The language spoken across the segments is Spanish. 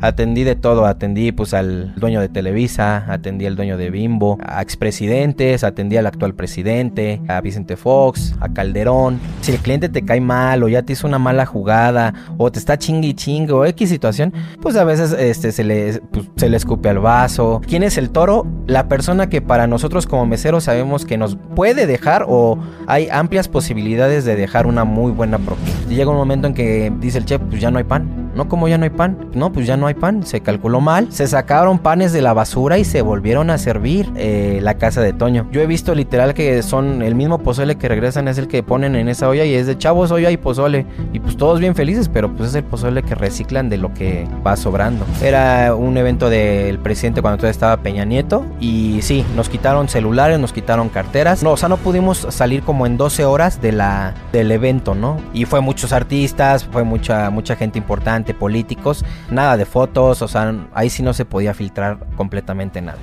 Atendí de todo, atendí pues al dueño de Televisa, atendí al dueño de Bimbo, a expresidentes, atendí al actual presidente, a Vicente Fox, a Calderón. Si el cliente te cae mal o ya te hizo una mala jugada o te está chingui chingue o X situación, pues a veces este, se, le, pues, se le escupe al vaso. ¿Quién es el toro? La persona que para nosotros como meseros sabemos que nos puede dejar o hay amplias posibilidades de dejar una muy buena propina. Llega un momento en que dice el chef, pues ya no hay pan no, como ya no hay pan. No, pues ya no hay pan. Se calculó mal. Se sacaron panes de la basura y se volvieron a servir eh, la casa de Toño. Yo he visto literal que son el mismo pozole que regresan, es el que ponen en esa olla y es de chavos, olla y pozole. Y pues todos bien felices, pero pues es el pozole que reciclan de lo que va sobrando. Era un evento del presidente cuando todavía estaba Peña Nieto. Y sí, nos quitaron celulares, nos quitaron carteras. No, o sea, no pudimos salir como en 12 horas de la, del evento, ¿no? Y fue muchos artistas, fue mucha, mucha gente importante políticos, nada de fotos, o sea, ahí sí no se podía filtrar completamente nada.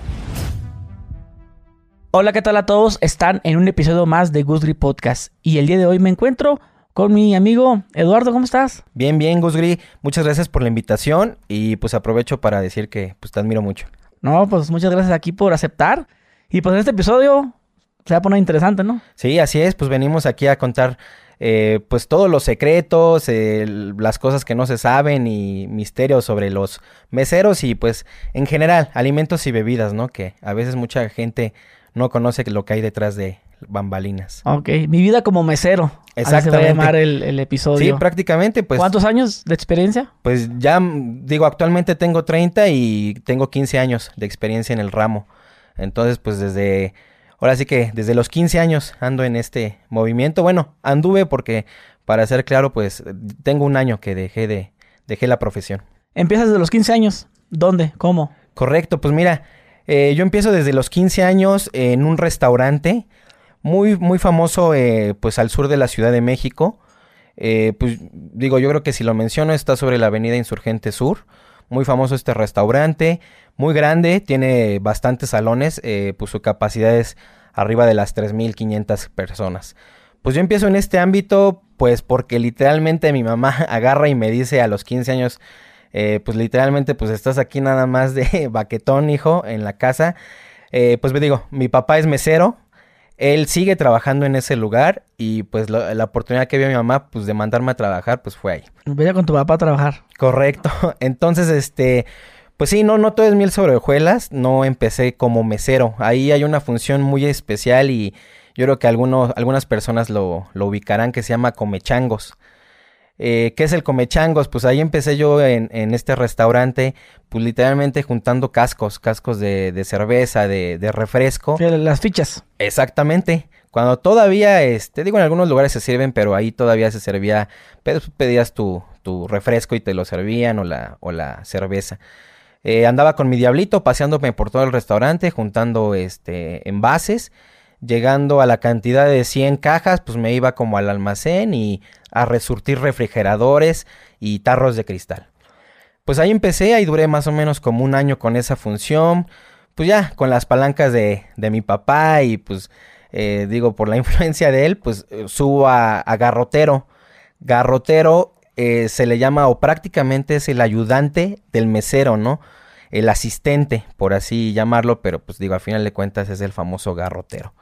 Hola, ¿qué tal a todos? Están en un episodio más de Gusgri Podcast y el día de hoy me encuentro con mi amigo Eduardo, ¿cómo estás? Bien, bien, Gusgri, muchas gracias por la invitación y pues aprovecho para decir que pues te admiro mucho. No, pues muchas gracias aquí por aceptar y pues en este episodio se va a poner interesante, ¿no? Sí, así es, pues venimos aquí a contar eh, pues todos los secretos, las cosas que no se saben y misterios sobre los meseros y pues en general alimentos y bebidas, ¿no? Que a veces mucha gente no conoce lo que hay detrás de bambalinas. Ok, mi vida como mesero. Exactamente. se va a llamar el, episodio. Sí, prácticamente, pues. ¿Cuántos años de experiencia? Pues ya, digo, actualmente tengo 30 y tengo 15 años de experiencia en el ramo. Entonces, pues desde Ahora sí que desde los 15 años ando en este movimiento. Bueno, anduve porque, para ser claro, pues tengo un año que dejé de dejé la profesión. ¿Empiezas desde los 15 años? ¿Dónde? ¿Cómo? Correcto, pues mira, eh, yo empiezo desde los 15 años en un restaurante muy, muy famoso eh, pues al sur de la Ciudad de México. Eh, pues digo, yo creo que si lo menciono está sobre la avenida Insurgente Sur. Muy famoso este restaurante, muy grande, tiene bastantes salones, pues su capacidad es arriba de las 3.500 personas. Pues yo empiezo en este ámbito, pues porque literalmente mi mamá agarra y me dice a los 15 años, eh, pues literalmente, pues estás aquí nada más de baquetón, hijo, en la casa. Eh, pues me digo, mi papá es mesero, él sigue trabajando en ese lugar y pues la oportunidad que vio mi mamá, pues de mandarme a trabajar, pues fue ahí. Veía con tu papá a trabajar. Correcto. Entonces, este, pues sí, no, no todo es miel sobre hojuelas, no empecé como mesero. Ahí hay una función muy especial y yo creo que algunos, algunas personas lo, lo ubicarán que se llama comechangos. Eh, ¿Qué es el comechangos? Pues ahí empecé yo en, en, este restaurante, pues literalmente juntando cascos, cascos de, de cerveza, de, de refresco. Las fichas. Exactamente. Cuando todavía, este, digo, en algunos lugares se sirven, pero ahí todavía se servía, pedías tu, tu refresco y te lo servían o la, o la cerveza. Eh, andaba con mi diablito paseándome por todo el restaurante, juntando este, envases. Llegando a la cantidad de 100 cajas, pues me iba como al almacén y a resurtir refrigeradores y tarros de cristal. Pues ahí empecé, ahí duré más o menos como un año con esa función. Pues ya, con las palancas de, de mi papá y pues eh, digo, por la influencia de él, pues eh, subo a, a garrotero. Garrotero eh, se le llama o prácticamente es el ayudante del mesero, ¿no? El asistente, por así llamarlo, pero pues digo, al final de cuentas es el famoso garrotero.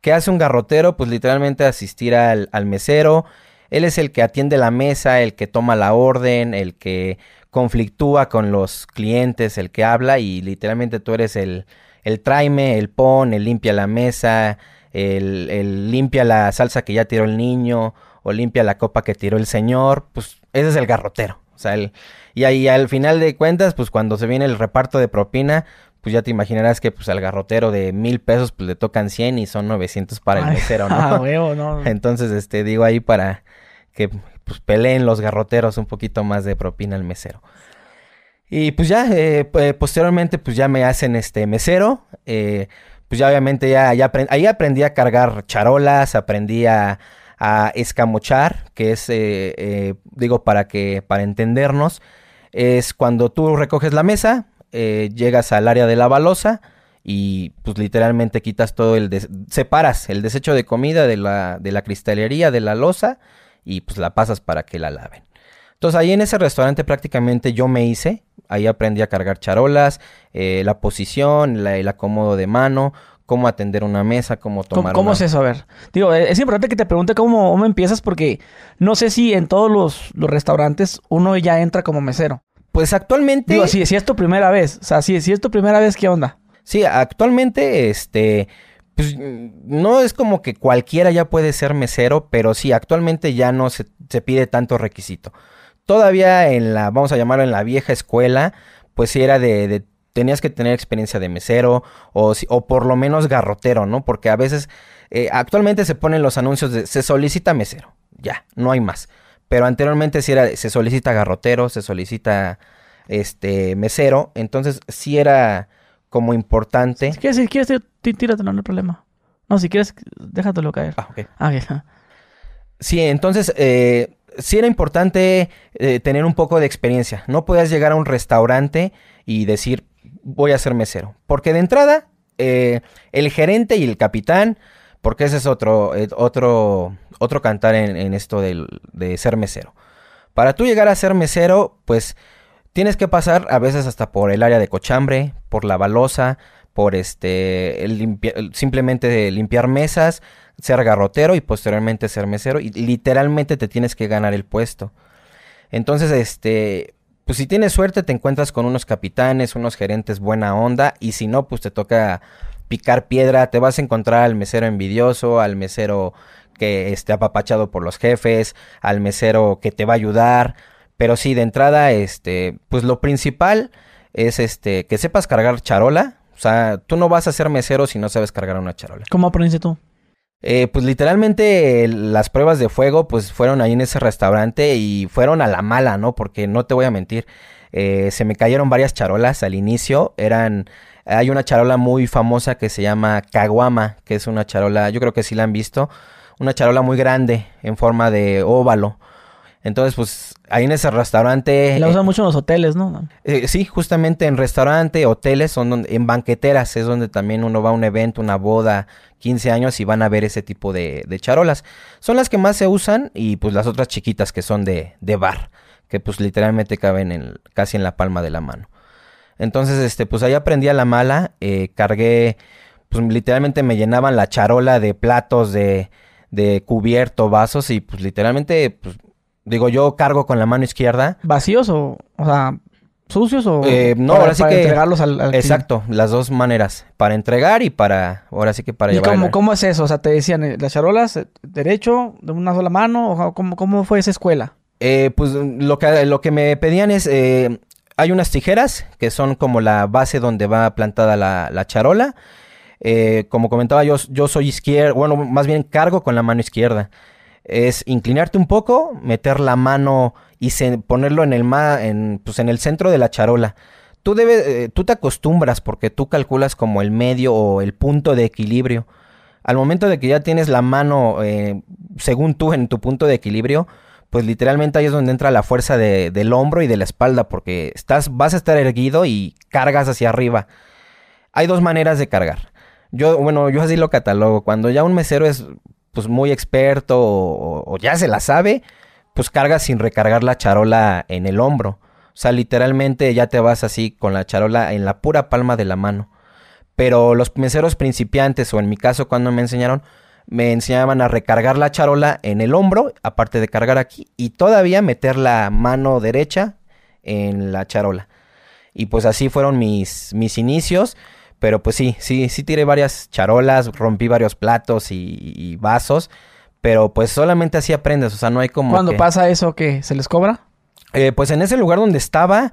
¿Qué hace un garrotero? Pues literalmente asistir al, mesero. Él es el que atiende la mesa, el que toma la orden, el que conflictúa con los clientes, el que habla y literalmente tú eres el, el tráeme, el pon, el limpia la mesa, el, el limpia la salsa que ya tiró el niño o limpia la copa que tiró el señor, pues ese es el garrotero. O sea, el, y ahí al final de cuentas, pues cuando se viene el reparto de propina, pues ya te imaginarás que pues al garrotero de mil pesos pues le tocan 100 y son 900 para el mesero, ¿no? Ah, no. Entonces, este, digo ahí para que pues peleen los garroteros un poquito más de propina al mesero. Y pues ya, eh, posteriormente pues ya me hacen este mesero, eh, pues ya obviamente ya, ya ahí aprendí a cargar charolas, aprendí a, a escamochar, que es, eh, eh, digo, para que, para entendernos, es cuando tú recoges la mesa, eh, llegas al área de la balosa y pues literalmente quitas todo el, separas el desecho de comida de la, de la cristalería, de la losa y pues la pasas para que la laven. Entonces ahí en ese restaurante prácticamente yo me hice, ahí aprendí a cargar charolas, eh, la posición, el acomodo de mano, cómo atender una mesa, cómo ¿Cómo, tomar cómo una- es eso? A ver. Digo, eh, es importante que te pregunte cómo, cómo empiezas porque no sé si en todos los, los restaurantes uno ya entra como mesero. Pues actualmente... Digo, si, si es tu primera vez. O sea, si, si es tu primera vez, ¿qué onda? Sí, actualmente, este, pues no es como que cualquiera ya puede ser mesero, pero sí, actualmente ya no se, se pide tanto requisito. Todavía en la, vamos a llamarlo en la vieja escuela, pues sí era de, de- tenías que tener experiencia de mesero o, o por lo menos garrotero, ¿no? Porque a veces, eh, actualmente se ponen los anuncios de se solicita mesero, ya, no hay más. Pero anteriormente sí era, se solicita garrotero, se solicita, este, mesero, entonces sí era como importante. Si quieres, si quieres, tí- tíratelo, no hay problema. No, si quieres, déjatelo caer. Ah, ok. Ah. Sí, entonces eh, sí era importante eh, tener un poco de experiencia. No podías llegar a un restaurante y decir voy a ser mesero. Porque de entrada, eh, el gerente y el capitán, porque ese es otro, eh, otro, otro cantar en, esto del- de ser mesero. Para tú llegar a ser mesero, pues tienes que pasar a veces hasta por el área de cochambre, por la balosa, por este, el- simplemente limpiar mesas, ser garrotero y posteriormente ser mesero y literalmente te tienes que ganar el puesto. Entonces, este, pues si tienes suerte te encuentras con unos capitanes, unos gerentes buena onda y si no, pues te toca picar piedra, te vas a encontrar al mesero envidioso, al mesero que esté apapachado por los jefes, al mesero que te va a ayudar, pero sí, de entrada, este, pues lo principal es este, que sepas cargar charola, o sea, tú no vas a ser mesero si no sabes cargar una charola. ¿Cómo aprendiste tú? Eh, pues literalmente las pruebas de fuego pues fueron ahí en ese restaurante y fueron a la mala, ¿no? Porque no te voy a mentir, eh, se me cayeron varias charolas al inicio, eran, hay una charola muy famosa que se llama Caguama, que es una charola, yo creo que sí la han visto, una charola muy grande en forma de óvalo. Entonces, pues ahí en ese restaurante... La eh, usan mucho en los hoteles, ¿no? eh, sí, justamente en restaurante, hoteles, son donde, en banqueteras es donde también uno va a un evento, una boda, 15 años y van a ver ese tipo de, de charolas. Son las que más se usan y pues las otras chiquitas que son de, de bar, que pues literalmente caben en, casi en la palma de la mano. Entonces, este, pues ahí aprendí a la mala, eh, cargué, pues literalmente me llenaban la charola de platos, de, de cubierto, vasos y pues literalmente, pues digo, yo cargo con la mano izquierda. ¿Vacíos o, o sea, sucios o Eh, no, para, ahora sí para que- entregarlos al, al cliente? Exacto, las dos maneras, para entregar y para, ahora sí que para ¿Y llevar. cómo, el- cómo es eso? O sea, te decían, eh, las charolas, eh, derecho, de una sola mano, o cómo, cómo fue esa escuela? Eh, pues lo que, lo que me pedían es, eh, hay unas tijeras que son como la base donde va plantada la, la charola. Eh, como comentaba yo, yo soy izquierdo, bueno, más bien cargo con la mano izquierda. Es inclinarte un poco, meter la mano y ponerlo en el, ma- en, pues en el centro de la charola. Tú, eh, tú te acostumbras porque tú calculas como el medio o el punto de equilibrio. Al momento de que ya tienes la mano, eh, según tú, en tu punto de equilibrio, pues literalmente ahí es donde entra la fuerza de- del hombro y de la espalda, porque estás, vas a estar erguido y cargas hacia arriba. Hay dos maneras de cargar. Yo, bueno, yo así lo catalogo. Cuando ya un mesero es pues muy experto o, ya se la sabe, pues cargas sin recargar la charola en el hombro. O sea, literalmente ya te vas así con la charola en la pura palma de la mano. Pero los meseros principiantes, o en mi caso cuando me enseñaron, me enseñaban a recargar la charola en el hombro, aparte de cargar aquí, y todavía meter la mano derecha en la charola. Y pues así fueron mis, mis inicios. Pero pues sí, sí, sí tiré varias charolas, rompí varios platos y, y vasos. Pero pues solamente así aprendes, o sea, no hay como... Cuando que- pasa eso, ¿qué? ¿Se les cobra? eh, pues en ese lugar donde estaba,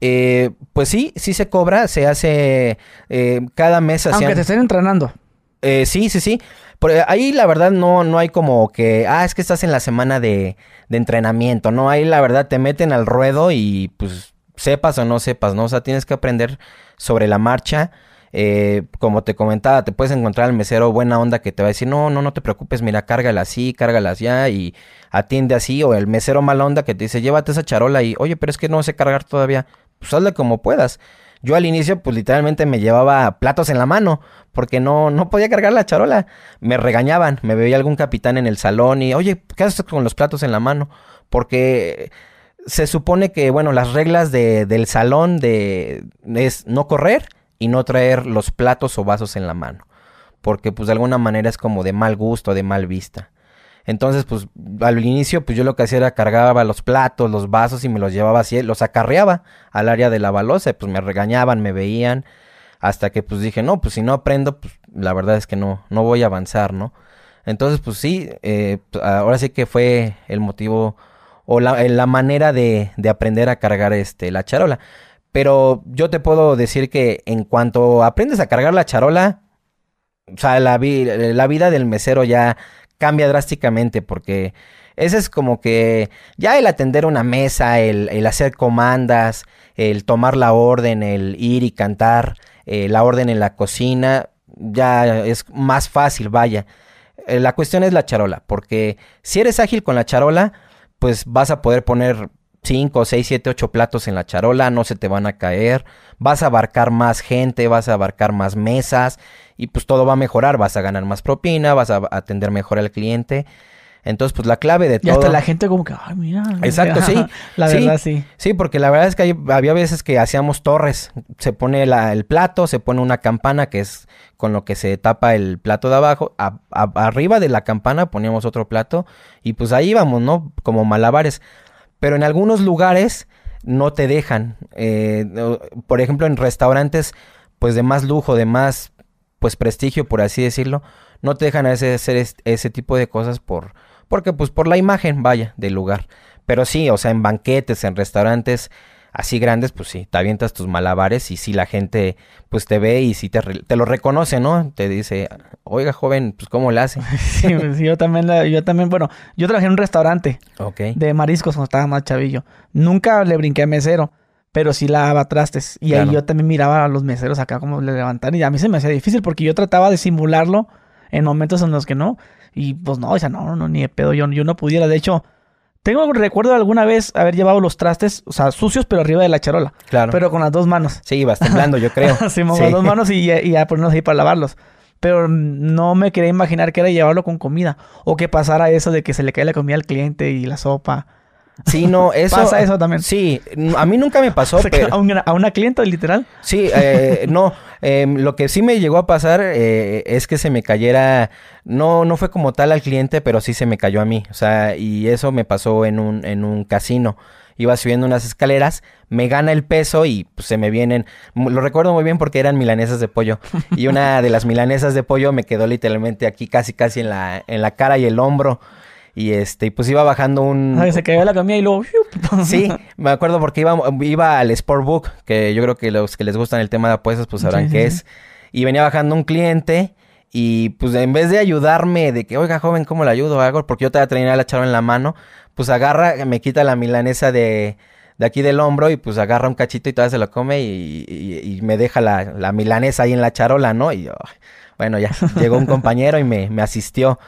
eh, pues sí, sí se cobra, se hace eh, cada mes Aunque te estén entrenando. eh, sí, sí, sí. Pero eh, ahí la verdad no, no hay como que, ah, es que estás en la semana de, de entrenamiento, ¿no? Ahí la verdad te meten al ruedo y pues sepas o no sepas, ¿no? O sea, tienes que aprender sobre la marcha. Eh, como te comentaba, te puedes encontrar al mesero buena onda que te va a decir, no, no, no te preocupes, mira, cárgala así, cárgala ya y atiende así. O el mesero mala onda que te dice, llévate esa charola y, oye, pero es que no sé cargar todavía. Pues hazle como puedas. Yo al inicio, pues literalmente me llevaba platos en la mano, porque no, no podía cargar la charola. Me regañaban, me veía algún capitán en el salón y, oye, ¿qué haces con los platos en la mano? Porque se supone que, bueno, las reglas de, del salón de, es no correr y no traer los platos o vasos en la mano. Porque pues de alguna manera es como de mal gusto, de mal vista. Entonces, pues al inicio, pues yo lo que hacía era cargaba los platos, los vasos y me los llevaba así, los acarreaba al área de la balosa, pues me regañaban, me veían, hasta que pues dije, no, pues si no aprendo, pues la verdad es que no, no voy a avanzar, ¿no? Entonces, pues sí, eh, pues, ahora sí que fue el motivo o la, la manera de, de, aprender a cargar este, la charola. Pero yo te puedo decir que en cuanto aprendes a cargar la charola, o sea, la, vida del mesero ya cambia drásticamente porque ese es como que ya el atender una mesa, el, el hacer comandas, el tomar la orden, el ir y cantar eh, la orden en la cocina, ya es más fácil, vaya. Eh, la cuestión es la charola, porque si eres ágil con la charola, pues vas a poder poner 5, 6, 7, 8 platos en la charola, no se te van a caer, vas a abarcar más gente, vas a abarcar más mesas y pues todo va a mejorar, vas a ganar más propina, vas a atender mejor al cliente. Entonces, pues la clave de todo. Y hasta la gente como que, ay, mira. Exacto, sí. la verdad, sí. Sí, porque la verdad es que había veces que hacíamos torres. Se pone el plato, se pone una campana que es con lo que se tapa el plato de abajo. arriba de la campana poníamos otro plato y pues ahí íbamos, ¿no? Como malabares. Pero en algunos lugares no te dejan. Eh, por ejemplo, en restaurantes, pues de más lujo, de más, pues prestigio, por así decirlo, no te dejan hacer ese tipo de cosas por porque pues por la imagen, vaya, del lugar. Pero sí, o sea, en banquetes, en restaurantes así grandes, pues sí, te avientas tus malabares y sí la gente pues te ve y sí te, te lo reconoce, ¿no? Te dice, oiga joven, pues ¿cómo le hace? sí, pues, yo también, yo también, bueno, yo trabajé en un restaurante de mariscos cuando estaba más chavillo. Nunca le brinqué a mesero, pero sí lavaba trastes. Y ahí yo también miraba a los meseros acá como le levantan y a mí se me hacía difícil porque yo trataba de simularlo en momentos en los que no. Y pues no, o sea, no, no, ni de pedo, yo, yo no pudiera. De hecho, tengo recuerdo alguna vez haber llevado los trastes, o sea, sucios, pero arriba de la charola. Claro. Pero con las dos manos. Sí, ibas temblando, yo creo. sí, con las dos manos y, y a ponerlos ahí para lavarlos. Pero no me quería imaginar que era llevarlo con comida. O que pasara eso de que se le cae la comida al cliente y la sopa. Sí, no, eso. Pasa eso también. Sí, a mí nunca me pasó. pero... ¿A, una, clienta, literal? Sí, eh, no. Em, lo que sí me llegó a pasar eh, es que se me cayera. No, no fue como tal al cliente, pero sí se me cayó a mí. O sea, y eso me pasó en un, en un casino. Iba subiendo unas escaleras, me gana el peso y pues, se me vienen. Lo recuerdo muy bien porque eran milanesas de pollo. Y una de las milanesas de pollo me quedó literalmente aquí, casi, casi en la, en la cara y el hombro. Y este, pues iba bajando un. Ah, se cayó la comida y luego. sí, me acuerdo porque iba, iba al Sportbook, que yo creo que los que les gustan el tema de apuestas, pues sabrán qué es. Y venía bajando un cliente. Y pues en vez de ayudarme, de que, oiga, joven, ¿cómo le ayudo? Algo, porque yo te voy a traer la charo en la mano, pues agarra, me quita la milanesa de, de aquí del hombro y pues agarra un cachito y todavía se lo come y, y, me deja la, la, milanesa ahí en la charola, ¿no? Y yo, bueno, ya llegó un compañero y me, me asistió.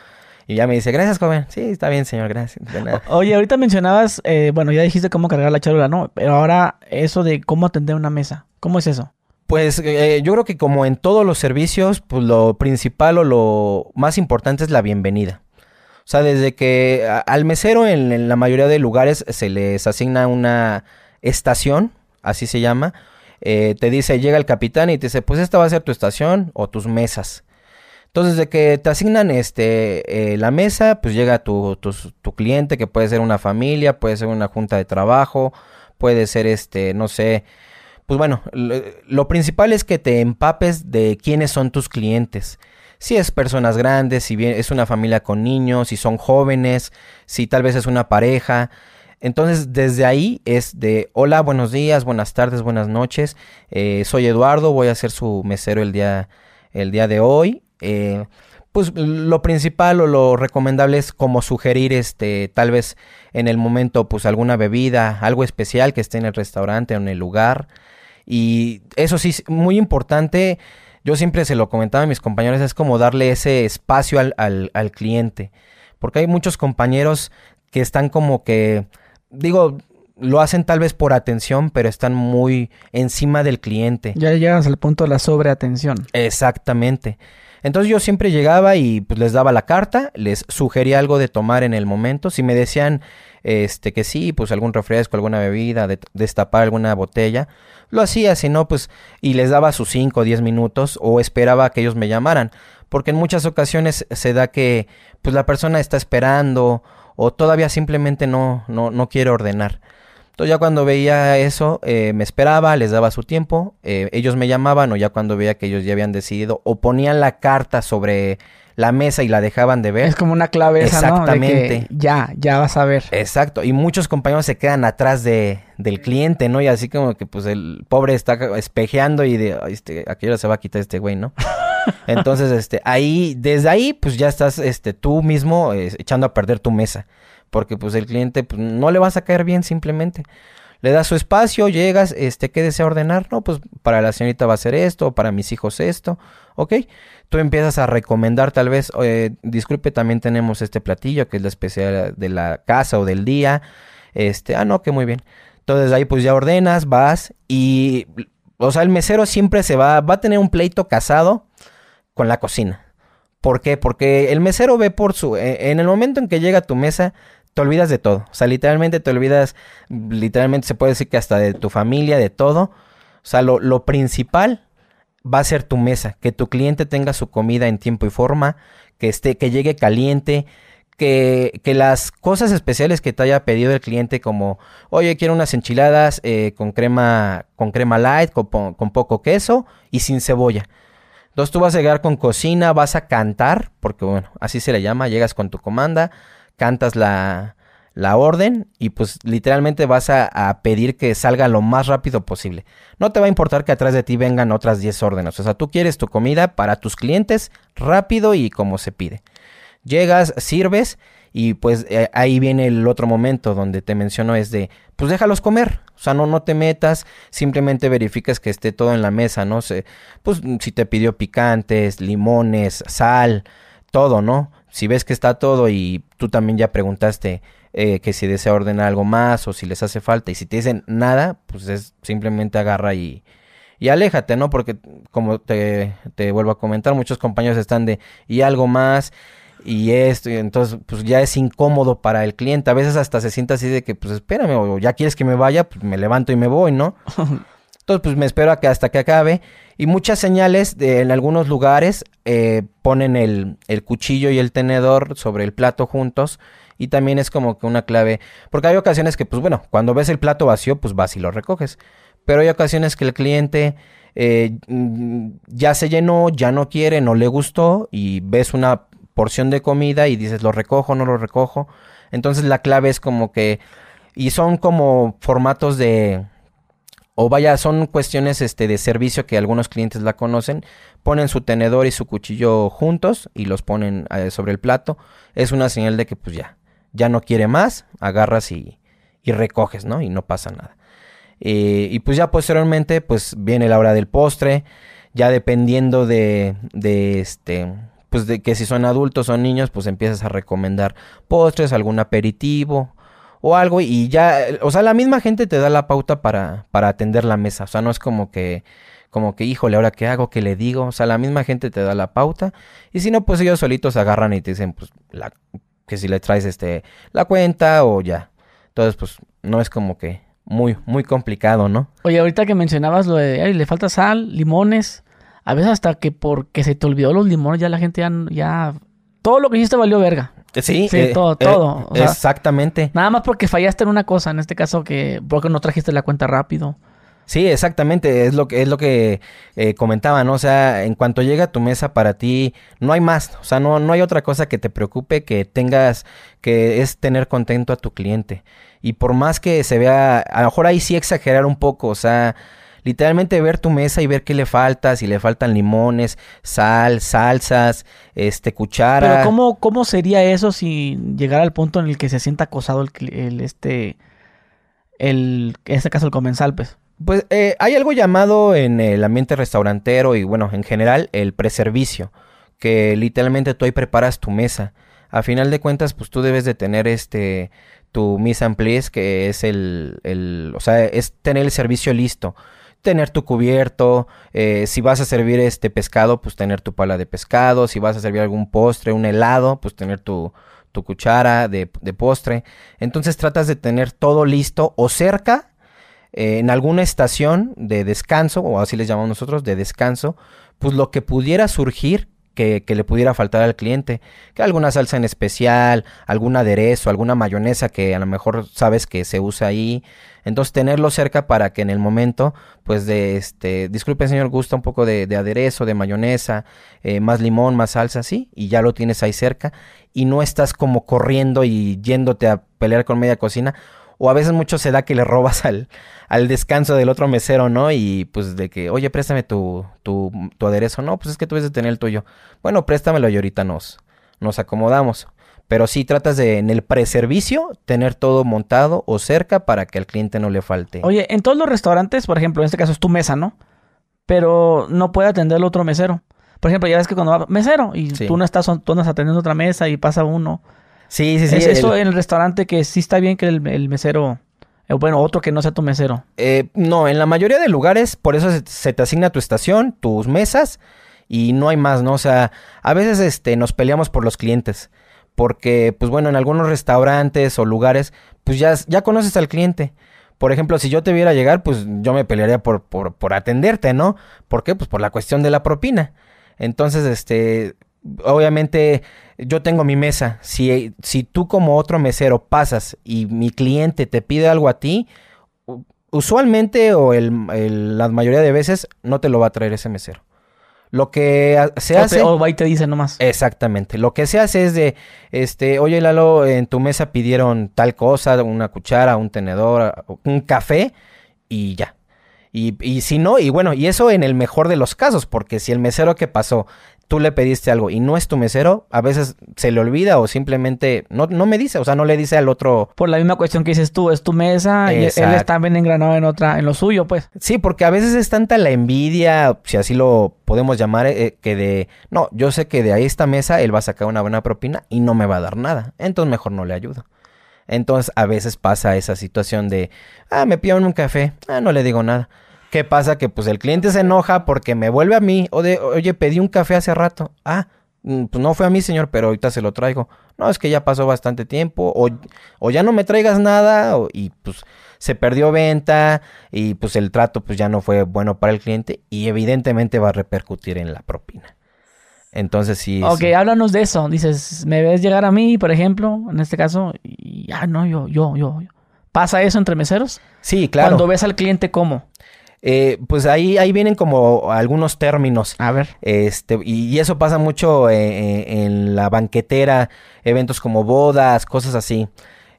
Y ya me dice, gracias, joven. Sí, está bien, señor, gracias. Oye, ahorita mencionabas, eh, bueno, ya dijiste cómo cargar la charola, ¿no? Pero ahora eso de cómo atender una mesa, ¿cómo es eso? Pues eh, yo creo que como en todos los servicios, pues lo principal o lo más importante es la bienvenida. O sea, desde que al mesero en, la mayoría de lugares se les asigna una estación, así se llama, eh, te dice, llega el capitán y te dice, pues esta va a ser tu estación o tus mesas. Entonces, de que te asignan este, eh, la mesa, pues llega tu, tu, cliente, que puede ser una familia, puede ser una junta de trabajo, puede ser, este, no sé, pues bueno, lo, principal es que te empapes de quiénes son tus clientes. Si es personas grandes, si bien es una familia con niños, si son jóvenes, si tal vez es una pareja. Entonces, desde ahí es de hola, buenos días, buenas tardes, buenas noches. Eh, soy Eduardo, voy a ser su mesero el día, el día de hoy. Eh, pues lo principal o lo recomendable es como sugerir este tal vez en el momento pues alguna bebida, algo especial que esté en el restaurante o en el lugar. Y eso sí, muy importante, yo siempre se lo comentaba a mis compañeros, es como darle ese espacio al, al, al cliente. Porque hay muchos compañeros que están como que, digo, lo hacen tal vez por atención, pero están muy encima del cliente. Ya llegas al punto de la sobreatención. Exactamente. Entonces yo siempre llegaba y pues les daba la carta, les sugería algo de tomar en el momento. Si me decían, este, que sí, pues algún refresco, alguna bebida, destapar alguna botella, lo hacía, si no, pues, y les daba sus 5 o 10 minutos o esperaba que ellos me llamaran, porque en muchas ocasiones se da que, pues la persona está esperando o todavía simplemente no, no, no quiere ordenar. Entonces ya cuando veía eso, eh, me esperaba, les daba su tiempo, eh, ellos me llamaban o ya cuando veía que ellos ya habían decidido o ponían la carta sobre la mesa y la dejaban de ver. Es como una clave esa, Exactamente. ya, ya vas a ver. Exacto. Y muchos compañeros se quedan atrás de, del cliente, ¿no? Y así como que pues el pobre está espejeando y de, este, ¿a qué hora se va a quitar este güey, no? Entonces, este, ahí, desde ahí, pues ya estás, este, tú mismo eh, echando a perder tu mesa porque pues el cliente pues, no le vas a caer bien simplemente. Le das su espacio, llegas, este, ¿qué desea ordenar? No, pues para la señorita va a ser esto, para mis hijos esto, ¿ok? Tú empiezas a recomendar tal vez, disculpe, también tenemos este platillo que es la especial de la casa o del día, este, ah, no, que muy bien. Entonces ahí pues ya ordenas, vas y, o sea, el mesero siempre se va, va a tener un pleito casado con la cocina. ¿Por qué? Porque el mesero ve por su, e, en el momento en que llega a tu mesa, te olvidas de todo. O sea, literalmente te olvidas, literalmente se puede decir que hasta de tu familia, de todo. O sea, lo, principal va a ser tu mesa, que tu cliente tenga su comida en tiempo y forma, que esté, que llegue caliente, que, que, las cosas especiales que te haya pedido el cliente, como, oye, quiero unas enchiladas eh, con crema, con crema light, con, con, poco queso y sin cebolla. Entonces tú vas a llegar con cocina, vas a cantar, porque bueno, así se le llama, llegas con tu comanda, cantas la, la orden y pues literalmente vas a, pedir que salga lo más rápido posible. No te va a importar que atrás de ti vengan otras 10 órdenes. O sea, tú quieres tu comida para tus clientes rápido y como se pide. Llegas, sirves y pues eh, ahí viene el otro momento donde te menciono es de, pues déjalos comer. O sea, no, no te metas, simplemente verificas que esté todo en la mesa, ¿no? sé pues si te pidió picantes, limones, sal, todo, ¿no? Si ves que está todo y tú también ya preguntaste eh, que si desea ordenar algo más o si les hace falta y si te dicen nada, pues es simplemente agarra y, y aléjate, ¿no? Porque como te, te vuelvo a comentar, muchos compañeros están de y algo más y esto, y entonces pues ya es incómodo para el cliente. A veces hasta se siente así de que pues espérame o ya quieres que me vaya, pues me levanto y me voy, ¿no? Entonces, pues me espero a que hasta que acabe. Y muchas señales de, en algunos lugares eh, ponen el, el, cuchillo y el tenedor sobre el plato juntos. Y también es como que una clave. Porque hay ocasiones que, pues bueno, cuando ves el plato vacío, pues vas y lo recoges. Pero hay ocasiones que el cliente eh, mm, ya se llenó, ya no quiere, no le gustó. Y ves una porción de comida y dices, lo recojo, no lo recojo. Entonces la clave es como que. Y son como formatos de o vaya, son cuestiones este, de servicio que algunos clientes la conocen, ponen su tenedor y su cuchillo juntos y los ponen eh, sobre el plato, es una señal de que pues ya, ya no quiere más, agarras y, y recoges, ¿no? Y no pasa nada. Eh, y pues ya posteriormente pues viene la hora del postre, ya dependiendo de, de este, pues de que si son adultos o niños, pues empiezas a recomendar postres, algún aperitivo, o algo y ya, o sea, la misma gente te da la pauta para, para atender la mesa, o sea, no es como que, como que, híjole, ahora qué hago, qué le digo, o sea, la misma gente te da la pauta y si no, pues ellos solitos agarran y te dicen, pues, la, que si le traes este, la cuenta o ya. Entonces, pues, no es como que muy, muy complicado, ¿no? Oye, ahorita que mencionabas lo de, ay, le falta sal, limones, a veces hasta que porque se te olvidó los limones ya la gente ya, ya todo lo que hiciste valió verga. Sí, sí eh, todo, eh, todo. exactamente. Nada más porque fallaste en una cosa, en este caso que porque no trajiste la cuenta rápido. Sí, exactamente, es lo que es lo que eh, comentaba, ¿no? O sea, en cuanto llega a tu mesa para ti, no hay más, o sea, no, no hay otra cosa que te preocupe que tengas, que es tener contento a tu cliente. Y por más que se vea, a lo mejor ahí sí exagerar un poco, o sea, literalmente ver tu mesa y ver qué le falta, si le faltan limones, sal, salsas, este, cuchara. Pero ¿cómo, cómo sería eso si llegara al punto en el que se sienta acosado el, el este, el, en este caso el comensal, pues? Pues eh, hay algo llamado en el ambiente restaurantero y bueno, en general, el preservicio, que literalmente tú ahí preparas tu mesa. A final de cuentas, pues tú debes de tener este tu mise en place, que es el, el, o sea, es tener el servicio listo tener tu cubierto, eh, si vas a servir este pescado, pues tener tu pala de pescado, si vas a servir algún postre, un helado, pues tener tu, tu cuchara de, postre. Entonces tratas de tener todo listo o cerca eh, en alguna estación de descanso, o así les llamamos nosotros, de descanso, pues lo que pudiera surgir que, le pudiera faltar al cliente. Que alguna salsa en especial, algún aderezo, alguna mayonesa que a lo mejor sabes que se usa ahí. Entonces tenerlo cerca para que en el momento, pues de este, disculpe señor, gusta un poco de, aderezo, de mayonesa, eh, más limón, más salsa, sí, y ya lo tienes ahí cerca. Y no estás como corriendo y yéndote a pelear con media cocina o a veces mucho se da que le robas al, al descanso del otro mesero, ¿no? Y pues de que, oye, préstame tu, tu, tu aderezo. No, pues es que tú debes de tener el tuyo. Bueno, préstamelo y ahorita nos, nos acomodamos. Pero sí tratas de en el preservicio tener todo montado o cerca para que al cliente no le falte. Oye, en todos los restaurantes, por ejemplo, en este caso es tu mesa, ¿no? Pero no puede atender el otro mesero. Por ejemplo, ya ves que cuando va mesero y tú no estás, tú no estás atendiendo otra mesa y pasa uno Sí, sí, sí. ¿Es eso en el restaurante que sí está bien que el, mesero... Eh, bueno, otro que no sea tu mesero. Eh, no, en la mayoría de lugares, por eso se, te asigna tu estación, tus mesas, y no hay más, ¿no? O sea, a veces este, nos peleamos por los clientes. Porque, pues bueno, en algunos restaurantes o lugares, pues ya, ya conoces al cliente. Por ejemplo, si yo te viera llegar, pues yo me pelearía por, por, por atenderte, ¿no? ¿Por qué? Pues por la cuestión de la propina. Entonces, este, obviamente yo tengo mi mesa. Si, si tú como otro mesero pasas y mi cliente te pide algo a ti, usualmente o el, la mayoría de veces no te lo va a traer ese mesero. Lo que se hace. o va y te dice nomás. Exactamente. Lo que se hace es de, este, oye Lalo, en tu mesa pidieron tal cosa, una cuchara, un tenedor, un café, y ya. Y, y si no, y bueno, y eso en el mejor de los casos, porque si el mesero que pasó tú le pediste algo y no es tu mesero, a veces se le olvida o simplemente no, no me dice, o sea, no le dice al otro. Por la misma cuestión que dices tú, es tu mesa y él está bien engranado en otra, en lo suyo, pues. Sí, porque a veces es tanta la envidia, si así lo podemos llamar, eh, que de, no, yo sé que de ahí esta mesa él va a sacar una buena propina y no me va a dar nada, entonces mejor no le ayudo. Entonces a veces pasa esa situación de, ah, me pidieron un café, ah, no le digo nada. ¿Qué pasa? Que pues el cliente se enoja porque me vuelve a mí. O de, oye, pedí un café hace rato. Ah, mm, pues no fue a mí, señor, pero ahorita se lo traigo. No, es que ya pasó bastante tiempo. O, o ya no me traigas nada. y pues se perdió venta. Y pues el trato pues ya no fue bueno para el cliente. Y evidentemente va a repercutir en la propina. Entonces sí. Ok, háblanos de eso. Dices, me ves llegar a mí, por ejemplo, en este caso. Y, ah, no, yo, yo, yo. ¿Pasa eso entre meseros? Sí, claro. Cuando ves al cliente, ¿cómo? Eh, pues ahí, ahí vienen como algunos términos. A ver. Este, y, eso pasa mucho eh, eh, en la banquetera, eventos como bodas, cosas así.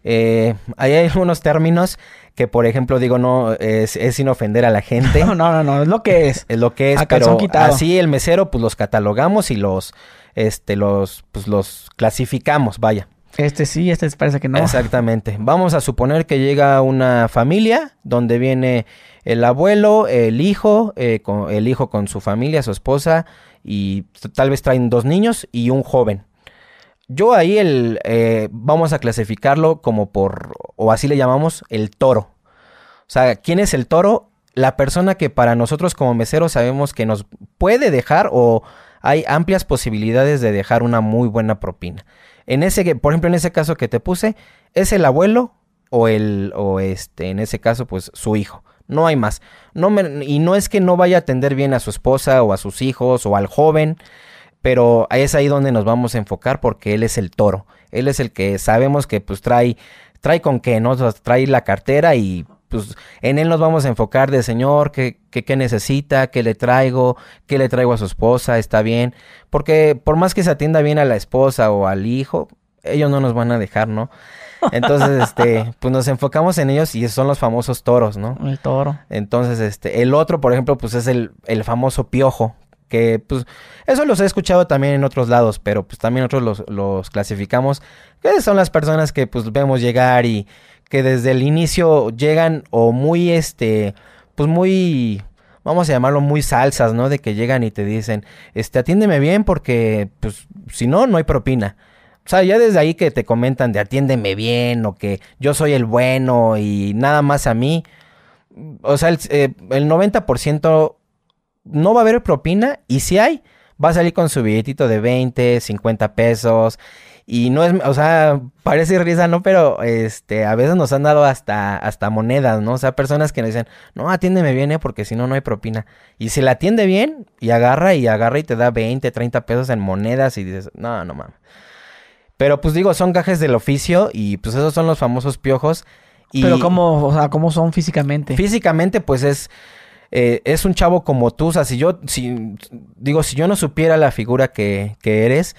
ahí hay algunos términos que, por ejemplo, digo, no, es, sin ofender a la gente. no, no, no, es lo que es. Es lo que es, pero así el mesero, pues los catalogamos y los, este, los, pues los clasificamos, vaya. Este sí, este parece que no. Exactamente. Vamos a suponer que llega una familia donde viene el abuelo, el hijo, eh, con, el hijo con su familia, su esposa, y tal vez traen dos niños y un joven. Yo ahí el, eh, vamos a clasificarlo como por, o así le llamamos, el toro. O sea, ¿quién es el toro? La persona que para nosotros como meseros sabemos que nos puede dejar o hay amplias posibilidades de dejar una muy buena propina. En ese, por ejemplo, en ese caso que te puse, es el abuelo o el, o este, en ese caso, pues su hijo. No hay más. No y no es que no vaya a atender bien a su esposa o a sus hijos o al joven, pero es ahí donde nos vamos a enfocar porque él es el toro. Él es el que sabemos que pues trae, trae con qué, ¿no? Trae la cartera y pues en él nos vamos a enfocar de señor, qué, qué, necesita, qué le traigo, qué le traigo a su esposa, está bien. Porque por más que se atienda bien a la esposa o al hijo, ellos no nos van a dejar, ¿no? Entonces, este, pues nos enfocamos en ellos y son los famosos toros, ¿no? El toro. Entonces, este, el otro, por ejemplo, pues es el, el famoso piojo, que pues eso los he escuchado también en otros lados, pero pues también nosotros los, los clasificamos, que son las personas que pues vemos llegar y que desde el inicio llegan o muy, este, pues muy, vamos a llamarlo muy salsas, ¿no? De que llegan y te dicen, este, atiéndeme bien porque, pues, si no, no hay propina. O sea, ya desde ahí que te comentan de atiéndeme bien o que yo soy el bueno y nada más a mí. O sea, el, eh, el 90% no va a haber propina y si hay, va a salir con su billetito de 20, 50 pesos. Y no es, o sea, parece risa, ¿no? Pero este, a veces nos han dado hasta, hasta monedas, ¿no? O sea, personas que nos dicen, no, atiéndeme bien, ¿eh? Porque si no, no hay propina. Y si la atiende bien, y agarra, y agarra y te da 20, 30 pesos en monedas, y dices, no, no mames. Pero pues digo, son gajes del oficio, y pues esos son los famosos piojos. Y Pero cómo, o sea, cómo son físicamente. Físicamente, pues es. Eh, es un chavo como tú. O sea, si yo. Si, digo, si yo no supiera la figura que, que eres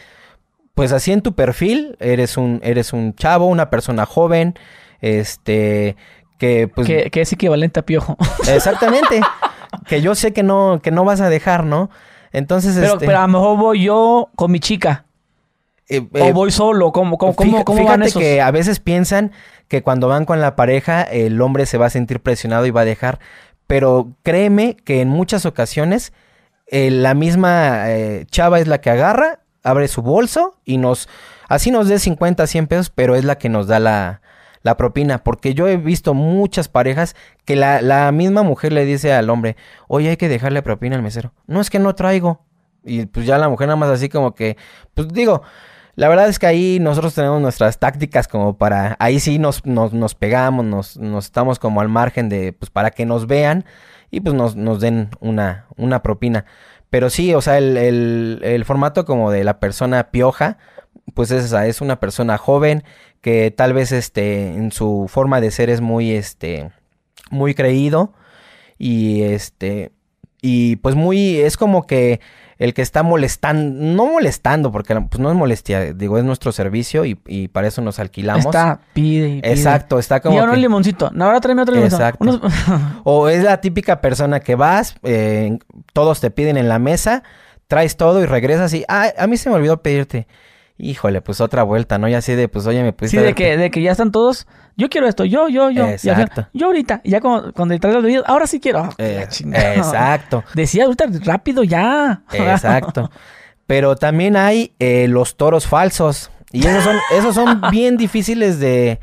pues así en tu perfil, eres un, eres un chavo, una persona joven, este, que pues... Que, es equivalente a piojo. Exactamente. que yo sé que no, que no vas a dejar, ¿no? Entonces, pero, este... pero a lo mejor voy yo con mi chica. Eh, o eh, voy solo, ¿cómo, cómo, cómo, cómo van esos? que a veces piensan que cuando van con la pareja el hombre se va a sentir presionado y va a dejar, pero créeme que en muchas ocasiones eh, la misma chava es la que agarra abre su bolso y nos, así nos dé 50, 100 pesos, pero es la que nos da la, la propina. Porque yo he visto muchas parejas que la, la, misma mujer le dice al hombre, oye, hay que dejarle propina al mesero. No es que no traigo. Y pues ya la mujer nada más así como que, pues digo, la verdad es que ahí nosotros tenemos nuestras tácticas como para, ahí sí nos, nos, nos pegamos, nos, nos estamos como al margen de, pues para que nos vean y pues nos, nos den una, una propina. Pero sí, o sea, el, el, formato como de la persona pioja, pues es esa, es una persona joven que tal vez este, en su forma de ser es muy, este, muy creído y este, y pues muy, es como que el que está molestando, no molestando, porque pues no es molestia, digo, es nuestro servicio y, y para eso nos alquilamos. Está, pide y pide. Exacto, está como. Y ahora un limoncito, no, ahora tráeme otro limoncito. Exacto. o es la típica persona que vas, eh, todos te piden en la mesa, traes todo y regresas y, ah, a mí se me olvidó pedirte híjole, pues otra vuelta, ¿no? Y así de, pues, oye, me pudiste... Sí, de que, de que ya están todos, yo quiero esto, yo, yo, yo. Exacto. yo ahorita, y ya cuando, cuando traes los bebidos, ahora sí quiero. Eh, exacto. Decía ahorita, rápido ya. Exacto. Pero también hay eh, los toros falsos. Y esos son, esos son bien difíciles de,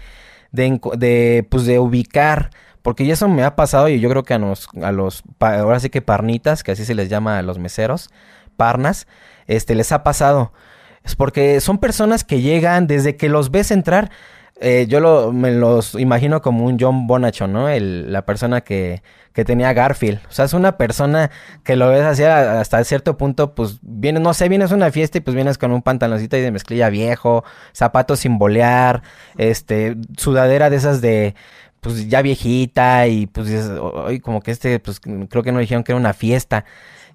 de, de, pues, de ubicar. Porque eso me ha pasado y yo creo que a los, a los, ahora sí que parnitas, que así se les llama a los meseros, parnas, este, les ha pasado. Es porque son personas que llegan desde que los ves entrar. Eh, yo lo, me los imagino como un John Bonachon, ¿no? El, la persona que, que tenía Garfield. O sea, es una persona que lo ves así hasta cierto punto, pues viene, no sé, vienes a una fiesta y pues vienes con un pantaloncito y de mezclilla viejo, zapatos sin bolear, este, sudadera de esas de, pues ya viejita y pues como que este, pues creo que no dijeron que era una fiesta.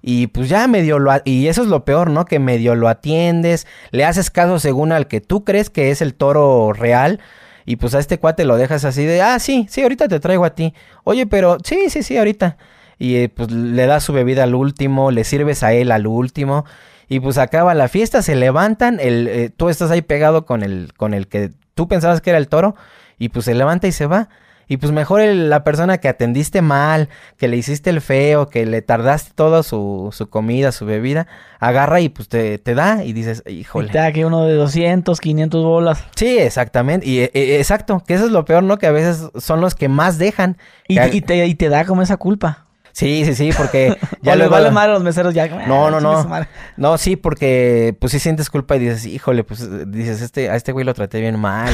Y pues ya medio lo... Y eso es lo peor, ¿no? Que medio lo atiendes, le haces caso según al que tú crees que es el toro real. Y pues a este cuate lo dejas así de, ah, sí, sí, ahorita te traigo a ti. Oye, pero sí, sí, sí, ahorita. Y eh, pues le das su bebida al último, le sirves a él al último. Y pues acaba la fiesta, se levantan, el, eh, tú estás ahí pegado con el, con el que tú pensabas que era el toro. Y pues se levanta y se va. Y pues mejor la persona que atendiste mal, que le hiciste el feo, que le tardaste toda su, su comida, su bebida, agarra y pues te, te da y dices, híjole. Y te da que uno de 200, 500 bolas. Sí, exactamente. Y e, e, exacto, que eso es lo peor, ¿no? Que a veces son los que más dejan. Y, y, te, y te da como esa culpa. Sí, sí, sí, porque ya le vale mal a los meseros ya. No, no, no. No, sí, porque pues sí sientes culpa y dices, híjole, pues dices, este, a este güey lo traté bien mal.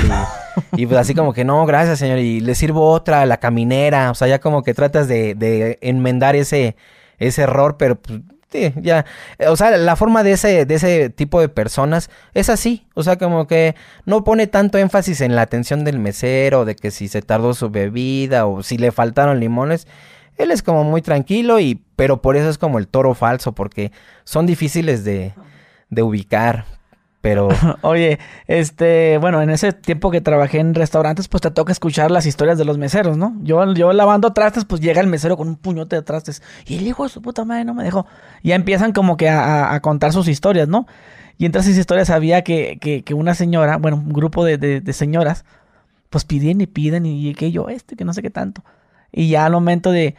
Y, y pues así como que, no, gracias, señor. Y le sirvo otra, la caminera. O sea, ya como que tratas de, de enmendar ese, ese error, pero pues, sí, ya. O sea, la forma de ese, de ese tipo de personas es así. O sea, como que no pone tanto énfasis en la atención del mesero, de que si se tardó su bebida o si le faltaron limones él es como muy tranquilo y, pero por eso es como el toro falso, porque son difíciles de, de ubicar. Pero. Oye, este, bueno, en ese tiempo que trabajé en restaurantes, pues te toca escuchar las historias de los meseros, ¿no? Yo, yo lavando trastes, pues llega el mesero con un puñote de trastes. Y el hijo de su puta madre no me dejó. Ya empiezan como que a, contar sus historias, ¿no? Y entre esas historias había que, que, que una señora, bueno, un grupo de, de, señoras, pues piden y piden y que yo este, que no sé qué tanto. Y ya al momento de,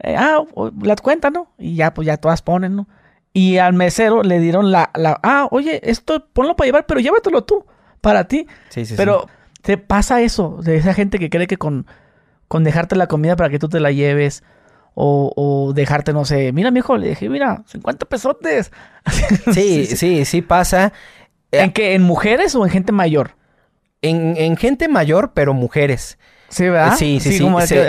eh, ah, las cuentan, ¿no? Y ya, pues ya todas ponen, ¿no? Y al mesero le dieron la, la, ah, oye, esto ponlo para llevar, pero llévatelo tú, para ti. Sí, sí, pero te pasa eso, de esa gente que cree que con, con dejarte la comida para que tú te la lleves, o, o dejarte, no sé, mira, mi hijo, le dije, mira, 50 pesotes. Sí, sí, sí pasa. ¿En qué? ¿En mujeres o en gente mayor? En, en gente mayor, pero mujeres. Sí, ¿verdad? Sí, sí, sí.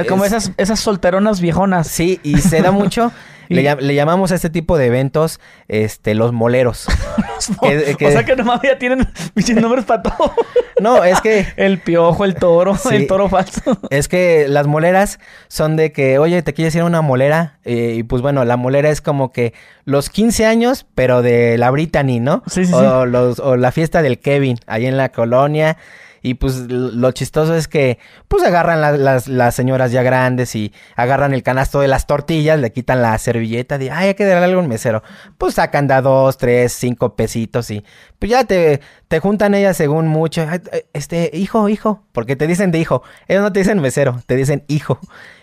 Como, esas, esas solteronas viejonas. Sí, y se da mucho. le, llamamos a este tipo de eventos este, los moleros. O sea que nomás ya tienen nombres para todo. No, es que... el piojo, el toro, el toro falso. Es que las moleras son de que, oye, te quieres ir a una molera. Eh, y pues bueno, la molera es como que los 15 años, pero de la Brittany, ¿no? Sí, sí, o, Los, o la fiesta del Kevin, ahí en la colonia. Y pues lo chistoso es que pues agarran las, las, señoras ya grandes y agarran el canasto de las tortillas, le quitan la servilleta de, ay, hay que darle algo a un mesero. Pues sacan da dos, tres, cinco pesitos y pues ya te, te juntan ellas según mucho. Este, hijo, hijo, porque te dicen de hijo. Ellos no te dicen mesero, te dicen hijo.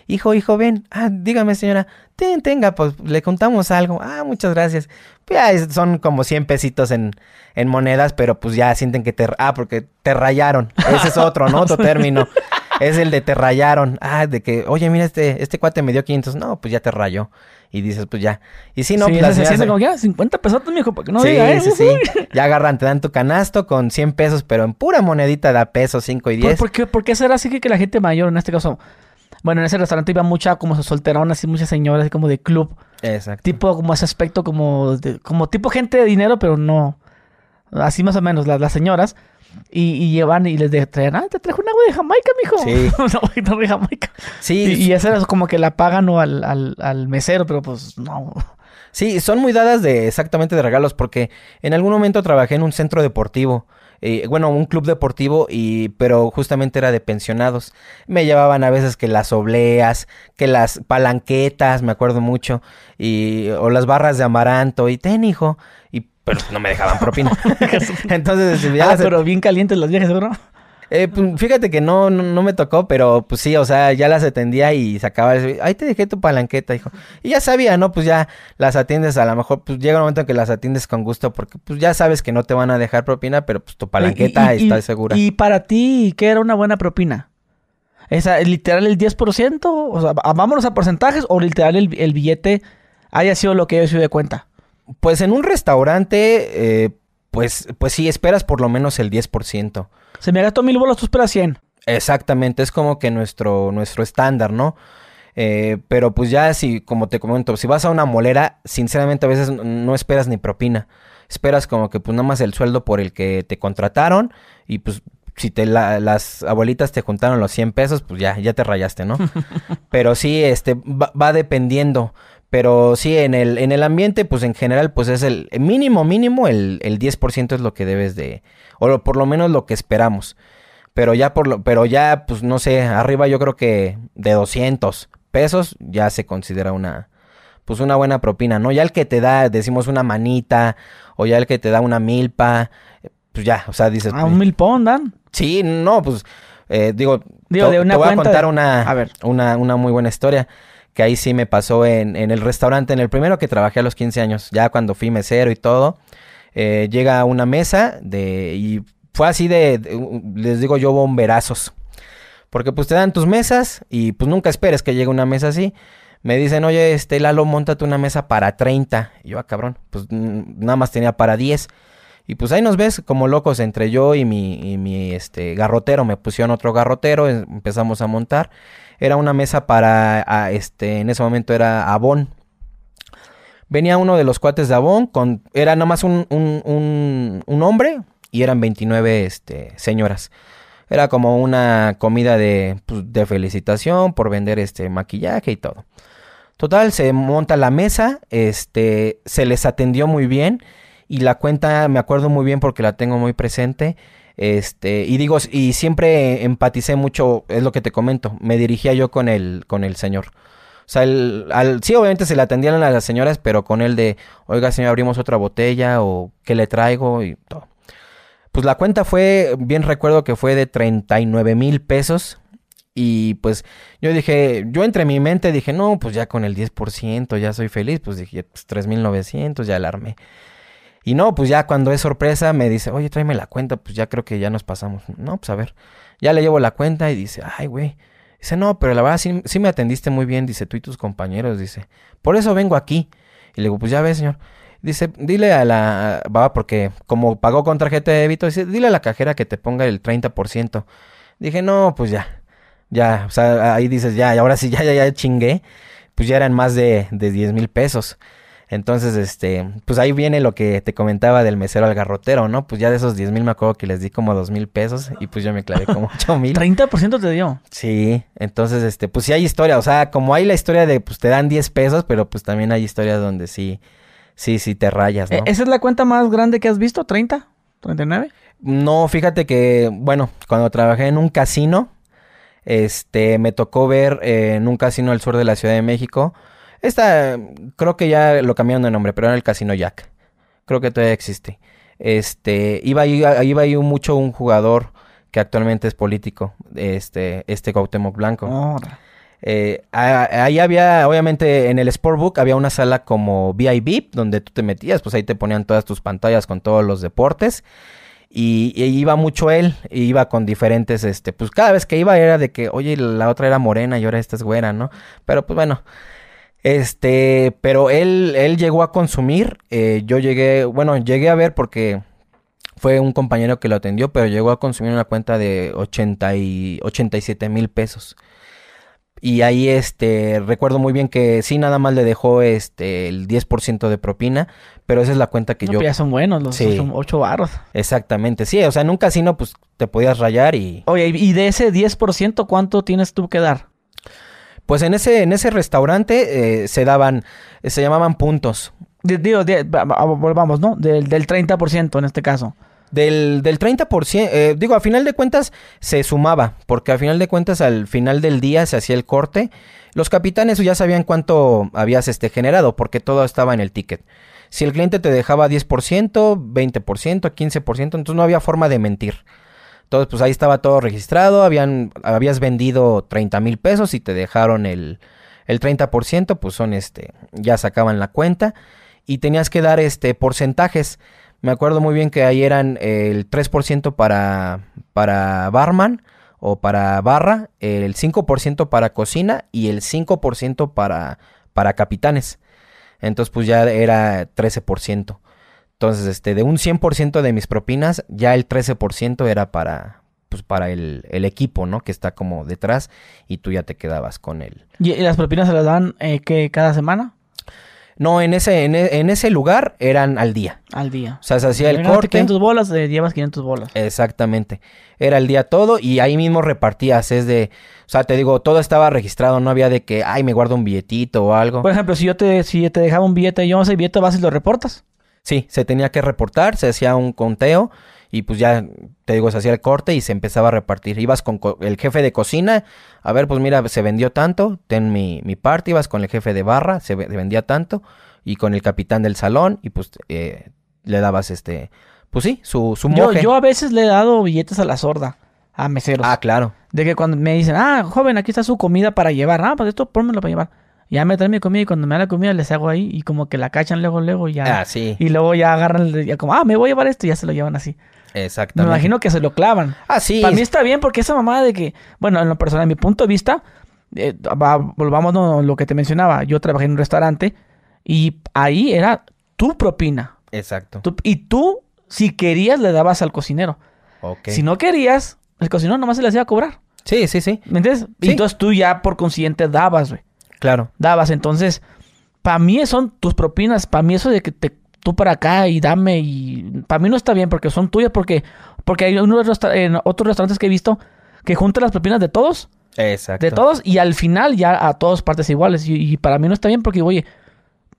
Hijo, hijo, ven. Ah, dígame, señora. Ten, tenga, pues le contamos algo. Ah, muchas gracias. Pues ya son como 100 pesitos en, en monedas, pero pues ya sienten que te... Ah, porque te rayaron. Ese es otro, ¿no? Otro término. Es el de te rayaron. Ah, de que, oye, mira, este, este cuate me dio 500. No, pues ya te rayó. Y dices, pues ya. Y si no, sí, pues se siente como ya, 50 pesos, mijo, porque no sí, diga, Sí, sí, Ya agarran, te dan tu canasto con 100 pesos, pero en pura monedita da pesos, 5 y 10. ¿Por, qué, ¿Por qué será así que, que la gente mayor, en este caso, bueno, en ese restaurante iba mucha como solteronas y muchas señoras así como de club. Exacto. Tipo como ese aspecto como como tipo gente de dinero, pero no. Así más o menos, las, las señoras. Y, y, llevan y les traen, ah, te trajo un agua de Jamaica, mijo. Sí. no, de Jamaica. Sí. Y, y esa es como que la pagan o al, al, al mesero, pero pues no. Sí, son muy dadas de exactamente de regalos porque en algún momento trabajé en un centro deportivo eh, bueno, un club deportivo, y, pero justamente era de pensionados. Me llevaban a veces que las obleas, que las palanquetas, me acuerdo mucho, y, o las barras de amaranto, y ten, hijo, y, pero no me dejaban propina. Entonces, ya ah, pero bien calientes las viejas, ¿no? Eh, pues, fíjate que no, no, me tocó, pero pues sí, o sea, ya las atendía y sacaba, ahí te dejé tu palanqueta, hijo. Y ya sabía, ¿no? Pues ya las atiendes, a lo mejor, pues llega un momento en que las atiendes con gusto, porque pues ya sabes que no te van a dejar propina, pero pues tu palanqueta está segura. ¿Y para ti qué era una buena propina? ¿Esa, literal el 10%? O sea, vámonos a porcentajes o literal el, billete haya sido lo que yo sido de cuenta. Pues en un restaurante, eh, pues, pues sí, esperas por lo menos el 10%. Se me gastó mil bolas, tú esperas 100. Exactamente, es como que nuestro, nuestro estándar, ¿no? Eh, pero pues ya si, como te comento, si vas a una molera, sinceramente a veces no esperas ni propina. Esperas como que pues nada más el sueldo por el que te contrataron y pues si te las abuelitas te juntaron los 100 pesos, pues ya, ya te rayaste, ¿no? pero sí, este, va, dependiendo. Pero sí, en el, en el ambiente, pues en general, pues es el mínimo, mínimo, el, el 10% es lo que debes de, o por lo menos lo que esperamos. Pero ya por lo, pero ya pues no sé, arriba yo creo que de 200 pesos ya se considera una pues una buena propina, ¿no? Ya el que te da, decimos una manita o ya el que te da una milpa, pues ya, o sea, dices, ah, un milpón dan. Sí, no, pues eh, digo, digo de una te voy a contar una, a ver. una una muy buena historia que ahí sí me pasó en, el restaurante, en el primero que trabajé a los 15 años, ya cuando fui mesero y todo. Eh, llega una mesa de, y fue así de, les digo yo, bomberazos. Porque pues te dan tus mesas y pues nunca esperes que llegue una mesa así. Me dicen, oye, este Lalo, montate una mesa para 30. Y yo, ah, cabrón, pues nada más tenía para 10. Y pues ahí nos ves como locos entre yo y mi, mi este, garrotero. Me pusieron otro garrotero, em, empezamos a montar. Era una mesa para, este, en ese momento era Avon, venía uno de los cuates de Avon, con, era nada más un, un, un, hombre y eran 29 este, señoras. Era como una comida de, pues, de felicitación por vender este maquillaje y todo. Total, se monta la mesa, este, se les atendió muy bien y la cuenta me acuerdo muy bien porque la tengo muy presente. Este, y digo, y siempre empaticé mucho, es lo que te comento, me dirigía yo con el, con el señor. O sea, el, al, sí, obviamente se le atendían a las señoras, pero con el de, oiga, señor, abrimos otra botella o qué le traigo y todo. Pues la cuenta fue, bien recuerdo que fue de 39 mil pesos. Y pues yo dije, yo entre mi mente dije, no, pues ya con el 10% ya soy feliz. Pues dije, pues 3.900, ya alarmé. Y no, pues ya cuando es sorpresa me dice, oye, tráeme la cuenta, pues ya creo que ya nos pasamos. No, pues a ver. Ya le llevo la cuenta y dice, ay, güey, Dice, no, pero la verdad sí, me atendiste muy bien, dice, tú y tus compañeros, dice. Por eso vengo aquí. Y le digo, pues ya ves, señor. Dice, dile a la, va, porque como pagó con tarjeta de débito, dice, dile a la cajera que te ponga el 30%. Dije, no, pues ya, ya, o sea, ahí dices, ya, y ahora sí, ya, ya, ya chingué, pues ya eran más de, de 10 mil pesos. Entonces, este, pues ahí viene lo que te comentaba del mesero al garrotero, ¿no? Pues ya de esos 10 mil me acuerdo que les di como 2 mil pesos y pues yo me clavé como 8 mil. ¿30% te dio? Sí, entonces, este, pues sí hay historia, o sea, como hay la historia de, pues te dan 10 pesos, pero pues también hay historias donde sí, sí, sí te rayas, ¿no? ¿E-, ¿Esa es la cuenta más grande que has visto? ¿30? ¿39? No, fíjate que, bueno, cuando trabajé en un casino, este, me tocó ver eh, en un casino al sur de la Ciudad de México, esta, creo que ya lo cambiaron de nombre, pero era el Casino Jack. Creo que todavía existe. Este, iba ahí, iba ahí mucho un jugador que actualmente es político, este, este Cuauhtémoc Blanco. Eh, ahí había, obviamente, en el Sportbook había una sala como VIP, donde tú te metías, pues ahí te ponían todas tus pantallas con todos los deportes. Y, y, iba mucho él, y iba con diferentes, este, pues cada vez que iba era de que, oye, la otra era morena y ahora esta es güera, ¿no? Pero pues bueno, este, pero él, él llegó a consumir. Eh, yo llegué, bueno, llegué a ver porque fue un compañero que lo atendió, pero llegó a consumir una cuenta de 80 y 87 mil pesos. Y ahí, este, recuerdo muy bien que sí, nada más le dejó, este, el 10% de propina, pero esa es la cuenta que yo... Ya son buenos, los sí. 8 barros. Exactamente, sí, o sea, en un casino, pues, te podías rayar y... Oye, y de ese 10%, ¿cuánto tienes tú que dar? Pues en ese, en ese restaurante eh, se daban, se llamaban puntos. Digo, volvamos, ¿no? Del, del 30% en este caso. Del, del 30%, eh, digo, a final de cuentas se sumaba, porque a final de cuentas al final del día se hacía el corte. Los capitanes ya sabían cuánto habías este, generado, porque todo estaba en el ticket. Si el cliente te dejaba 10%, 20%, 15%, entonces no había forma de mentir. Entonces, pues ahí estaba todo registrado, habían, habías vendido 30 mil pesos y te dejaron el, el 30%, pues son este, ya sacaban la cuenta y tenías que dar este porcentajes. Me acuerdo muy bien que ahí eran el 3% para, para barman o para barra, el 5% para cocina y el 5% para, para capitanes. Entonces pues ya era 13%. Entonces, este, de un 100% de mis propinas, ya el 13% era para, pues, para el, equipo, ¿no? Que está como detrás y tú ya te quedabas con él. ¿Y, las propinas se las dan eh, que cada semana? No, en ese, en, ese lugar eran al día. Al día. O sea, se hacía el corte. 500 bolas, eh, llevas 500 bolas. Exactamente. Era el día todo y ahí mismo repartías. Es de, o sea, te digo, todo estaba registrado. No había de que, ay, me guardo un billetito o algo. Por ejemplo, si yo te, si te dejaba un billete, yo no sé, billete vas y lo reportas. Sí, se tenía que reportar, se hacía un conteo y pues ya, te digo, se hacía el corte y se empezaba a repartir. Ibas con el jefe de cocina, a ver, pues mira, se vendió tanto, ten mi, mi parte, ibas con el jefe de barra, se vendía tanto, y con el capitán del salón, y pues eh, le dabas este, pues sí, su, su Yo, yo a veces le he dado billetes a la sorda, a meseros. Ah, claro. De que cuando me dicen, ah, joven, aquí está su comida para llevar, ah, pues esto pónmelo para llevar ya me traen mi comida y cuando me da la comida les hago ahí y como que la cachan luego, luego y ya. Ah, sí. Y luego ya agarran, ya como, ah, me voy a llevar esto y ya se lo llevan así. Exactamente. Me imagino que se lo clavan. Ah, sí. Para mí está bien porque esa mamada de que, bueno, en lo personal, en mi punto de vista, eh, volvamos a lo que te mencionaba. Yo trabajé en un restaurante y ahí era tu propina. Exacto. y tú, si querías, le dabas al cocinero. Ok. Si no querías, el cocinero nomás se le hacía cobrar. Sí, sí, sí. ¿Me entiendes? Y entonces tú ya por consiguiente dabas, güey. Claro. Dabas. Entonces, para mí son tus propinas. Para mí eso de que te, tú para acá y dame y... Para mí no está bien porque son tuyas porque... Porque hay unos en otros restaurantes que he visto que juntan las propinas de todos. Exacto. De todos y al final ya a todas partes iguales. Y, para mí no está bien porque, oye,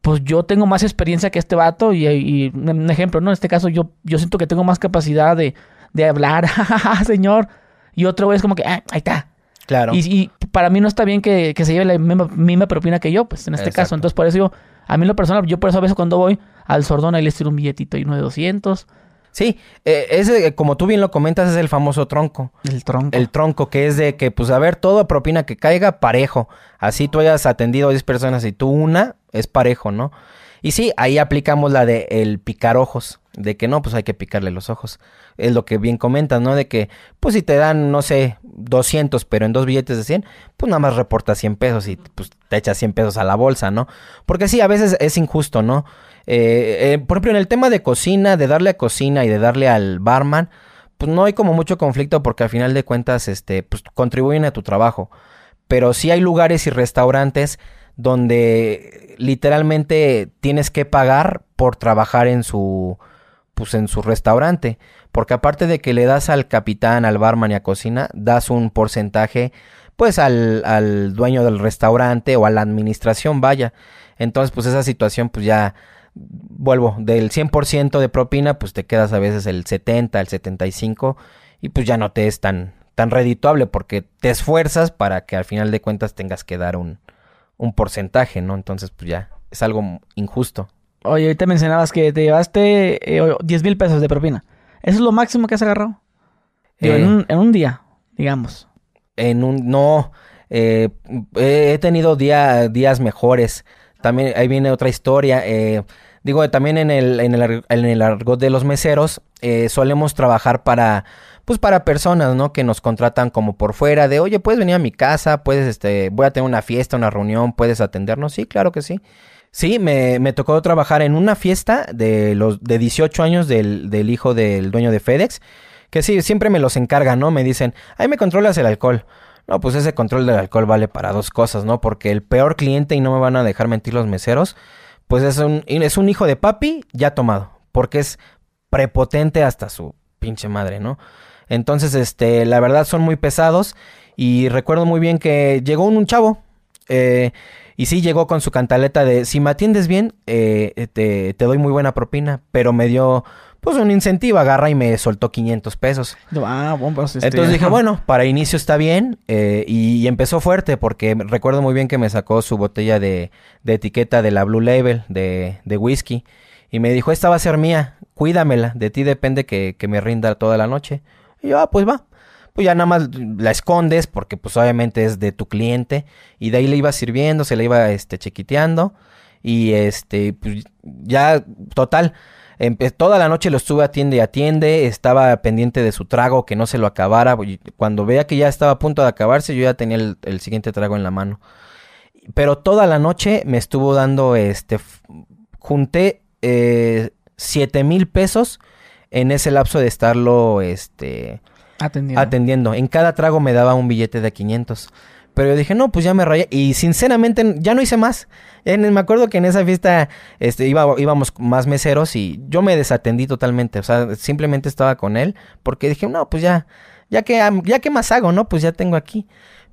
pues yo tengo más experiencia que este vato y, un ejemplo, ¿no? En este caso yo, yo siento que tengo más capacidad de, de hablar, señor. Y otro güey es como que, ah, ahí está. Claro. Y, para mí no está bien que, se lleve la misma, propina que yo, pues en este caso. Entonces, por eso yo, a mí lo personal, yo por eso a veces cuando voy al sordón ahí les tiro un billetito y uno de 200. Sí, eh, ese, como tú bien lo comentas, es el famoso tronco. El tronco. El tronco, que es de que, pues, a ver, toda propina que caiga, parejo. Así tú hayas atendido a 10 personas y tú una, es parejo, ¿no? Y sí, ahí aplicamos la de el picar ojos, de que no, pues hay que picarle los ojos es lo que bien comentas, ¿no? De que, pues si te dan, no sé, 200, pero en dos billetes de 100, pues nada más reportas 100 pesos y pues te echas 100 pesos a la bolsa, ¿no? Porque sí, a veces es injusto, ¿no? Eh, eh, por ejemplo, en el tema de cocina, de darle a cocina y de darle al barman, pues no hay como mucho conflicto porque al final de cuentas, este, pues contribuyen a tu trabajo. Pero sí hay lugares y restaurantes donde literalmente tienes que pagar por trabajar en su, pues en su restaurante. Porque aparte de que le das al capitán, al barman y a cocina, das un porcentaje pues al, al dueño del restaurante o a la administración, vaya. Entonces pues esa situación pues ya vuelvo, del 100% de propina, pues te quedas a veces el 70, el 75 y pues ya no te es tan, tan redituable porque te esfuerzas para que al final de cuentas tengas que dar un, un porcentaje, ¿no? Entonces pues ya es algo injusto. Oye, ahorita mencionabas que te llevaste 10 eh, mil pesos de propina. ¿Eso es lo máximo que has agarrado? en, eh. un, en, un, día, digamos. En un... No, eh, he tenido día, días mejores. También ahí viene otra historia. Eh, digo, también en el, en el, en el argot de los meseros eh, solemos trabajar para, pues para personas, ¿no? Que nos contratan como por fuera de, oye, puedes venir a mi casa, puedes, este, voy a tener una fiesta, una reunión, puedes atendernos. Sí, claro que sí. Sí, me, me tocó trabajar en una fiesta de los de 18 años del, del hijo del dueño de FedEx. Que sí, siempre me los encargan, ¿no? Me dicen, ahí me controlas el alcohol. No, pues ese control del alcohol vale para dos cosas, ¿no? Porque el peor cliente, y no me van a dejar mentir los meseros, pues es un, es un hijo de papi ya tomado. Porque es prepotente hasta su pinche madre, ¿no? Entonces, este, la verdad son muy pesados. Y recuerdo muy bien que llegó un, chavo. Eh, y sí llegó con su cantaleta de, si me atiendes bien, eh, te, te, doy muy buena propina. Pero me dio pues un incentivo, agarra y me soltó 500 pesos. Ah, pues, este, Entonces dije, bueno, para inicio está bien. Eh, y, empezó fuerte porque recuerdo muy bien que me sacó su botella de, de etiqueta de la Blue Label de, de, whisky. Y me dijo, esta va a ser mía, cuídamela, de ti depende que, que me rinda toda la noche. Y yo, ah, pues va. Pues ya nada más la escondes porque pues obviamente es de tu cliente. Y de ahí le iba sirviendo, se le iba este, chequiteando. Y este, pues ya, total toda la noche lo estuve atiende y atiende, estaba pendiente de su trago, que no se lo acabara. Cuando veía que ya estaba a punto de acabarse, yo ya tenía el, siguiente trago en la mano. Pero toda la noche me estuvo dando, este, junté eh, 7 mil pesos en ese lapso de estarlo, este, atendiendo. atendiendo. En cada trago me daba un billete de 500. Pero yo dije, no, pues ya me rayé. Y sinceramente ya no hice más. me acuerdo que en esa fiesta este, iba, íbamos más meseros y yo me desatendí totalmente. O sea, simplemente estaba con él porque dije, no, pues ya, ya que, ya que más hago, ¿no? Pues ya tengo aquí.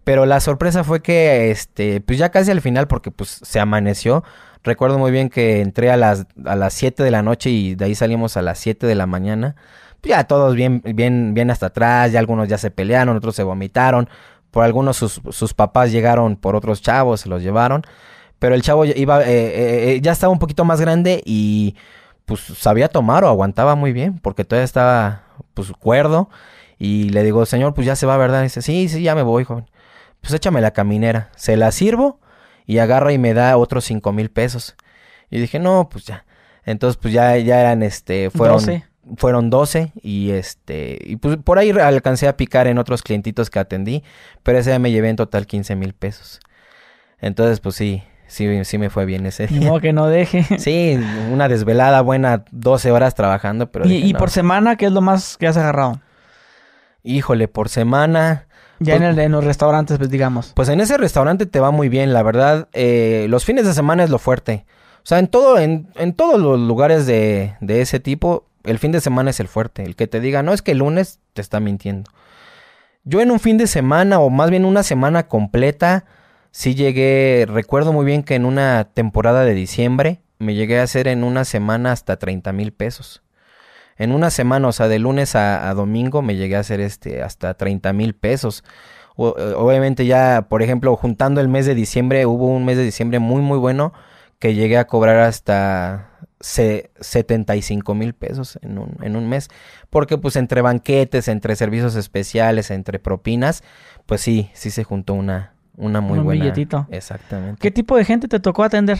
Pero la sorpresa fue que, este, pues ya casi al final, porque pues se amaneció. Recuerdo muy bien que entré a las, a las 7 de la noche y de ahí salimos a las 7 de la mañana. Ya todos bien, bien, bien hasta atrás, ya algunos ya se pelearon, otros se vomitaron por algunos sus, papás llegaron por otros chavos, se los llevaron. Pero el chavo iba, eh, eh, eh, ya estaba un poquito más grande y pues sabía tomar o aguantaba muy bien, porque todavía estaba pues cuerdo. Y le digo, señor, pues ya se va, ¿verdad? Dice, sí, sí, ya me voy, joven. Pues échame la caminera. Se la sirvo y agarra y me da otros cinco mil pesos. Y dije, no, pues ya. Entonces, pues ya, ya eran, este, fueron fueron 12 y este y pues por ahí alcancé a picar en otros clientitos que atendí, pero ese día me llevé en total 15 mil pesos. Entonces pues sí, sí, sí me fue bien ese día. No, que no deje. Sí, una desvelada buena, 12 horas trabajando, pero... ¿Y, por semana qué es lo más que has agarrado? Híjole, por semana... Ya en, pues el, los restaurantes, pues digamos. Pues en ese restaurante te va muy bien, la verdad. Eh, los fines de semana es lo fuerte. O sea, en todo, en, en todos los lugares de, de ese tipo, el fin de semana es el fuerte. El que te diga, no es que el lunes te está mintiendo. Yo en un fin de semana, o más bien una semana completa, sí llegué, recuerdo muy bien que en una temporada de diciembre me llegué a hacer en una semana hasta 30 mil pesos. En una semana, o sea, de lunes a, domingo me llegué a hacer este hasta 30 mil pesos. Eh, obviamente ya, por ejemplo, juntando el mes de diciembre, hubo un mes de diciembre muy muy bueno que llegué a cobrar hasta 75 mil pesos en un, en un mes. Porque pues entre banquetes, entre servicios especiales, entre propinas, pues sí, sí se juntó una, una muy un Billetito. Exactamente. ¿Qué tipo de gente te tocó atender?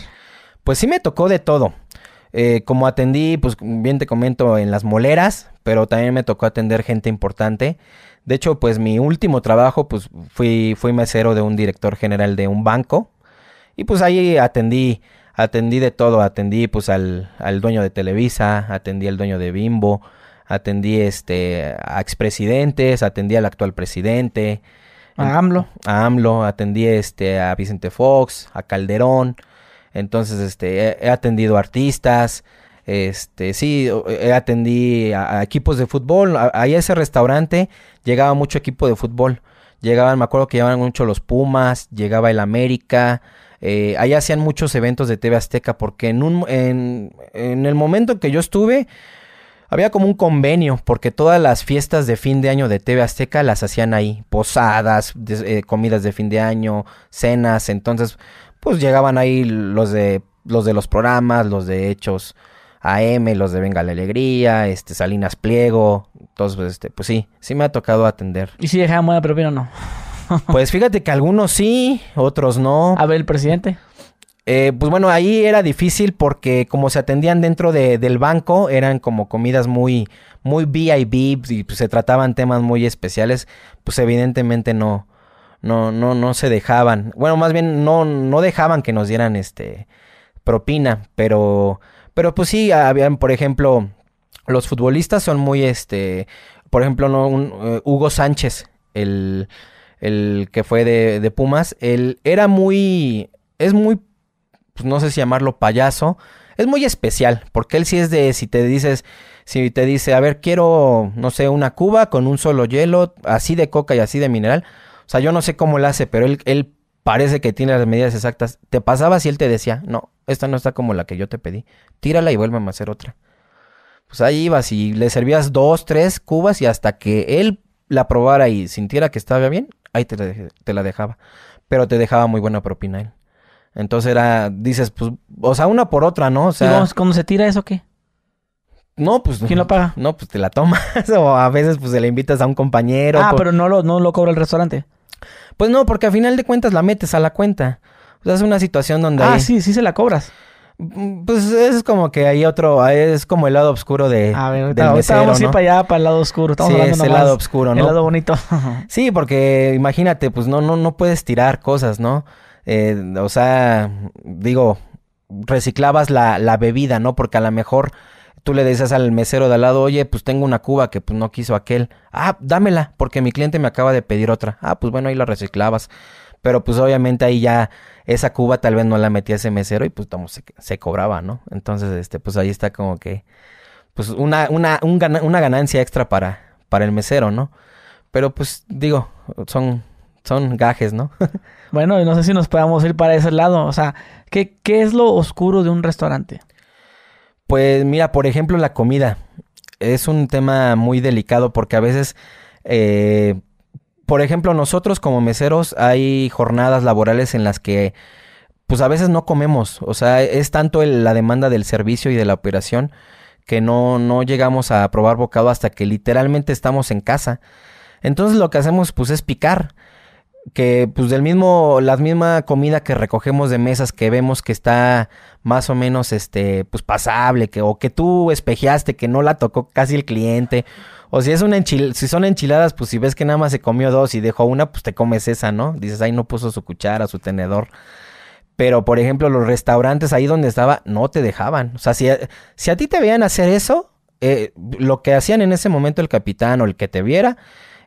Pues sí me tocó de todo. Eh, como atendí, pues bien te comento, en las moleras, pero también me tocó atender gente importante. De hecho, pues mi último trabajo, pues fui, fui mesero de un director general de un banco. Y pues ahí atendí atendí de todo, atendí pues al, al dueño de Televisa, atendí al dueño de Bimbo, atendí este a expresidentes, atendí al actual presidente, a AMLO, a AMLO, atendí este a Vicente Fox, a Calderón, entonces este he, atendido artistas, este sí, he atendí a, equipos de fútbol, ahí a ese restaurante llegaba mucho equipo de fútbol, llegaban, me acuerdo que llegaban mucho los Pumas, llegaba el América, eh, ahí hacían muchos eventos de TV Azteca porque en, un, en, en el momento que yo estuve había como un convenio porque todas las fiestas de fin de año de TV Azteca las hacían ahí, posadas, eh, comidas de fin de año, cenas, entonces pues llegaban ahí los de los de los programas, los de Hechos AM, los de Venga la Alegría, este Salinas Pliego, todos pues, este pues sí, sí me ha tocado atender. ¿Y si dejaban buena propina o no? pues fíjate que algunos sí, otros no. A ver, el presidente. Eh, pues bueno, ahí era difícil porque como se atendían dentro de, del banco, eran como comidas muy, muy VIP y pues, se trataban temas muy especiales, pues evidentemente no, no, no, no se dejaban. Bueno, más bien no, no dejaban que nos dieran este propina, pero, pero pues sí, habían, por ejemplo, los futbolistas son muy, este, por ejemplo, no, eh, Hugo Sánchez, el el que fue de, de Pumas, él era muy, es muy, pues no sé si llamarlo payaso, es muy especial, porque él sí es de, si te dices, si te dice, a ver, quiero, no sé, una cuba con un solo hielo, así de coca y así de mineral, o sea, yo no sé cómo lo hace, pero él, él parece que tiene las medidas exactas. Te pasaba si él te decía, no, esta no está como la que yo te pedí, tírala y vuélveme a hacer otra. Pues ahí ibas y le servías dos, tres cubas y hasta que él la probara y sintiera que estaba bien, ahí te, la dejaba. Pero te dejaba muy buena propina él. Entonces era, dices, pues, o sea, una por otra, ¿no? O sea, ¿Y cuando se tira eso qué? No, pues. ¿Quién lo paga? No, pues te la tomas. o a veces, pues, se la invitas a un compañero. Ah, pero no lo, no lo cobra el restaurante. Pues no, porque a final de cuentas la metes a la cuenta. O sea, es una situación donde. Ah, sí, sí se la cobras. Mm, pues es como que hay otro, es como el lado oscuro de. A ver, del vamos a ir para allá, para el lado oscuro. Estamos sí, es el lado oscuro, ¿no? El lado bonito. sí, porque imagínate, pues no, no, no puedes tirar cosas, ¿no? Eh, o sea, digo, reciclabas la, la bebida, ¿no? Porque a lo mejor tú le decías al mesero de al lado, oye, pues tengo una cuba que pues no quiso aquel. Ah, dámela, porque mi cliente me acaba de pedir otra. Ah, pues bueno, ahí la reciclabas. Pero pues obviamente ahí ya esa cuba tal vez no la metía ese mesero y pues se, se, cobraba, ¿no? Entonces, este, pues ahí está como que, pues una, una, una ganancia extra para, para el mesero, ¿no? Pero pues digo, son, son gajes, ¿no? bueno, no sé si nos podamos ir para ese lado. O sea, ¿qué, ¿qué es lo oscuro de un restaurante? Pues mira, por ejemplo, la comida. Es un tema muy delicado porque a veces eh, por ejemplo, nosotros como meseros hay jornadas laborales en las que pues a veces no comemos, o sea, es tanto la demanda del servicio y de la operación que no, no llegamos a probar bocado hasta que literalmente estamos en casa. Entonces lo que hacemos pues es picar que pues del mismo la misma comida que recogemos de mesas que vemos que está más o menos este pues pasable que o que tú espejeaste que no la tocó casi el cliente o si es una si son enchiladas pues si ves que nada más se comió dos y dejó una pues te comes esa no dices ahí no puso su cuchara su tenedor pero por ejemplo los restaurantes ahí donde estaba no te dejaban. O sea si a, si a ti te veían hacer eso eh, lo que hacían en ese momento el capitán o el que te viera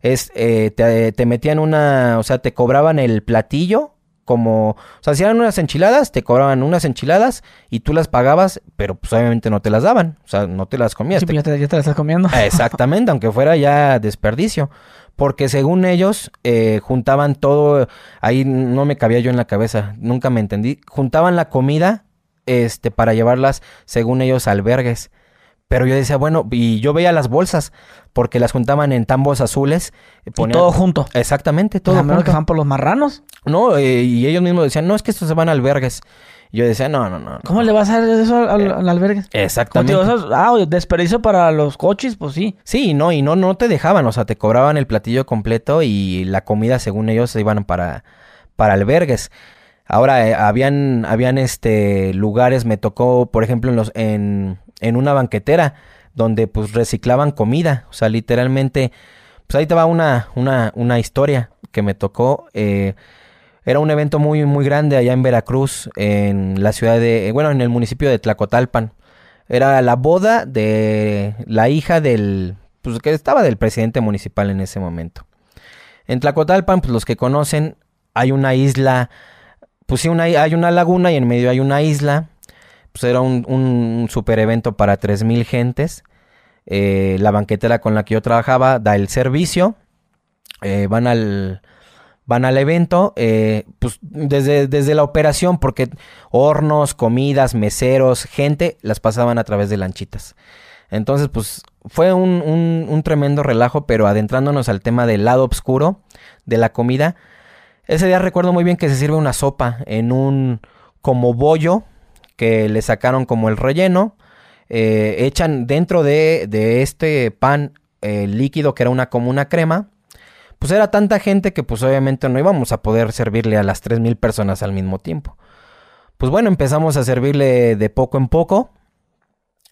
es, eh, te, te, metían una, o sea, te cobraban el platillo como, o sea, si eran unas enchiladas, te cobraban unas enchiladas y tú las pagabas, pero pues obviamente no te las daban, o sea, no te las comías. Sí, pues, ya, te, las estás comiendo. Exactamente, aunque fuera ya desperdicio. Porque según ellos, eh, juntaban todo, ahí no me cabía yo en la cabeza, nunca me entendí, juntaban la comida, este, para llevarlas, según ellos, albergues. Pero yo decía, bueno, y yo veía las bolsas, porque las juntaban en tambos azules. Eh, y todo junto. Exactamente, todo ¿A menos que van por los marranos? No, eh, y ellos mismos decían, no, es que estos se van a albergues. Y yo decía, no, no, no. ¿Cómo le vas a hacer eso al, eh, albergue? Exactamente. ah, desperdicio para los coches, pues sí. Sí, no, y no, no te dejaban, o sea, te cobraban el platillo completo y la comida, según ellos, se iban para, para albergues. Ahora, habían, habían este lugares, me tocó, por ejemplo, en los, en, en una banquetera donde pues reciclaban comida, o sea, literalmente, pues ahí te va una, una, una historia que me tocó. Eh, Era un evento muy, muy grande allá en Veracruz, en la ciudad de, bueno, en el municipio de Tlacotalpan. Era la boda de la hija del, pues que estaba del presidente municipal en ese momento. En Tlacotalpan, pues los que conocen, hay una isla, pues sí, una, hay una laguna y en medio hay una isla. Pues era un, un super evento para 3.000 gentes. Eh, la banquetera con la que yo trabajaba da el servicio. Eh, van al van al evento, eh, pues desde, desde la operación, porque hornos, comidas, meseros, gente, las pasaban a través de lanchitas. Entonces, pues fue un, un, tremendo relajo, pero adentrándonos al tema del lado oscuro de la comida, ese día recuerdo muy bien que se sirve una sopa en un como bollo que le sacaron como el relleno, eh, echan dentro de, de este pan eh, líquido que era una como una crema, pues era tanta gente que pues obviamente no íbamos a poder servirle a las 3.000 personas al mismo tiempo. Pues bueno, empezamos a servirle de poco en poco.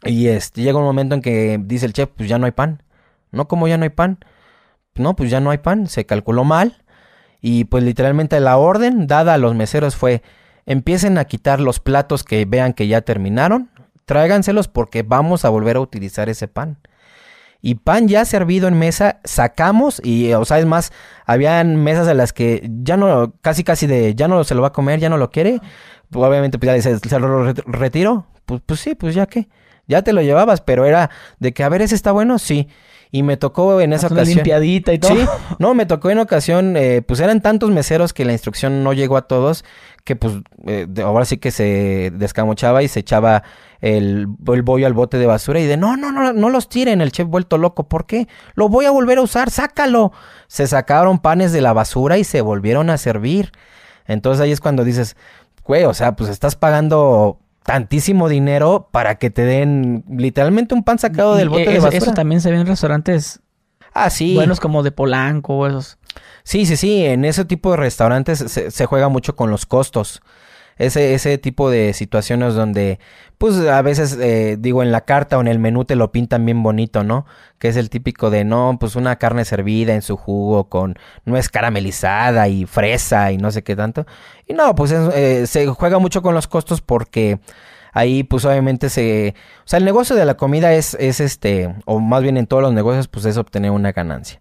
Y este, llega un momento en que dice el chef, pues ya no hay pan. No, como ya no hay pan. No, pues ya no hay pan. Se calculó mal. Y pues literalmente la orden dada a los meseros fue, empiecen a quitar los platos que vean que ya terminaron. Tráiganselos porque vamos a volver a utilizar ese pan y pan ya servido en mesa, sacamos y, o sea, es más, habían mesas a las que ya no, casi casi de, ya no se lo va a comer, ya no lo quiere, pues obviamente pues ya dice, se lo retiro, pues, pues sí, pues ya que, ya te lo llevabas, pero era de que, a ver, ese está bueno, sí. Y me tocó en esa ocasión. limpiadita y todo. Sí, no, me tocó en ocasión, eh, pues eran tantos meseros que la instrucción no llegó a todos, que pues eh, ahora sí que se descamochaba y se echaba el, el, bollo al bote de basura y de no, no, no, no los tiren, el chef vuelto loco, ¿por qué? Lo voy a volver a usar, sácalo. Se sacaron panes de la basura y se volvieron a servir. Entonces ahí es cuando dices, güey, o sea, pues estás pagando tantísimo dinero para que te den literalmente un pan sacado del bote de basura. Eso también se ve en restaurantes ah, sí. buenos como de Polanco o esos. Sí, sí, sí, en ese tipo de restaurantes se, juega mucho con los costos. Ese, ese tipo de situaciones donde, pues a veces, eh, digo, en la carta o en el menú te lo pintan bien bonito, ¿no? Que es el típico de, no, pues una carne servida en su jugo con nuez caramelizada y fresa y no sé qué tanto. Y no, pues eh, se juega mucho con los costos porque ahí pues obviamente se... O sea, el negocio de la comida es, es este, o más bien en todos los negocios pues es obtener una ganancia.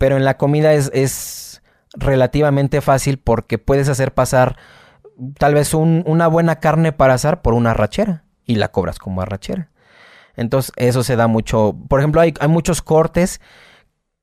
Pero en la comida es, es relativamente fácil porque puedes hacer pasar tal vez una buena carne para asar por una arrachera y la cobras como arrachera. Entonces eso se da mucho. Por ejemplo, hay, hay muchos cortes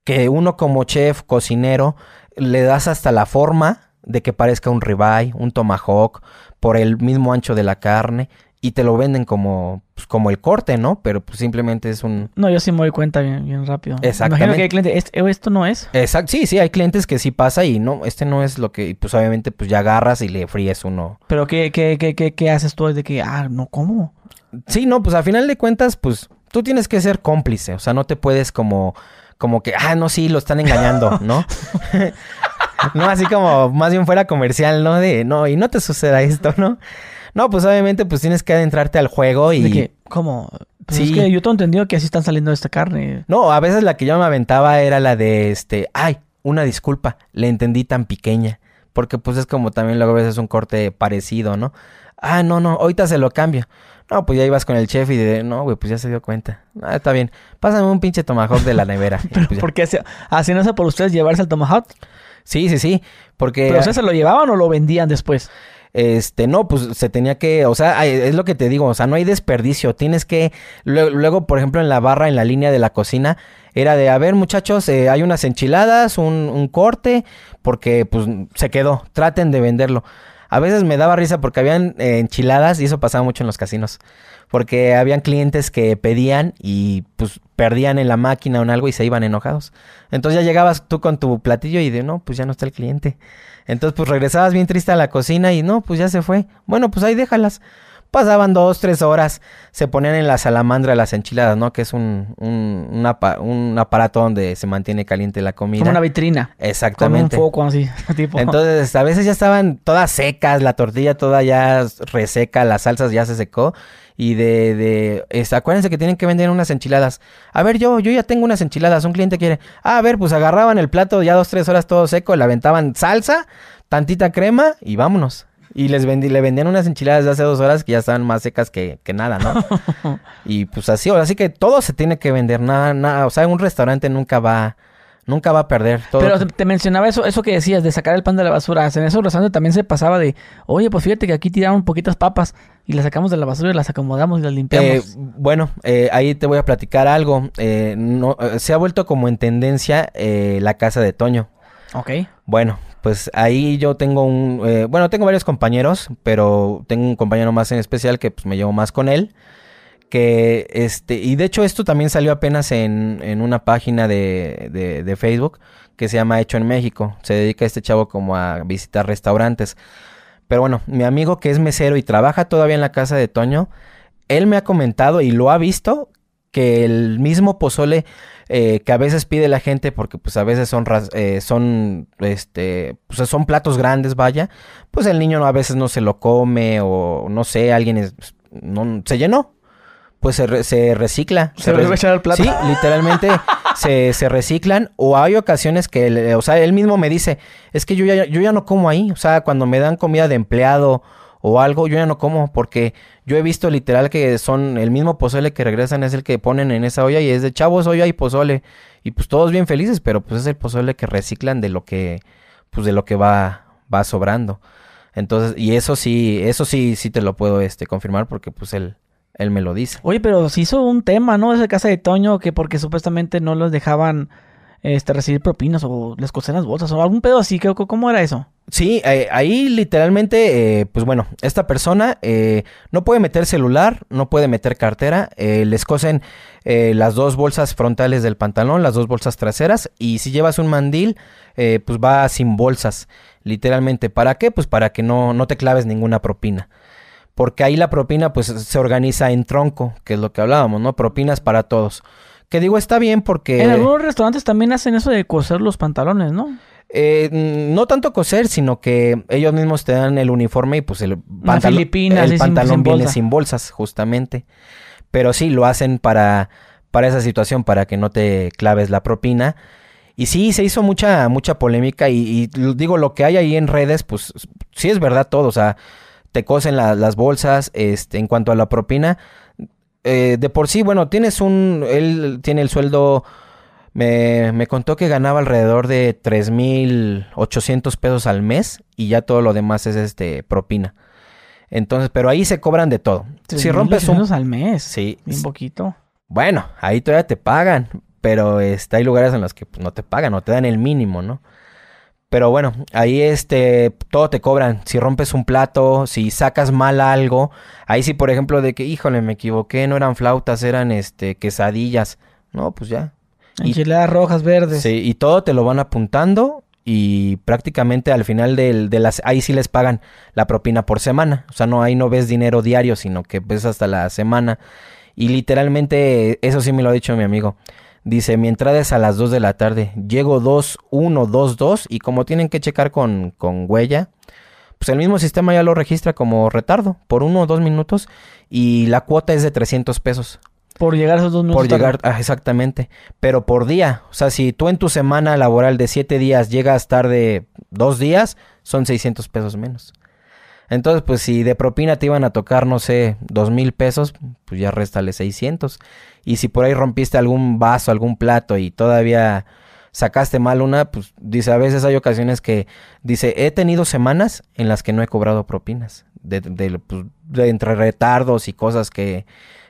que uno como chef, cocinero, le das hasta la forma de que parezca un ribeye, un tomahawk, por el mismo ancho de la carne y te lo venden como, pues, como el corte, ¿no? Pero pues simplemente es un... No, yo sí me doy cuenta bien, bien rápido. Exactamente. Imagino que hay clientes, ¿esto no es? Exacto, sí, sí, hay clientes que sí pasa y no, este no es lo que, pues obviamente pues ya agarras y le fríes uno. Pero ¿qué, qué, qué, qué, qué haces tú de que, ah, no, ¿cómo? Sí, no, pues a final de cuentas, pues tú tienes que ser cómplice, o sea, no te puedes como, como que, ah, no, sí, lo están engañando, ¿no? no, así como más bien fuera comercial, ¿no? De, no, y no te suceda esto, ¿no? No, pues obviamente pues tienes que adentrarte al juego y... ¿De ¿Cómo? Pues sí. Es que yo tengo entendido que así están saliendo esta carne. No, a veces la que yo me aventaba era la de este... Ay, una disculpa, le entendí tan pequeña. Porque pues es como también luego a veces un corte parecido, ¿no? Ah, no, no, ahorita se lo cambio. No, pues ya ibas con el chef y de, no, güey, pues ya se dio cuenta. Ah, está bien. Pásame un pinche tomahawk de la nevera. ¿Pero pues por qué hacían eso por ustedes llevarse el tomahawk? Sí, sí, sí. Porque... ¿Pero ustedes se lo llevaban o lo vendían después? Este, no, pues se tenía que, o sea, es lo que te digo, o sea, no hay desperdicio, tienes que, luego, por ejemplo, en la barra, en la línea de la cocina, era de, a ver muchachos, eh, hay unas enchiladas, un, un corte, porque pues se quedó, traten de venderlo. A veces me daba risa porque habían eh, enchiladas y eso pasaba mucho en los casinos. Porque habían clientes que pedían y pues perdían en la máquina o en algo y se iban enojados. Entonces ya llegabas tú con tu platillo y de no, pues ya no está el cliente. Entonces pues regresabas bien triste a la cocina y no, pues ya se fue. Bueno, pues ahí déjalas. Pasaban dos, tres horas, se ponían en la salamandra las enchiladas, ¿no? Que es un, un, un, aparato donde se mantiene caliente la comida. Como una vitrina. Exactamente. Con un foco así, tipo. Entonces, a veces ya estaban todas secas, la tortilla toda ya reseca, las salsas ya se secó. Y de, de acuérdense que tienen que vender unas enchiladas. A ver, yo, yo ya tengo unas enchiladas, un cliente quiere. Ah, a ver, pues agarraban el plato ya dos, tres horas todo seco, le aventaban salsa, tantita crema y vámonos. Y les vendí, le vendían unas enchiladas de hace dos horas que ya estaban más secas que, que nada, ¿no? y pues así, así que todo se tiene que vender, nada, nada, o sea, un restaurante nunca va, nunca va a perder. Todo. Pero te, mencionaba eso, eso que decías de sacar el pan de la basura. En esos restaurantes también se pasaba de, oye, pues fíjate que aquí tiraron poquitas papas y las sacamos de la basura y las acomodamos y las limpiamos. Eh, bueno, eh, ahí te voy a platicar algo. Eh, no, se ha vuelto como en tendencia la casa de Toño. Ok. Bueno, pues ahí yo tengo un, eh, bueno, tengo varios compañeros, pero tengo un compañero más en especial que pues me llevo más con él. Que este, y de hecho esto también salió apenas en, en una página de, de, Facebook que se llama Hecho en México. Se dedica este chavo como a visitar restaurantes. Pero bueno, mi amigo que es mesero y trabaja todavía en la casa de Toño, él me ha comentado y lo ha visto que el mismo pozole eh, que a veces pide la gente porque pues a veces son eh, son este pues son platos grandes vaya pues el niño a veces no se lo come o no sé alguien no se llenó pues se, se recicla se, se echar plato sí literalmente se, se, reciclan o hay ocasiones que o sea él mismo me dice es que yo ya yo ya no como ahí o sea cuando me dan comida de empleado o algo, yo ya no como porque yo he visto literal que son el mismo pozole que regresan es el que ponen en esa olla y es de chavos olla y pozole y pues todos bien felices, pero pues es el pozole que reciclan de lo que pues de lo que va va sobrando. Entonces, y eso sí, eso sí sí te lo puedo este confirmar porque pues él él me lo dice. Oye, pero se hizo un tema, ¿no? Esa casa de Toño que porque supuestamente no los dejaban este, recibir propinas o les cosen las bolsas o algún pedo así. ¿Cómo era eso? Sí, eh, ahí literalmente, eh, pues bueno, esta persona eh, no puede meter celular, no puede meter cartera, les cosen las dos bolsas frontales del pantalón, las dos bolsas traseras y si llevas un mandil, pues va sin bolsas, literalmente. ¿Para qué? Pues para que no, no te claves ninguna propina. Porque ahí la propina pues se organiza en tronco, que es lo que hablábamos, ¿no? Propinas para todos. Que digo, está bien porque... En algunos restaurantes también hacen eso de coser los pantalones, ¿no? Eh, no tanto coser, sino que ellos mismos te dan el uniforme y pues el, pantalón, el pantalón viene sin bolsas, justamente. Pero sí, lo hacen para, para esa situación, para que no te claves la propina. Y sí, se hizo mucha, mucha polémica y, digo, lo que hay ahí en redes, pues sí es verdad todo, o sea, te cosen las bolsas, este, en cuanto a la propina, eh, de por sí, bueno, tienes un, él tiene el sueldo, me, me contó que ganaba alrededor de 3.800 pesos al mes y ya todo lo demás es este propina. Entonces, pero ahí se cobran de todo. Si rompes un al mes, sí, un poquito. Bueno, ahí todavía te pagan, pero este, hay lugares en los que pues, no te pagan o te dan el mínimo, ¿no? Pero bueno, ahí este, todo te cobran. Si rompes un plato, si sacas mal algo. Ahí sí, por ejemplo, de que, híjole, me equivoqué, no eran flautas, eran este, quesadillas. No, pues ya. Enchiladas rojas, verdes. Sí, y todo te lo van apuntando y prácticamente al final de, de las... Ahí sí les pagan la propina por semana. O sea, no, ahí no ves dinero diario, sino que ves hasta la semana. Y literalmente, eso sí me lo ha dicho mi amigo. Dice, mi entrada es a las 2 de la tarde. Llego 2, 1, 2, 2 y como tienen que checar con, con huella, pues el mismo sistema ya lo registra como retardo por uno o dos minutos y la cuota es de 300 pesos. Por llegar a esos dos minutos. Por llegar, ah, exactamente. Pero por día. O sea, si tú en tu semana laboral de 7 días llegas tarde dos días, son 600 pesos menos. Entonces, pues si de propina te iban a tocar, no sé, dos mil pesos, pues ya réstale 600. Y si por ahí rompiste algún vaso, algún plato y todavía sacaste mal una, pues dice, a veces hay ocasiones que dice, he tenido semanas en las que no he cobrado propinas, de, de, pues, de entre retardos y cosas que,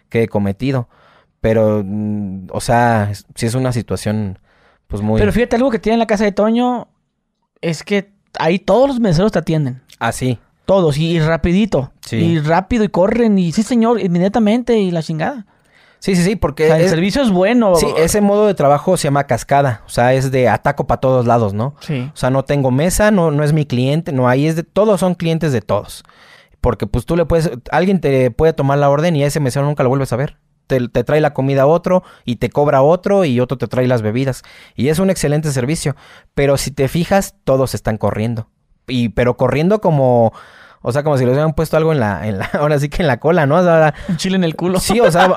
que he cometido. Pero, mm, o sea, si es una situación, pues muy... Pero fíjate, algo que tiene en la casa de Toño es que ahí todos los meseros te atienden. Ah, sí. Todos, y, rapidito. Y rápido, y corren, y sí, señor, inmediatamente, y la chingada. Sí, sí, sí, porque... el servicio es bueno. Sí, ese modo de trabajo se llama cascada. O sea, es de ataco para todos lados, ¿no? Sí. O sea, no tengo mesa, no, no es mi cliente, no, ahí es de... Todos son clientes de todos. Porque pues tú le puedes... Alguien te puede tomar la orden y a ese mesero nunca lo vuelves a ver. Te, te, trae la comida a otro y te cobra otro y otro te trae las bebidas. Y es un excelente servicio. Pero si te fijas, todos están corriendo. Y pero corriendo como O sea, como si les hubieran puesto algo en la, en la, ahora sí que en la cola, ¿no? O sea, un chile en el culo. Sí, o sea,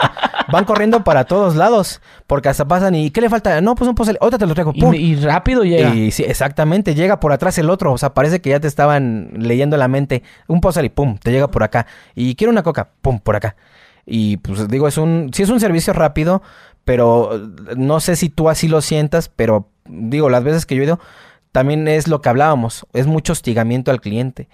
van corriendo para todos lados. Porque hasta pasan y ¿qué le falta? No, pues un pozole, ahorita te lo traigo. ¡Pum! Y, rápido llega. Y sí, exactamente, llega por atrás el otro. O sea, parece que ya te estaban leyendo la mente. Un pozole, pum, te llega por acá. Y quiero una coca, pum, por acá. Y pues digo, es un, sí es un servicio rápido, pero no sé si tú así lo sientas, pero digo, las veces que yo he ido, también es lo que hablábamos, es mucho hostigamiento al cliente.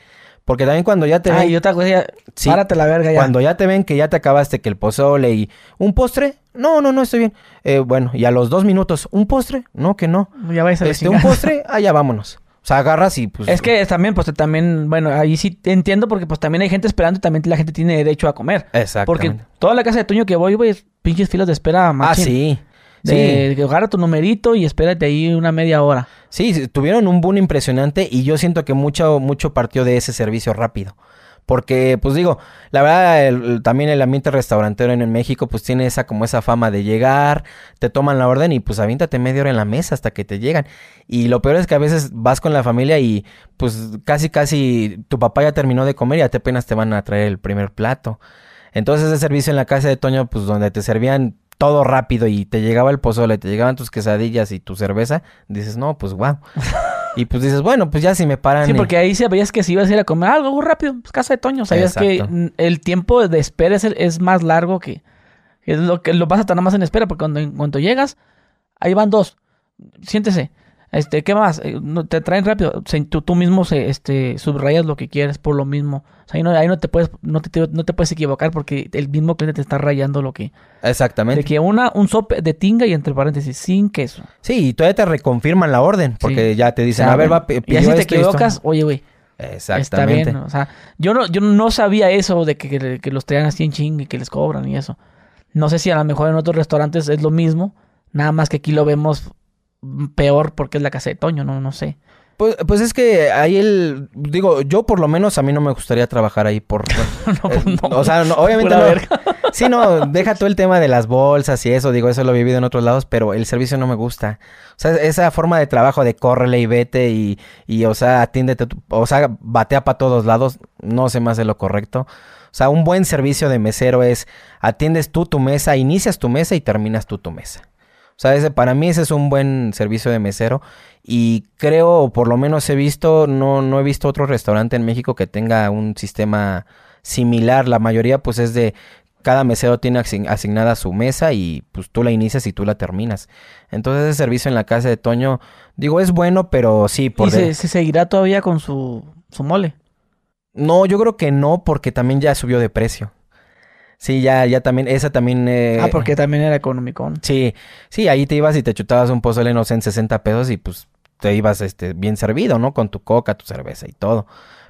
Porque también cuando ya te ven. Ay, otra cosa, sí, párate la verga ya. Cuando ya te ven que ya te acabaste que el pozole y. ¿Un postre? No, no, no, estoy bien. Eh, bueno, y a los dos minutos, ¿un postre? No, que no. Ya vais a este, ¿Un postre? Ah, ya vámonos. O sea, agarras y pues... Es que también, pues también, bueno, ahí sí entiendo porque pues también hay gente esperando y también la gente tiene derecho a comer. Exacto. Porque toda la casa de Toño que voy, güey, pinches filas de espera, machín. Ah, sí. De, sí. agarra tu numerito y espérate ahí una media hora. Sí, tuvieron un boom impresionante y yo siento que mucho, mucho partió de ese servicio rápido. Porque, pues digo, la verdad, también el ambiente restaurantero en, México, pues tiene esa como esa fama de llegar, te toman la orden y pues avíntate media hora en la mesa hasta que te llegan. Y lo peor es que a veces vas con la familia y pues casi, casi tu papá ya terminó de comer y a te apenas te van a traer el primer plato. Entonces ese servicio en la casa de Toño, pues donde te servían todo rápido y te llegaba el pozole, te llegaban tus quesadillas y tu cerveza, dices, no, pues wow. y pues dices, bueno, pues ya si me paran. Sí, porque ahí sabías que si ibas a ir a comer algo muy rápido, pues casa de Toño, sabías que el tiempo de espera es, más largo que, es lo que lo vas a estar nada más en espera, porque cuando, cuando llegas, ahí van dos, siéntese. Este, ¿qué más? Eh, te traen rápido. tú, tú, mismo se, este, subrayas lo que quieres por lo mismo. O sea, ahí no, ahí no te puedes, no te, no te puedes equivocar porque el mismo cliente te está rayando lo que. Exactamente. De que una, un sope de tinga y entre paréntesis, sin queso. Sí, y todavía te reconfirman la orden. Porque ya te dicen, a ver, va, Y así te equivocas, oye, güey. Exactamente. Está bien. O sea, yo no, yo no sabía eso de que, que los traían así en ching y que les cobran y eso. No sé si a lo mejor en otros restaurantes es lo mismo. Nada más que aquí lo vemos peor porque es la casa de Toño, no, no sé. Pues, pues es que ahí el... Digo, yo por lo menos a mí no me gustaría trabajar ahí por... Eh, o sea, obviamente no... Sí, no, deja todo el tema de las bolsas y eso, digo, eso lo he vivido en otros lados, pero el servicio no me gusta. O sea, esa forma de trabajo de córrele y vete y, y o sea, atiéndete, o sea, batea para todos lados, no se me hace lo correcto. O sea, un buen servicio de mesero es atiendes tú tu mesa, inicias tu mesa y terminas tú tu mesa. O sea, ese, para mí ese es un buen servicio de mesero. Y creo, o por lo menos he visto, no, no he visto otro restaurante en México que tenga un sistema similar. La mayoría pues es de cada mesero tiene asignada su mesa y pues tú la inicias y tú la terminas. Entonces ese servicio en la casa de Toño, digo, es bueno, pero sí, por... ¿Y se, se, seguirá todavía con su, su mole? No, yo creo que no, porque también ya subió de precio. Sí, ya, ya también, esa también... Eh, ah, porque también era económico. Sí, sí, ahí te ibas y te chutabas un pozole, no sé, en 60 pesos y pues te ibas este, bien servido, ¿no? Con tu coca, tu cerveza y todo.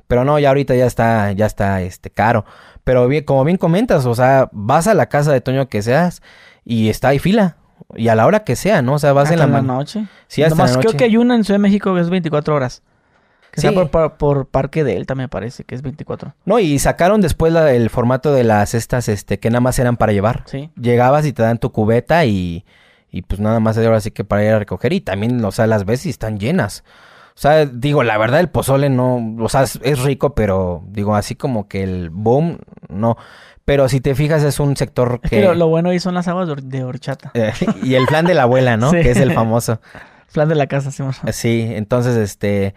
Pero no, ya ahorita ya está, ya está, este, caro. Pero bien, como bien comentas, o sea, vas a la casa de Toño que seas y está ahí fila. Y a la hora que sea, ¿no? O sea, vas en la, noche. Sí, hasta Nomás la noche. creo que hay una en Ciudad de México que es 24 horas. Sí. por, Parque Delta, me parece, que es 24. No, y sacaron después el formato de las estas, este, que nada más eran para llevar. Sí. Llegabas y te dan tu cubeta y, y pues nada más ahora sí que para ir a recoger. Y también, o sea, las ves y están llenas. O sea, digo, la verdad el pozole no, o sea, es, rico, pero digo, así como que el boom, no. Pero si te fijas, es un sector que... Pero lo bueno ahí son las aguas de horchata. Eh, y el flan de la abuela, ¿no? Que es el famoso. Flan de la casa, sí. Sí, entonces, este...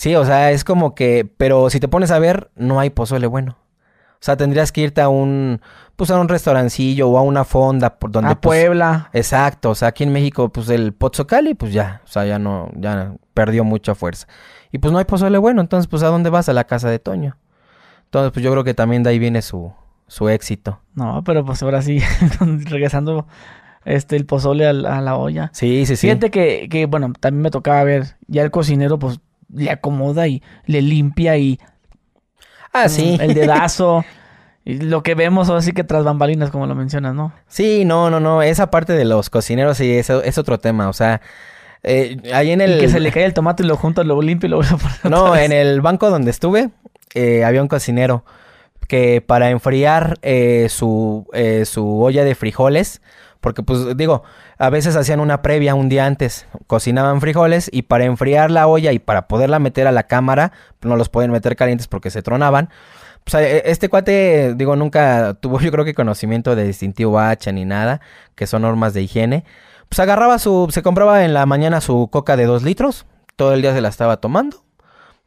Sí, o sea, es como que, pero si te pones a ver, no hay pozole bueno. O sea, tendrías que irte a un, pues a un restaurancillo o a una fonda por donde. A pues, Puebla. Exacto, o sea, aquí en México, pues el Pozzocali, pues ya, o sea, ya no, ya perdió mucha fuerza. Y pues no hay pozole bueno, entonces, pues ¿a dónde vas? A la casa de Toño. Entonces, pues yo creo que también de ahí viene su, su éxito. No, pero pues ahora sí, regresando este el pozole a, a, la olla. Sí, sí, sí. Fíjate que, que, bueno, también me tocaba ver, ya el cocinero, pues le acomoda y le limpia y... Ah, sí. El dedazo. y lo que vemos así que tras bambalinas, como lo mencionas, ¿no? Sí, no, no, no. Esa parte de los cocineros sí, es, es otro tema. O sea, eh, ahí en el... que se le cae el tomate y lo junta, lo limpia y lo vuelve a No, en el banco donde estuve, eh, había un cocinero que para enfriar eh, su, eh, su olla de frijoles, porque pues digo, a veces hacían una previa un día antes, cocinaban frijoles y para enfriar la olla y para poderla meter a la cámara, no los pueden meter calientes porque se tronaban. Pues e, este cuate, digo, nunca tuvo yo creo que conocimiento de distintivo H ni nada, que son normas de higiene. Pues agarraba su, se compraba en la mañana su coca de dos litros, todo el día se la estaba tomando,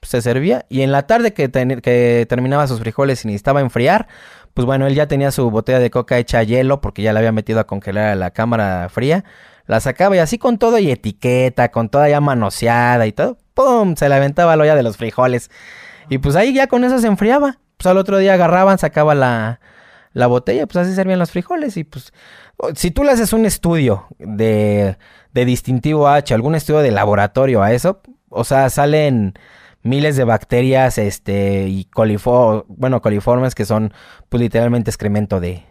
se servía y en la tarde que, que terminaba sus frijoles y necesitaba enfriar, pues bueno, él ya tenía su botella de coca hecha a hielo porque ya la había metido a congelar a la cámara fría. La sacaba y así con todo y etiqueta, con toda ya manoseada y todo, ¡pum! Se la aventaba la olla de los frijoles. Y pues ahí ya con eso se enfriaba. Pues al otro día agarraban, sacaba la, la botella, pues así servían los frijoles. Y pues si tú le haces un estudio de, de distintivo H, algún estudio de laboratorio a eso, o sea, salen miles de bacterias este y bueno coliformes que son pues literalmente excremento de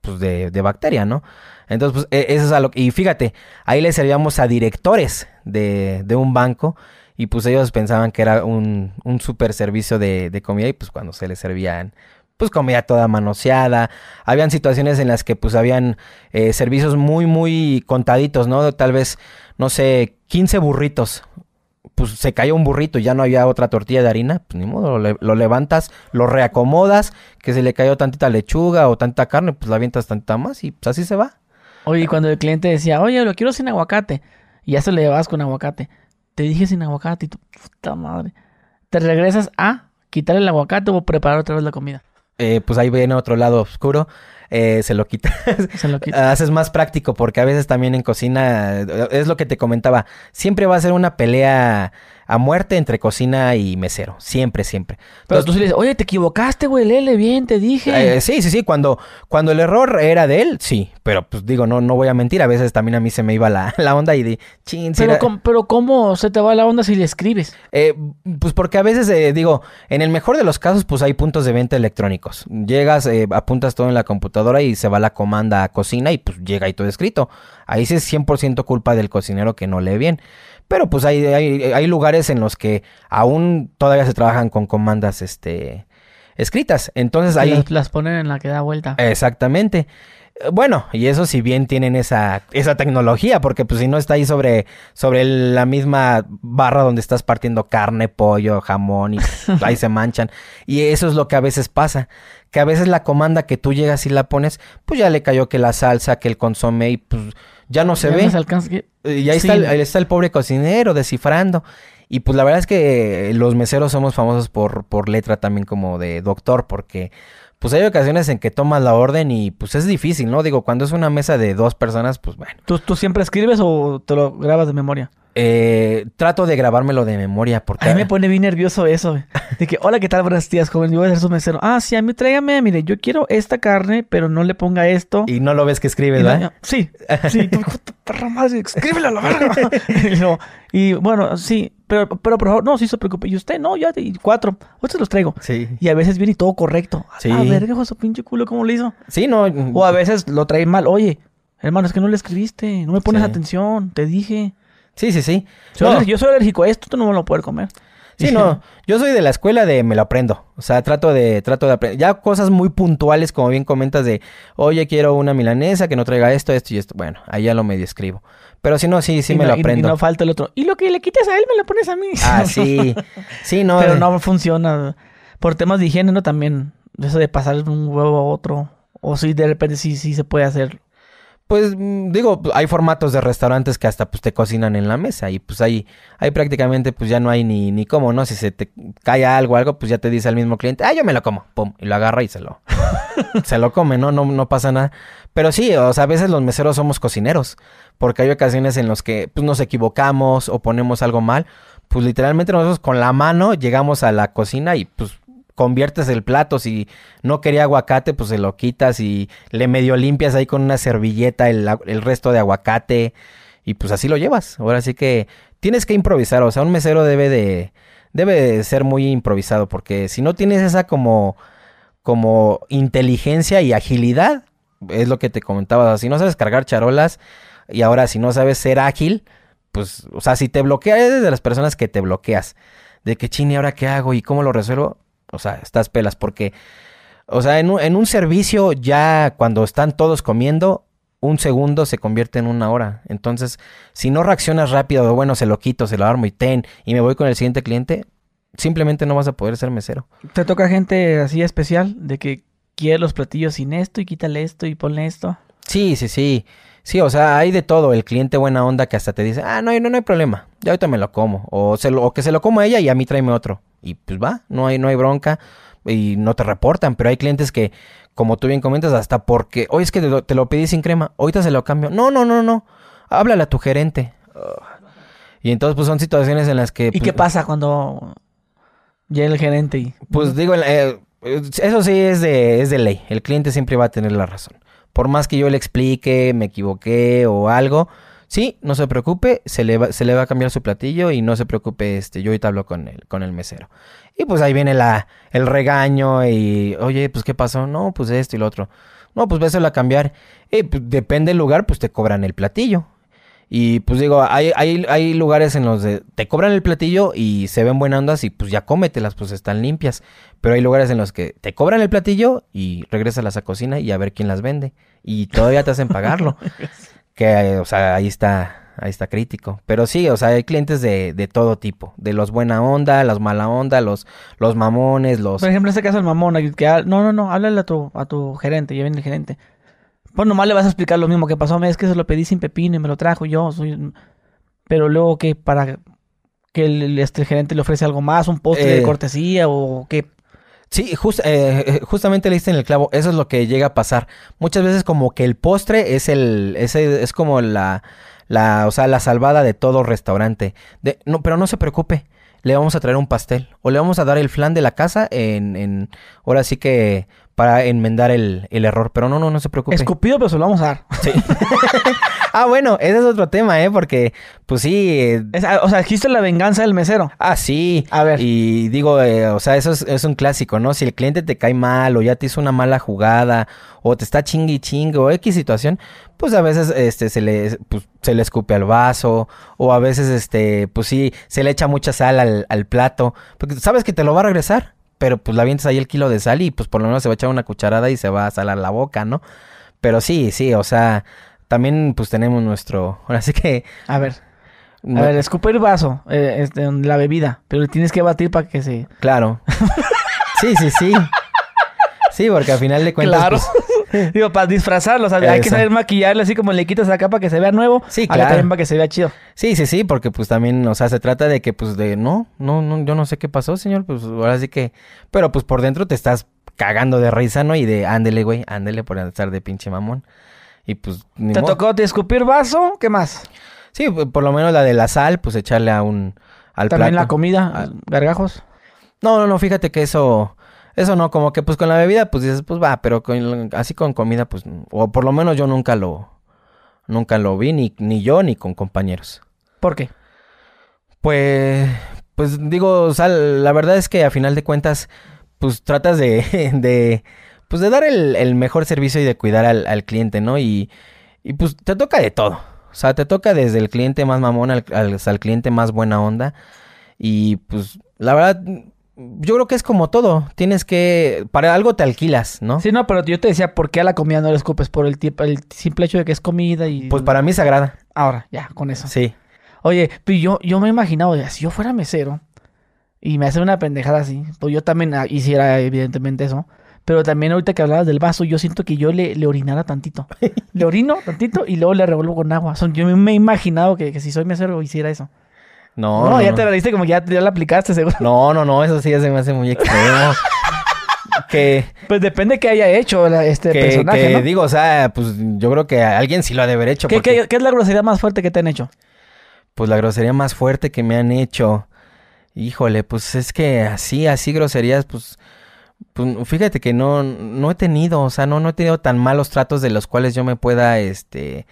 pues de, de bacteria no entonces pues e, eso es algo y fíjate ahí le servíamos a directores de, de un banco y pues ellos pensaban que era un, un super servicio de, de comida y pues cuando se les servían pues comida toda manoseada. Habían situaciones en las que pues habían eh, servicios muy, muy contaditos, ¿no? Tal vez, no sé, 15 burritos pues se cayó un burrito y ya no había otra tortilla de harina, pues ni modo, lo, levantas, lo reacomodas, que se le cayó tantita lechuga o tanta carne, pues la avientas tanta más y pues así se va. Oye, cuando el cliente decía, oye, lo quiero sin aguacate, y ya se lo llevabas con aguacate, te dije sin aguacate y tu puta madre, te regresas a quitarle el aguacate o preparar otra vez la comida. Eh, pues ahí viene otro lado oscuro. Eh, se lo quitas. Se lo quitas. Haces más práctico porque a veces también en cocina, es lo que te comentaba, siempre va a ser una pelea a muerte entre cocina y mesero. Siempre, siempre. Pero tú sí le dices, oye, te equivocaste, güey, léele bien, te dije. Eh, sí, sí, sí. Cuando, cuando el error era de él, sí. Pero pues digo, no, no voy a mentir. A veces también a mí se me iba la, la onda y de chin. Pero, pero ¿cómo se te va la onda si le escribes? Eh, pues porque a veces, eh, digo, en el mejor de los casos, pues hay puntos de venta electrónicos. Llegas, apuntas todo en la computadora y se va la comanda a cocina y pues llega ahí todo escrito. Ahí sí es 100% culpa del cocinero que no lee bien. Pero pues hay, hay, lugares en los que aún todavía se trabajan con comandas este, escritas. Entonces ahí... Las, ponen en la que da vuelta. Exactamente. Eh, bueno, y eso si bien tienen esa, esa tecnología, porque pues si no está ahí sobre, sobre la misma barra donde estás partiendo carne, pollo, jamón y ahí se manchan. Y eso es lo que a veces pasa, que a veces la comanda que tú llegas y la pones, pues ya le cayó que la salsa, que el consomé y pues ya no se ve. Y ahí, está el, ahí está el pobre cocinero descifrando. Y pues la verdad es que los meseros somos famosos por, por letra también como de doctor, porque pues hay ocasiones en que tomas la orden y pues es difícil, ¿no? Digo, cuando es una mesa de dos personas, pues bueno. ¿Tú, tú siempre escribes o te lo grabas de memoria? Eh, trato de grabármelo de memoria porque... A mí me pone bien nervioso eso. De que, hola, ¿qué tal? Buenos días, joven. Yo voy a ser su mesero. Ah, sí, a mí tráigame, mire, yo quiero esta carne, pero no le ponga esto. Y no lo ves que escribe, ¿verdad? sí, sí. Tú, perra madre, escríbele a la verga. y, bueno, sí, pero, pero por favor, no, sí se preocupe. Y usted, no, ya, y cuatro. Usted los traigo. Sí. Y a veces viene y todo correcto. Sí. A ver, ¿qué su pinche culo? ¿Cómo lo hizo? Sí, no. O a veces lo trae mal. Oye, hermano, es que no le escribiste. No me pones atención. Te dije. Sí, sí, sí. Yo soy alérgico a esto, tú no me lo puedes comer. Sí, no, yo soy de la escuela de me lo aprendo. O sea, trato de, trato de aprender. Ya cosas muy puntuales, como bien comentas, de oye, quiero una milanesa que no traiga esto, esto y esto. Bueno, ahí ya lo medio escribo. Pero si no, sí, sí me lo aprendo. Y, no falta el otro. Y lo que le quites a él, me lo pones a mí. Ah, sí. Sí, no. Pero no funciona. Por temas de higiene, ¿no? También. Eso de pasar un huevo a otro. O si de repente sí, sí se puede hacer pues mm, digo, hay formatos de restaurantes que hasta pues te cocinan en la mesa y pues ahí, ahí prácticamente pues ya no hay ni, ni cómo, ¿no? Si se te cae algo, algo, pues ya te dice al mismo cliente, ah, yo me lo como, pum, y lo agarra y se lo, se lo come, ¿no? ¿no? No pasa nada. Pero sí, o sea, a veces los meseros somos cocineros, porque hay ocasiones en los que pues nos equivocamos o ponemos algo mal, pues literalmente nosotros con la mano llegamos a la cocina y pues conviertes el plato. Si no quería aguacate, pues se lo quitas y le medio limpias ahí con una servilleta el, resto de aguacate y pues así lo llevas. Ahora sí que tienes que improvisar, o sea, un mesero debe de debe ser muy improvisado porque si no tienes esa como como inteligencia y agilidad, es lo que te comentaba, si no sabes cargar charolas y ahora si no sabes ser ágil, pues o sea, si te bloqueas eres de las personas que te bloqueas de que chini, ahora qué hago y cómo lo resuelvo, o sea, estás pelas porque O sea, en un, en un servicio ya cuando están todos comiendo, un segundo se convierte en una hora. Entonces, si no reaccionas rápido, bueno, se lo quito, se lo armo y ten, y me voy con el siguiente cliente, simplemente no vas a poder ser mesero. ¿Te toca gente así especial de que quiere los platillos sin esto y quítale esto y ponle esto? Sí, sí, sí. Sí, o sea, hay de todo. El cliente buena onda que hasta te dice, ah, no, no, no hay problema. Ya ahorita me lo como. O, se lo, o que se lo como ella y a mí tráeme otro. Y pues va, no hay, no hay bronca. Y no te reportan. Pero hay clientes que, como tú bien comentas, hasta porque, oye, es que te lo, pedí sin crema. Ahorita se lo cambio. No, no, no, no. Háblale a tu gerente. Y entonces, pues son situaciones en las que. ¿Y qué pues, pasa cuando llega el gerente y. Pues digo, eh, eso sí es de, es de ley. El cliente siempre va a tener la razón. Por más que yo le explique, me equivoqué o algo, sí, no se preocupe, se le va, se le va a cambiar su platillo y no se preocupe, este, yo ahorita hablo con el, con el mesero. Y pues ahí viene la, el regaño y, oye, pues ¿qué pasó? No, pues esto y lo otro. No, pues véselo a cambiar. Y pues, depende del lugar, pues te cobran el platillo. Y pues digo, hay, hay, hay lugares en los que te cobran el platillo y se ven buenas ondas y pues ya cómetelas, pues están limpias. Pero hay lugares en los que te cobran el platillo y regresas a la cocina y a ver quién las vende. Y todavía te hacen pagarlo. que, o sea, ahí está, ahí está crítico. Pero sí, o sea, hay clientes de, de todo tipo. De los buena onda, los mala onda, los, los mamones, los... Por ejemplo, en este caso el mamón, que, no, no, no, háblale a tu, a tu gerente, ya viene el gerente. Pues nomás le vas a explicar lo mismo que pasó. Es que se lo pedí sin pepino y me lo trajo yo. Soy... Pero luego que para que el, este, gerente le ofrece algo más, un postre de eh. cortesía o qué. Sí, eh, justamente le en el clavo. Eso es lo que llega a pasar. Muchas veces como que el postre es el, es, es como la, la, o sea, la salvada de todo restaurante. De, no, pero no se preocupe. Le vamos a traer un pastel. O le vamos a dar el flan de la casa en, en ahora sí que para enmendar el, el, error. Pero no, no, no se preocupe. Escupido, pero se lo vamos a dar. Sí. ah, bueno, ese es otro tema, ¿eh? Porque, pues sí. Ah, o sea, existe la venganza del mesero. Ah, sí. A ver. Y digo, eh, o sea, eso es, un clásico, ¿no? Si el cliente te cae mal o ya te hizo una mala jugada o te está chingue y chingue o X situación, pues a veces este, se, le, pues, se le escupe al vaso o a veces, este, pues sí, se le echa mucha sal al, al plato. Porque sabes que te lo va a regresar pero pues la avientas ahí el kilo de sal y pues por lo menos se va a echar una cucharada y se va a salar la boca, ¿no? Pero sí, sí, o sea, también pues tenemos nuestro, ahora sí que... A ver. A ver, escupe el vaso, eh, este, la bebida, pero tienes que batir para que se... Claro. sí, sí, sí. Sí, porque al final de cuentas... Claro. Pues, Digo, para disfrazarlo, o sea, hay que saber maquillarle así como le quitas acá para que se vea nuevo. Sí, claro. también para que se vea chido. Sí, sí, sí, porque pues también, o sea, se trata de que pues de, no, no, no, yo no sé qué pasó, señor, pues ahora sí que... Pero pues por dentro te estás cagando de risa, ¿no? Y de, ándele, güey, ándele por estar de pinche mamón. Y pues... ¿Te tocó te escupir vaso? ¿Qué más? Sí, por lo menos la de la sal, pues echarle a un... Al ¿También la comida? ¿Gargajos? No, no, no, fíjate que eso... Eso no, como que pues con la bebida pues dices, pues va, pero así con comida pues, o por lo menos yo nunca lo, nunca lo vi, ni, ni yo ni con compañeros. ¿Por qué? Pues, pues digo, o sea, la verdad es que a final de cuentas, pues tratas de, de pues de dar el, mejor servicio y de cuidar al, cliente, ¿no? Y, y pues te toca de todo. O sea, te toca desde el cliente más mamón al, al cliente más buena onda. Y pues la verdad, yo creo que es como todo. Tienes que. Para algo te alquilas, ¿no? Sí, no, pero yo te decía, ¿por qué a la comida no le escupes? Por el, el simple hecho de que es comida y. Pues para mí es sagrada. Ahora, ya, con eso. Sí. Oye, pues yo, yo me he imaginado, si yo fuera mesero y me hace una pendejada así, pues yo también hiciera evidentemente eso. Pero también ahorita que hablabas del vaso, yo siento que yo le, le orinara tantito. le orino tantito y luego le revuelvo con agua. yo me he imaginado que, que si soy mesero hiciera eso. No, no, ya te la diste como ya, ya la aplicaste, seguro. No, no, no, eso sí ya se me hace muy extremo. que pues depende que haya hecho este personaje, que digo, o sea, pues yo creo que alguien sí lo ha de haber hecho. ¿Qué, ¿qué, es la grosería más fuerte que te han hecho? Pues la grosería más fuerte que me han hecho. Híjole, pues es que así, así groserías, pues, pues fíjate que no, no he tenido, o sea, no, no he tenido tan malos tratos de los cuales yo me pueda, este,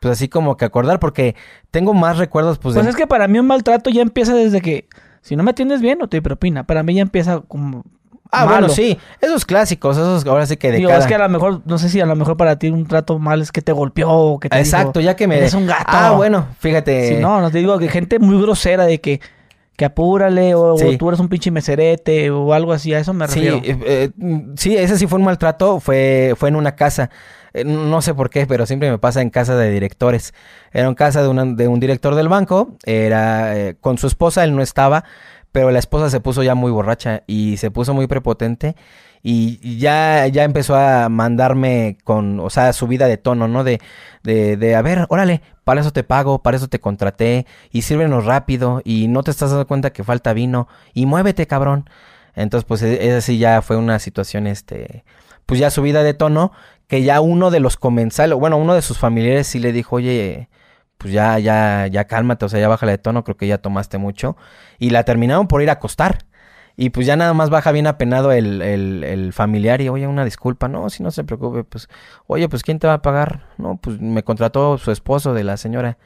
pues así como que acordar, porque tengo más recuerdos, pues. Pues es que para mí un maltrato ya empieza desde que, si no me atiendes bien, no te propina. Para mí ya empieza como. Ah, bueno, sí. Esos clásicos, esos ahora sí que de Digo, es que a lo mejor, no sé si a lo mejor para ti un trato mal es que te golpeó o que te Exacto, ya que me... Es un gato. Ah, bueno, fíjate. Sí, no, no te digo que gente muy grosera de que que apúrale o, tú eres un pinche meserete o algo así, a eso me refiero. Sí, eh, sí, ese sí fue un maltrato, fue, fue en una casa. Eh, no sé por qué, pero siempre me pasa en casa de directores. Era en casa de, de un director del banco, era eh, con su esposa, él no estaba, pero la esposa se puso ya muy borracha y se puso muy prepotente y ya, ya empezó a mandarme con, o sea, subida de tono, ¿no? De, de, de, a ver, órale, para eso te pago, para eso te contraté, y sírvenos rápido, y no te estás dando cuenta que falta vino, y muévete, cabrón. Entonces, pues, e, esa sí ya fue una situación, este, pues ya subida de tono, que ya uno de los comensales, bueno, uno de sus familiares sí le dijo, oye, pues ya, ya, ya cálmate, o sea, ya bájale de tono, creo que ya tomaste mucho, y la terminaron por ir a acostar. Y pues ya nada más baja bien apenado el, el, el, familiar y, oye, una disculpa. No, si no se preocupe, pues, oye, pues, ¿quién te va a pagar? No, pues me contrató su esposo de la señora.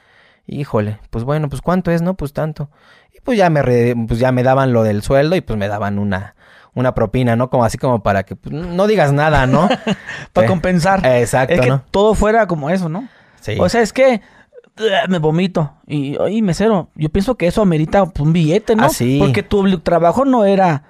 Híjole, pues bueno, pues, ¿cuánto es? No, pues tanto. Y pues ya me, pues ya me daban lo del sueldo y pues me daban una, una propina, ¿no? Como así como para que pues, no digas nada, ¿no? para compensar. Exacto, es que todo fuera como eso, ¿no? Sí. O sea, es que me vomito. Y, oye, mesero, yo pienso que eso amerita pues, un billete, ¿no? Ah, sí. Porque tu trabajo no era,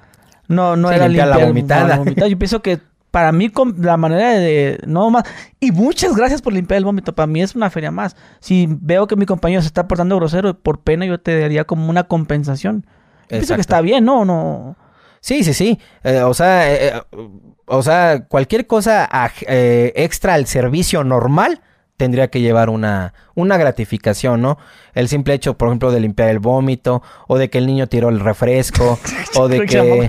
no, no era limpiar, la vomitada. Yo pienso que para mí la manera de, no más y muchas gracias por limpiar el vómito para mí es una feria más si veo que mi compañero se está portando grosero por pena yo te daría como una compensación pienso que está bien no no sí sí sí. Eh, o sea eh, eh, o sea cualquier cosa extra al servicio normal tendría que llevar una, una gratificación, ¿no? El simple hecho, por ejemplo, de limpiar el vómito, o de que el niño tiró el refresco, o de que...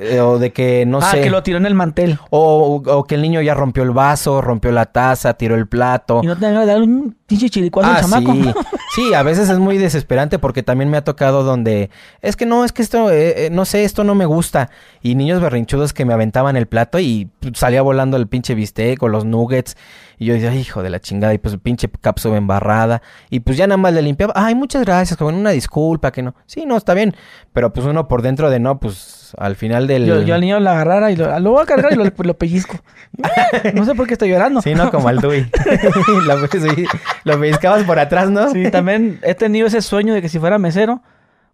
Eh, o de que, no ah, sé... que lo tiró en el mantel. O, o, que el niño ya rompió el vaso, rompió la taza, tiró el plato. Y no te que dar un pinche chilicuazo ah, chamaco. Sí. sí, a veces es muy desesperante porque también me ha tocado donde... Es que no, es que esto, eh, eh, no sé, esto no me gusta. Y niños berrinchudos que me aventaban el plato y salía volando el pinche bistec o los nuggets. Y yo decía, hijo de la chingada, y pues pinche cápsula embarrada. Y pues ya nada más le limpiaba, ay, muchas gracias, con una disculpa, que no. Sí, no, está bien. Pero pues uno por dentro de no, pues al final del. Yo, al niño lo agarrara y lo, lo voy a cargar y lo, lo pellizco. no sé por qué estoy llorando. Sí, no, como al Dewey. lo, lo pellizcabas por atrás, ¿no? Sí, también he tenido ese sueño de que si fuera mesero,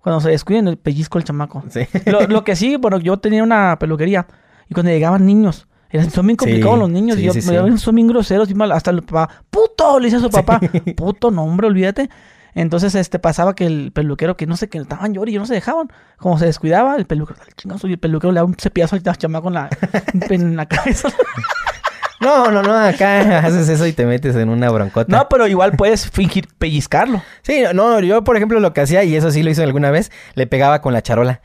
cuando se descuiden, el pellizco el chamaco. Sí. Lo, lo que sí, bueno, yo tenía una peluquería y cuando llegaban niños son bien complicados los niños. y yo, son bien groseros y mal. Hasta el papá, puto, le dice a su papá. Puto, no, hombre, olvídate. Entonces, este, pasaba que el peluquero, que no sé, que estaban llorando y no se dejaban. Como se descuidaba, el peluquero, el chingazo, y el peluquero le da un cepillazo al chamaco en la, en la cabeza. No, no, no, acá haces eso y te metes en una broncota. No, pero igual puedes fingir pellizcarlo. Sí, no, yo por ejemplo lo que hacía, y eso sí lo hice alguna vez, le pegaba con la charola.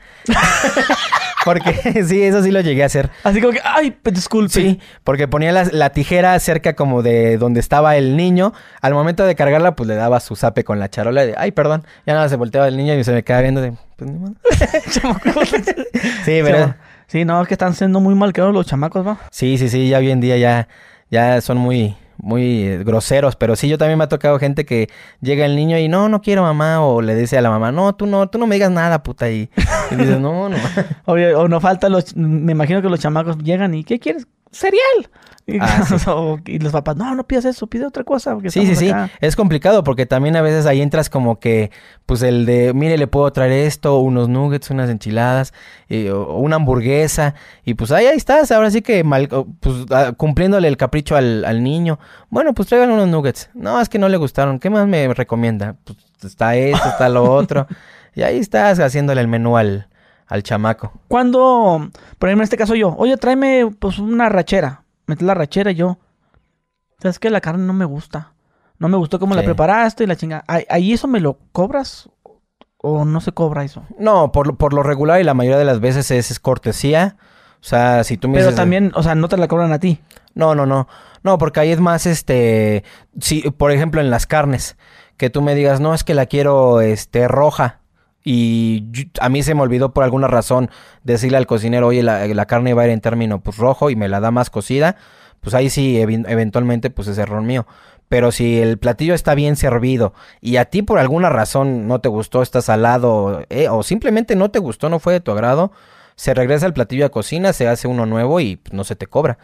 Porque sí, eso sí lo llegué a hacer. Así como que, ay, disculpe. Sí, porque ponía la, tijera cerca como de donde estaba el niño. Al momento de cargarla, pues le daba su zape con la charola de, ay, perdón. Ya nada, se volteaba el niño y se me quedaba viendo de, pues ni modo. sí, ¿verdad? Sí, no, es que están siendo muy mal los chamacos, ¿va? Sí, sí, sí, ya hoy en día ya, ya son muy, muy eh, groseros, pero sí, yo también me ha tocado gente que llega el niño y no, no quiero mamá, o le dice a la mamá, no, tú no, tú no me digas nada, puta, y, y dices, no, no. o no falta los, me imagino que los chamacos llegan y, ¿qué quieres? cereal. Ah, y, los papás, no, no pidas eso, pide otra cosa. sí, sí, sí. Es complicado porque también a veces ahí entras como que, pues el de, mire, le puedo traer esto, unos nuggets, unas enchiladas, o una hamburguesa. Y pues ahí, ahí estás, ahora sí que mal, pues, ah, cumpliéndole el capricho al, al niño. Bueno, pues traigan unos nuggets. No, es que no le gustaron. ¿Qué más me recomienda? Pues está esto, está lo otro. y ahí estás haciéndole el menú al, al chamaco. Cuando, por ejemplo, en este caso yo, oye, tráeme pues una rachera. Mete la rachera y yo. ¿Sabes que La carne no me gusta. No me gustó cómo la preparaste y la chinga. ¿Ahí eso me lo cobras? ¿O no se cobra eso? No, por, por lo regular y la mayoría de las veces es, cortesía. O sea, si tú me Pero también, o sea, no te la cobran a ti. No, no, no. No, porque ahí es más, este... Si, por ejemplo, en las carnes. Que tú me digas, no, es que la quiero, este, roja y a mí se me olvidó por alguna razón decirle al cocinero, oye, la, carne va a ir en término pues rojo y me la da más cocida, pues ahí sí, eventualmente pues es error mío. Pero si el platillo está bien servido y a ti por alguna razón no te gustó, está salado eh, o simplemente no te gustó, no fue de tu agrado, se regresa el platillo a cocina, se hace uno nuevo y pues, no se te cobra.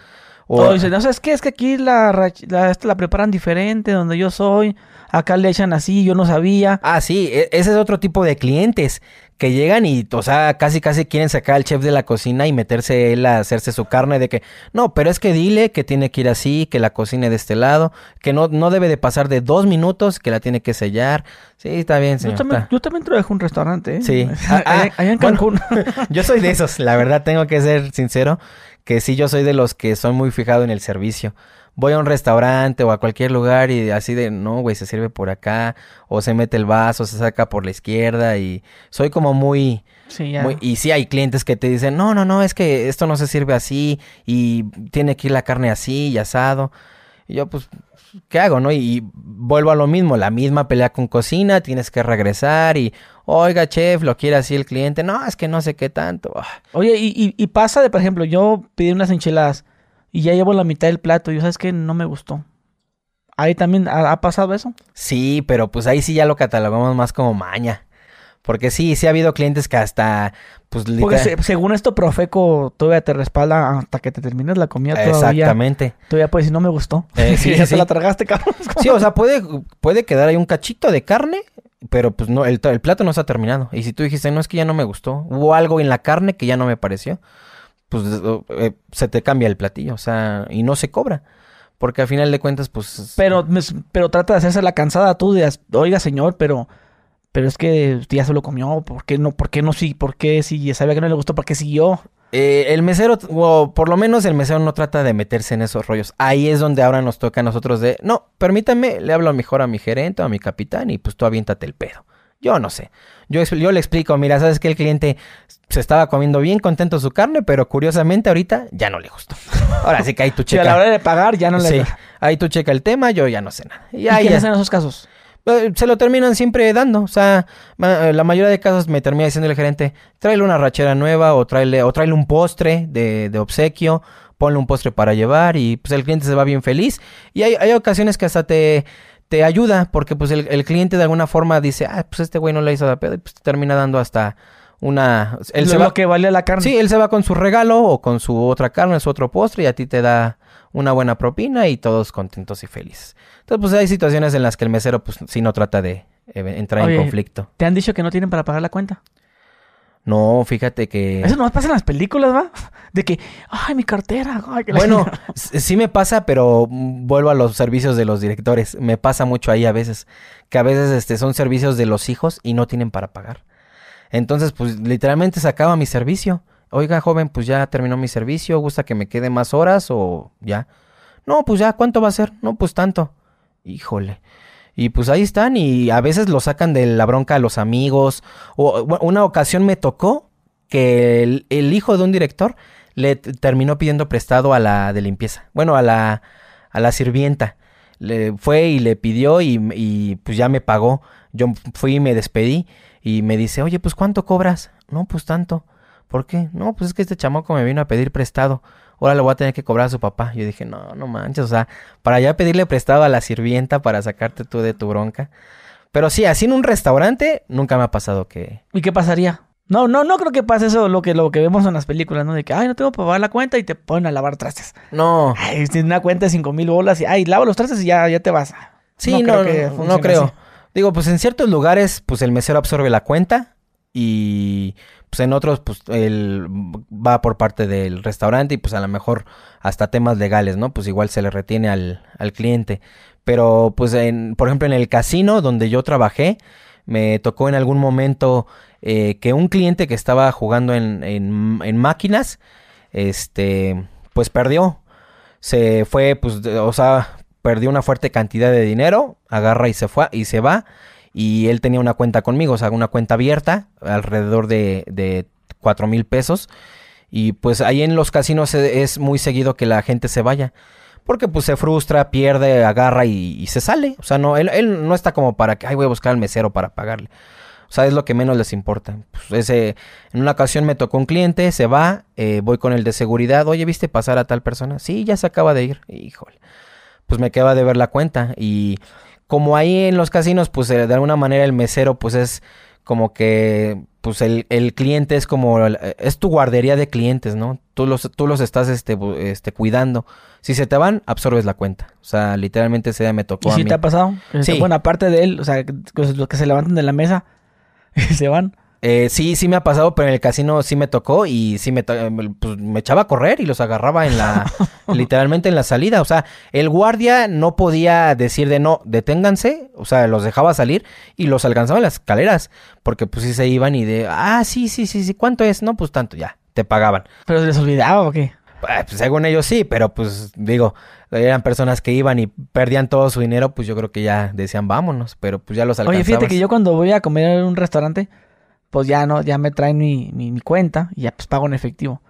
O, dicen, no, ¿sabes qué? Es que aquí la, la, la preparan diferente, donde yo soy. Acá le echan así, yo no sabía. Ah, sí, e, ese es otro tipo de clientes que llegan y, o sea, casi casi quieren sacar al chef de la cocina y meterse él a hacerse su carne de que, no, pero es que dile que tiene que ir así, que la cocine de este lado, que no, no debe de pasar de dos minutos, que la tiene que sellar. Sí, está bien, señor. Yo también, yo también trabajo un restaurante, ¿eh? Sí. Ah, ah, allá en Cancún. yo soy de esos, la verdad, tengo que ser sincero, que sí, yo soy de los que son muy fijado en el servicio voy a un restaurante o a cualquier lugar y así de, no, güey, se sirve por acá, o se mete el vaso, se saca por la izquierda y soy como muy... Sí, ya. y sí hay clientes que te dicen, no, no, no, es que esto no se sirve así y tiene que ir la carne así y asado. Y yo pues, ¿qué hago, no? Y, vuelvo a lo mismo, la misma pelea con cocina, tienes que regresar y, oiga, chef, lo quiere así el cliente, no, es que no sé qué tanto. Oye, y, y pasa de, por ejemplo, yo pedí unas enchiladas y ya llevo la mitad del plato. Y sabes que no me gustó. Ahí también ha, pasado eso. Sí, pero pues ahí sí ya lo catalogamos más como maña. Porque sí, sí ha habido clientes que hasta, pues... Porque según esto, Profeco todavía te respalda hasta que te termines la comida todavía. Exactamente. Todavía puedes decir, no me gustó. Eh, sí, ya se la tragaste, cabrón. sí, o sea, puede, puede quedar ahí un cachito de carne, pero pues no, el, el plato no está terminado. Y si tú dijiste, no, es que ya no me gustó, hubo algo en la carne que ya no me pareció, pues eh, se te cambia el platillo, o sea, y no se cobra. Porque al final de cuentas, pues... Pero, pero trata de hacerse la cansada tú de, oiga señor, pero... Pero es que ya se lo comió, ¿por qué no? ¿Por qué no sí? ¿Por qué si sabía que no le gustó? ¿Por qué siguió? Eh, el mesero, o por lo menos el mesero no trata de meterse en esos rollos. Ahí es donde ahora nos toca a nosotros de, no, permítame, le hablo mejor a mi gerente o a mi capitán y pues tú aviéntate el pedo. Yo no sé. Yo, yo le explico, mira, sabes que el cliente se estaba comiendo bien contento su carne, pero curiosamente ahorita ya no le gustó. Ahora sí que ahí tú checa. a la hora de pagar ya no le Sí, ahí tú checa el tema, yo ya no sé nada. ¿Y, qué hacen en esos casos? Eh, se lo terminan siempre dando. O sea, la mayoría de casos me termina diciendo el gerente, tráele una rachera nueva o tráele, o tráele un postre de, de obsequio, ponle un postre para llevar y pues el cliente se va bien feliz. Y hay, hay ocasiones que hasta te, te ayuda porque pues el, cliente de alguna forma dice, ah, pues este güey no le hizo la pedo y pues termina dando hasta una... Él se va, que vale la carne. Sí, él se va con su regalo o con su otra carne, su otro postre y a ti te da una buena propina y todos contentos y felices. Entonces pues hay situaciones en las que el mesero pues sí no trata de eh, entrar en conflicto. ¿Te han dicho que no tienen para pagar la cuenta? No, fíjate que... Eso no pasa en las películas, ¿va? De que, ay, mi cartera. bueno, sí me pasa, pero vuelvo a los servicios de los directores. Me pasa mucho ahí a veces. Que a veces este, son servicios de los hijos y no tienen para pagar. Entonces, pues literalmente se acaba mi servicio. Oiga, joven, pues ya terminó mi servicio. ¿Gusta que me quede más horas o ya? No, pues ya, ¿cuánto va a ser? No, pues tanto. Híjole. Y pues ahí están y a veces lo sacan de la bronca a los amigos. O una ocasión me tocó que el, hijo de un director le terminó pidiendo prestado a la de limpieza. Bueno, a la, a la sirvienta. Le fue y le pidió y, y pues ya me pagó. Yo fui y me despedí y me dice, oye, pues ¿cuánto cobras? No, pues tanto. ¿Por qué? No, pues es que este chamaco me vino a pedir prestado ahora le voy a tener que cobrar a su papá. Yo dije, no, no manches, o sea, para ya pedirle prestado a la sirvienta para sacarte tú de tu bronca. Pero sí, así en un restaurante nunca me ha pasado que... ¿Y qué pasaría? No, no, no creo que pase eso lo que, lo que vemos en las películas, ¿no? De que, ay, no tengo para pagar la cuenta y te ponen a lavar trastes. No. Ay, tienes una cuenta de cinco mil bolas y, ay, lava los trastes y ya, ya te vas. Sí, no, no creo. No, no creo. Digo, pues en ciertos lugares, pues el mesero absorbe la cuenta y pues en otros pues él va por parte del restaurante y pues a lo mejor hasta temas legales, ¿no? Pues igual se le retiene al, al cliente. Pero pues en, por ejemplo en el casino donde yo trabajé, me tocó en algún momento eh, que un cliente que estaba jugando en, en, en, máquinas, este, pues perdió. Se fue, pues, o sea, perdió una fuerte cantidad de dinero, agarra y se fue y se va y él tenía una cuenta conmigo, o sea, una cuenta abierta, alrededor de, de 4 mil pesos. Y pues ahí en los casinos es muy seguido que la gente se vaya. Porque pues se frustra, pierde, agarra y, se sale. O sea, no, él, no está como para que, ay, voy a buscar al mesero para pagarle. O sea, es lo que menos les importa. Pues ese, en una ocasión me tocó un cliente, se va, eh, voy con el de seguridad, oye, ¿viste pasar a tal persona? Sí, ya se acaba de ir. Híjole. Pues me queda de ver la cuenta y como ahí en los casinos, pues eh, de alguna manera el mesero, pues es como que pues el, el, cliente es como es tu guardería de clientes, ¿no? Tú los tú los estás este este cuidando. Si se te van, absorbes la cuenta. O sea, literalmente ese día me tocó ¿Y si te ha pasado? Sí. Bueno, aparte de él, o sea, los que se levantan de la mesa y se van. Eh, sí, sí me ha pasado, pero en el casino sí me tocó y sí me, pues, me echaba a correr y los agarraba en la, literalmente en la salida. O sea, el guardia no podía decir de no, deténganse, o sea, los dejaba salir y los alcanzaba en las escaleras, porque pues sí se iban y de, ah, sí, sí, sí, sí, ¿cuánto es? No, pues tanto, ya, te pagaban. ¿Pero se les olvidaba o qué? Pues, según ellos sí, pero pues digo, eran personas que iban y perdían todo su dinero, pues yo creo que ya decían vámonos, pero pues ya los alcanzabas. Oye, fíjate que yo cuando voy a comer en un restaurante pues ya no, ya me traen mi, mi, cuenta y ya pues pago en efectivo.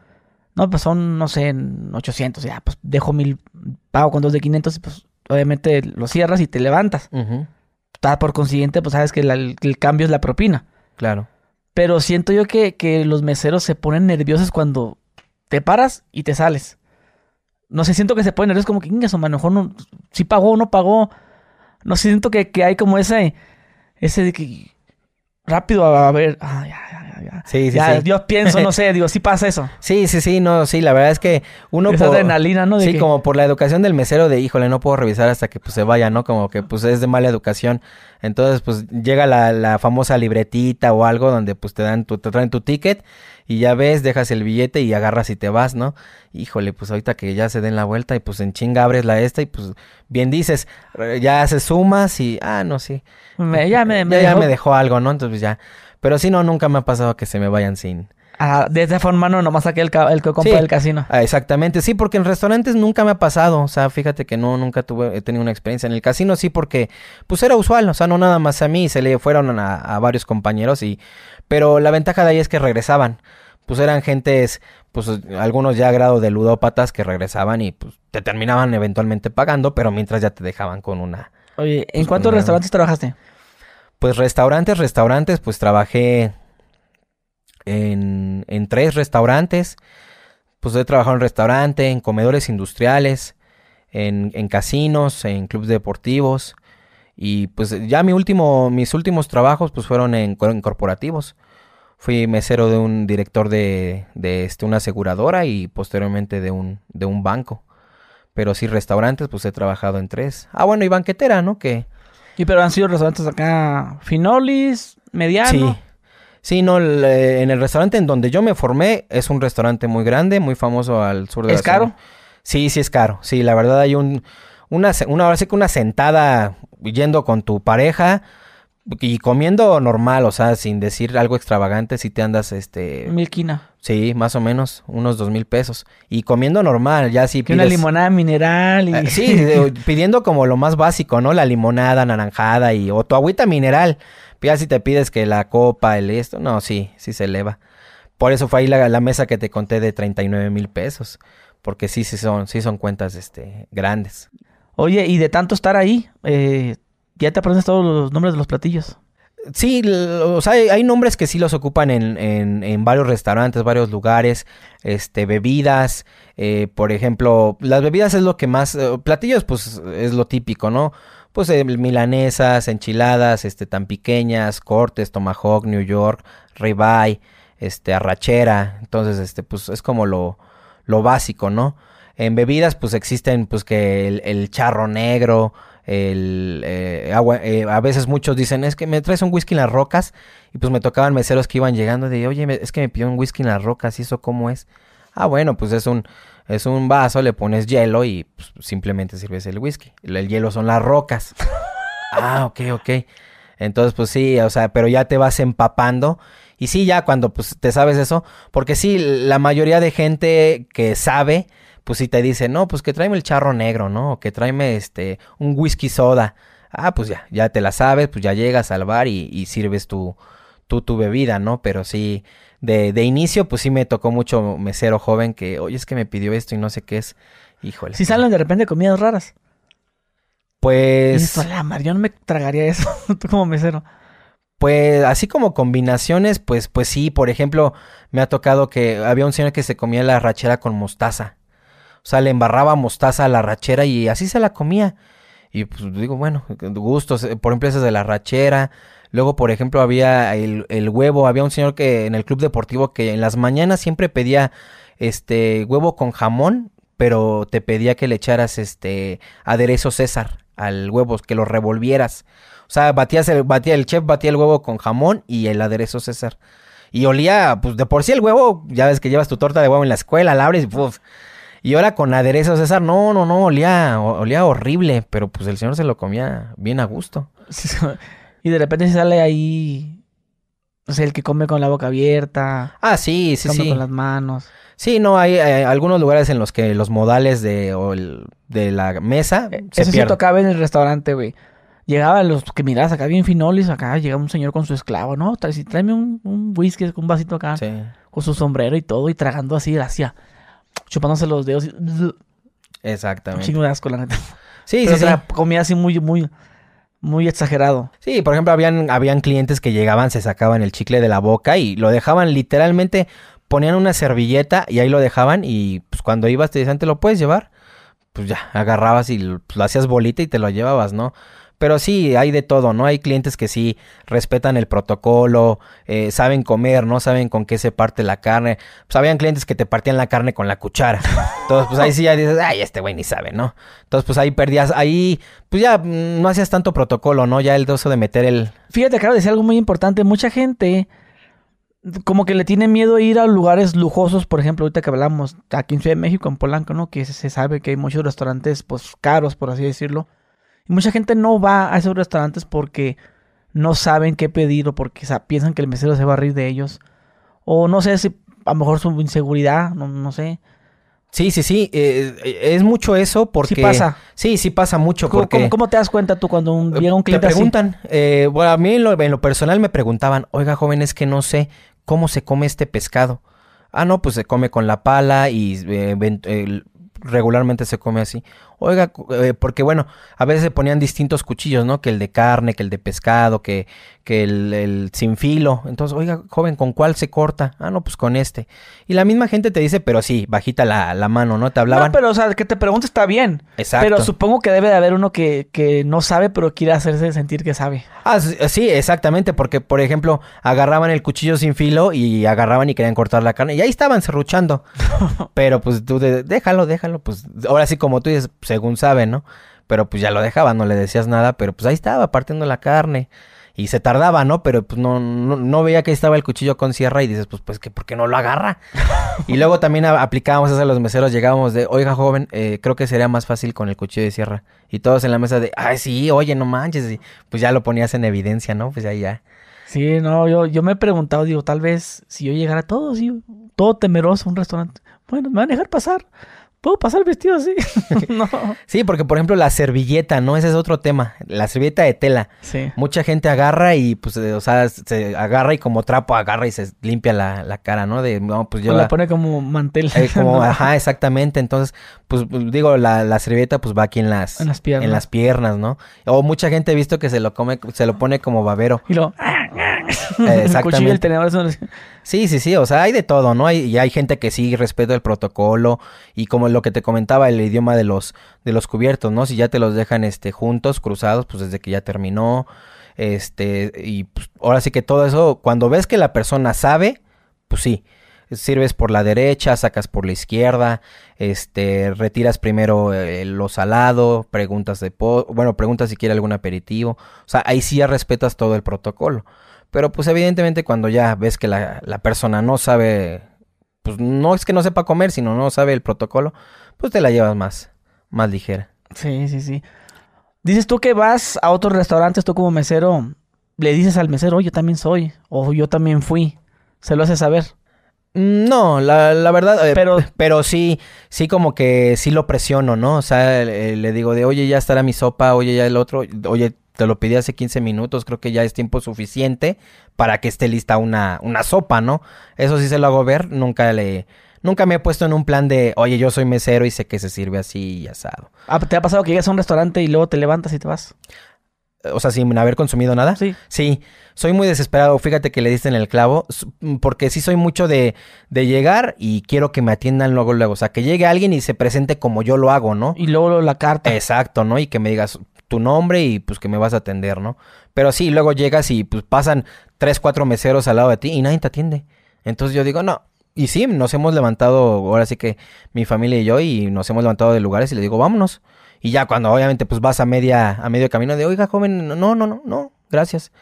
No, pues son, no sé, 800, ya pues dejo mil, pago con dos de 500 y pues obviamente lo cierras y te levantas. Por consiguiente, pues sabes que el, cambio es la propina. Claro. Pero siento yo que, que los meseros se ponen nerviosos cuando te paras y te sales. No sé, siento que se ponen nerviosos como que, a lo mejor no, si pagó o no pagó. No sé, siento que, que hay como ese, ese de que rápido a, ver. Ah, ya, ya, ya. Sí, sí, ya, Dios pienso, no sé, digo, sí pasa eso. Sí, sí, sí, no, sí, la verdad es que uno Esa adrenalina, ¿no? sí, como por la educación del mesero de, híjole, no puedo revisar hasta que pues se vaya, ¿no? Como que pues es de mala educación. Entonces, pues llega la, la famosa libretita o algo donde pues te dan tu, te traen tu ticket y ya ves, dejas el billete y agarras y te vas, ¿no? Híjole, pues ahorita que ya se den la vuelta y pues en chinga abres la esta y pues bien dices, ya haces sumas y, ah, no, sí. ya me, ya, me dejó algo, ¿no? Entonces ya. Pero sí, no, nunca me ha pasado que se me vayan sin, Ah, de esa forma no, nomás saqué el, el que compré del casino. Ah, exactamente, sí, porque en restaurantes nunca me ha pasado. O sea, fíjate que no, nunca tuve, he tenido una experiencia. En el casino sí, porque pues era usual, o sea, no nada más a mí, se le fueron a, a varios compañeros y... Pero la ventaja de ahí es que regresaban. Pues eran gentes, pues algunos ya a grado de ludópatas que regresaban y pues te terminaban eventualmente pagando, pero mientras ya te dejaban con una... Oye, ¿en pues, cuántos restaurantes trabajaste? Pues restaurantes, restaurantes, pues trabajé en, en tres restaurantes. Pues he trabajado en restaurante, en comedores industriales, en, en casinos, en clubes deportivos. Y pues ya mi último, mis últimos trabajos pues fueron en, corporativos. Fui mesero de un director de, de este, una aseguradora y posteriormente de un, de un banco. Pero sí, restaurantes, pues he trabajado en tres. Ah, bueno, y banquetera, ¿no? Que... Y pero han sido restaurantes acá, Finolis, Mediano. Sí, Sí, no, eh, en el restaurante en donde yo me formé es un restaurante muy grande, muy famoso al sur de ¿Es caro? Sí, sí es caro. Sí, la verdad hay un una una ahora sí que una sentada yendo con tu pareja y comiendo normal, o sea, sin decir algo extravagante, si te andas este milquina. Sí, más o menos, unos dos mil pesos. Y comiendo normal, ya si pides... Una limonada mineral y... Ah, sí, pidiendo como lo más básico, ¿no? La limonada naranjada y... O tu agüita mineral. Ya si te pides que la copa, el esto, no, sí, sí se eleva. Por eso fue ahí la, mesa que te conté de 39 mil pesos. Porque sí, sí son, sí son cuentas este, grandes. Oye, y de tanto estar ahí, eh, ¿ya te aprendes todos los nombres de los platillos? Sí, o sea, hay, nombres que sí los ocupan en, en, en, varios restaurantes, varios lugares, este, bebidas, eh, por ejemplo, las bebidas es lo que más, eh, platillos pues es lo típico, ¿no? pues eh, milanesas, enchiladas, este, tan pequeñas, cortes, tomahawk, New York, ribeye, este, arrachera, entonces, este, pues es como lo, lo básico, ¿no? En bebidas, pues existen, pues que el, charro negro, el eh, agua, eh, a veces muchos dicen, es que me traes un whisky en las rocas, y pues me tocaban meseros que iban llegando de, oye, es que me pidió un whisky en las rocas, ¿y eso cómo es? Ah, bueno, pues es un, es un vaso, le pones hielo y pues, simplemente sirves el whisky. El hielo son las rocas. ah, ok, ok. Entonces, pues sí, o sea, pero ya te vas empapando. Y sí, ya cuando pues te sabes eso, porque sí, la mayoría de gente que sabe, pues sí te dice, no, pues que tráeme el charro negro, ¿no? O que tráeme este, un whisky soda. Ah, pues ya, ya te la sabes, pues ya llegas al bar y, y sirves tu, tu, tu bebida, ¿no? Pero sí, de, de inicio, pues sí me tocó mucho mesero joven que, oye, es que me pidió esto y no sé qué es. Híjole. Si salen de repente comidas raras. Pues. la mar, yo no me tragaría eso, tú como mesero. Pues así como combinaciones, pues, pues sí, por ejemplo, me ha tocado que había un señor que se comía la rachera con mostaza. O sea, le embarraba mostaza a la rachera y así se la comía. Y pues digo, bueno, gustos, eh, por ejemplo, ese de la rachera. Luego, por ejemplo, había el, el, huevo, había un señor que en el club deportivo que en las mañanas siempre pedía este huevo con jamón, pero te pedía que le echaras este aderezo César al huevo, que lo revolvieras. O sea, batías el, batía, el chef batía el huevo con jamón y el aderezo César. Y olía, pues de por sí el huevo, ya ves que llevas tu torta de huevo en la escuela, la abres y. Y ahora con aderezo César, no, no, no, olía, olía horrible, pero pues el señor se lo comía bien a gusto. y de repente sale ahí, o sea, el que come con la boca abierta. Ah, sí, sí, come con las manos. Sí, no, hay, algunos lugares en los que los modales de, de la mesa eh, se Eso sí tocaba en el restaurante, güey. Llegaban los que mirabas acá bien finolis, acá llegaba un señor con su esclavo, ¿no? Tráeme un, un whisky, un vasito acá, con su sombrero y todo, y tragando así, hacia, chupándose los dedos. Y... Exactamente. Un chingo de asco, la neta. Sí, sí, sí. comía así muy, muy, muy exagerado. Sí, por ejemplo, habían, habían clientes que llegaban, se sacaban el chicle de la boca y lo dejaban literalmente, ponían una servilleta y ahí lo dejaban y pues cuando ibas te decían, ¿te lo puedes llevar? Pues ya, agarrabas y pues, lo hacías bolita y te lo llevabas, ¿no? Pero sí, hay de todo, ¿no? Hay clientes que sí respetan el protocolo, eh, saben comer, ¿no? Saben con qué se parte la carne. Pues habían clientes que te partían la carne con la cuchara. Entonces, pues ahí sí ya dices, ay, este güey ni sabe, ¿no? Entonces, pues ahí perdías, ahí, pues ya no hacías tanto protocolo, ¿no? Ya el doso de meter el... Fíjate, acabo de decir algo muy importante. Mucha gente como que le tiene miedo ir a lugares lujosos, por ejemplo, ahorita que hablamos aquí en Ciudad de México, en Polanco, ¿no? Que se sabe que hay muchos restaurantes, pues, caros, por así decirlo y mucha gente no va a esos restaurantes porque no saben qué pedir o porque piensan que el mesero se va a reír de ellos. O no sé si a lo mejor su inseguridad, no, no sé. Sí, sí, sí. Eh, es mucho eso porque... Sí pasa. Sí, sí pasa mucho porque... ¿Cómo, te das cuenta tú cuando un, llega un cliente Te preguntan. Eh, bueno, a mí en lo, personal me preguntaban, oiga, joven, es que no sé cómo se come este pescado. Ah, no, pues se come con la pala y eh, regularmente se come así. Oiga, eh, porque bueno, a veces se ponían distintos cuchillos, ¿no? Que el de carne, que el de pescado, que, que el, el, sin filo. Entonces, oiga, joven, ¿con cuál se corta? Ah, no, pues con este. Y la misma gente te dice, pero sí, bajita la, la mano, ¿no? Te hablaban. No, pero o sea, que te pregunte está bien. Exacto. Pero supongo que debe de haber uno que, que no sabe, pero quiere hacerse sentir que sabe. Ah, sí, exactamente, porque, por ejemplo, agarraban el cuchillo sin filo y agarraban y querían cortar la carne. Y ahí estaban serruchando. pero pues tú, déjalo, déjalo. Pues ahora sí, como tú dices, según saben, ¿no? Pero pues ya lo dejaba, no le decías nada, pero pues ahí estaba partiendo la carne. Y se tardaba, ¿no? Pero pues no, no, veía que ahí estaba el cuchillo con sierra y dices, pues, pues que ¿por qué no lo agarra? y luego también aplicábamos eso a los meseros, llegábamos de, oiga joven, eh, creo que sería más fácil con el cuchillo de sierra. Y todos en la mesa de, ay sí, oye, no manches. Y pues ya lo ponías en evidencia, ¿no? Pues ahí ya. Sí, no, yo, yo me he preguntado, digo, tal vez si yo llegara todo, sí, todo temeroso a un restaurante, bueno, me van a dejar pasar. ¿Puedo pasar el vestido así? no. Sí, porque por ejemplo la servilleta, ¿no? Ese es otro tema. La servilleta de tela. Sí. Mucha gente agarra y pues, eh, o sea, se agarra y como trapo agarra y se limpia la, la cara, ¿no? De, no, pues yo... O la, pone como mantel. Eh, como, ajá, exactamente. Entonces, pues, pues digo, la, la, servilleta pues va aquí en las... En las piernas. En las piernas, ¿no? O mucha gente ha visto que se lo come, se lo pone como babero. Y lo... Exactamente. el tenedor. Sí, sí, sí, o sea, hay de todo, ¿no? Hay, y hay gente que sí respeta el protocolo y como lo que te comentaba, el idioma de los, de los cubiertos, ¿no? Si ya te los dejan este, juntos, cruzados, pues desde que ya terminó, este, y pues, ahora sí que todo eso, cuando ves que la persona sabe, pues sí, sirves por la derecha, sacas por la izquierda, este, retiras primero eh, lo salado, preguntas de, bueno, preguntas si quiere algún aperitivo, o sea, ahí sí ya respetas todo el protocolo. Pero pues evidentemente cuando ya ves que la, persona no sabe, pues no es que no sepa comer, sino no sabe el protocolo, pues te la llevas más, más ligera. Sí, sí, sí. Dices tú que vas a otros restaurantes, tú como mesero, le dices al mesero, yo también soy, o yo también fui. ¿Se lo hace saber? Mm, no, la, la verdad, eh, pero, pero sí, sí como que sí lo presiono, ¿no? O sea, le, le, digo de, oye, ya estará mi sopa, oye, ya el otro, oye, te lo pedí hace 15 minutos, creo que ya es tiempo suficiente para que esté lista una, una sopa, ¿no? Eso sí se lo hago ver, nunca le... Nunca me he puesto en un plan de, oye, yo soy mesero y sé que se sirve así y asado. Ah, ¿te ha pasado que llegas a un restaurante y luego te levantas y te vas? Eh, o sea, sin haber consumido nada. Sí. Sí, soy muy desesperado. Fíjate que le diste en el clavo. Porque sí soy mucho de, de llegar y quiero que me atiendan luego, luego. O sea, que llegue alguien y se presente como yo lo hago, ¿no? Y luego la carta. Exacto, ¿no? Y que me digas, tu nombre y pues que me vas a atender, ¿no? Pero sí, luego llegas y pues pasan tres, cuatro meseros al lado de ti y nadie te atiende. Entonces yo digo, no. Y sí, nos hemos levantado, ahora sí que mi familia y yo, y nos hemos levantado de lugares y le digo, vámonos. Y ya cuando obviamente pues vas a media, a medio camino de, oiga, joven, no, no, no, no, gracias.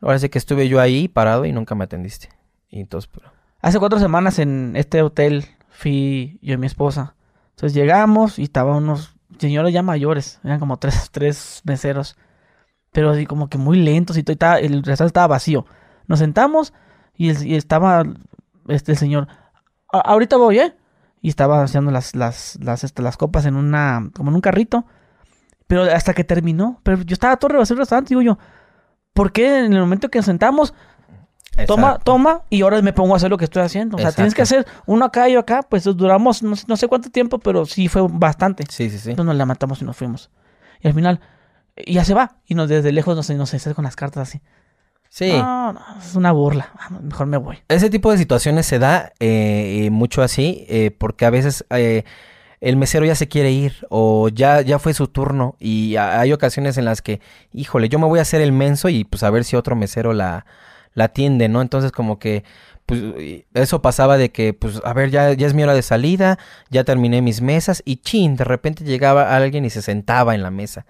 Ahora sí que estuve yo ahí parado y nunca me atendiste. Y entonces, pero... Hace cuatro semanas en este hotel fui yo y mi esposa. Entonces llegamos y estaban unos señores ya mayores, eran como tres, tres meseros, pero así como que muy lentos y todo, el restaurante estaba vacío. Nos sentamos y, estaba este señor, ahorita voy, ¿eh? Y estaba haciendo las, las, las, este, las copas en una, como en un carrito. Pero hasta que terminó, pero yo estaba todo rebasado el restaurante, digo yo, ¿por qué en el momento que nos sentamos Toma, toma, y ahora me pongo a hacer lo que estoy haciendo. O sea, tienes que hacer uno acá y acá. Pues duramos no, sé cuánto tiempo, pero sí fue bastante. Sí, sí, sí. Entonces nos la matamos y nos fuimos. Y al final, ya se va. Y nos desde lejos nos, nos hace con las cartas así. Sí. No, no, es una burla. Mejor me voy. Ese tipo de situaciones se da eh, mucho así, eh, porque a veces eh, el mesero ya se quiere ir o ya, ya fue su turno y hay ocasiones en las que, híjole, yo me voy a hacer el menso y pues a ver si otro mesero la, la atiende, ¿no? Entonces como que pues eso pasaba de que pues a ver ya, ya es mi hora de salida, ya terminé mis mesas y chin, de repente llegaba alguien y se sentaba en la mesa.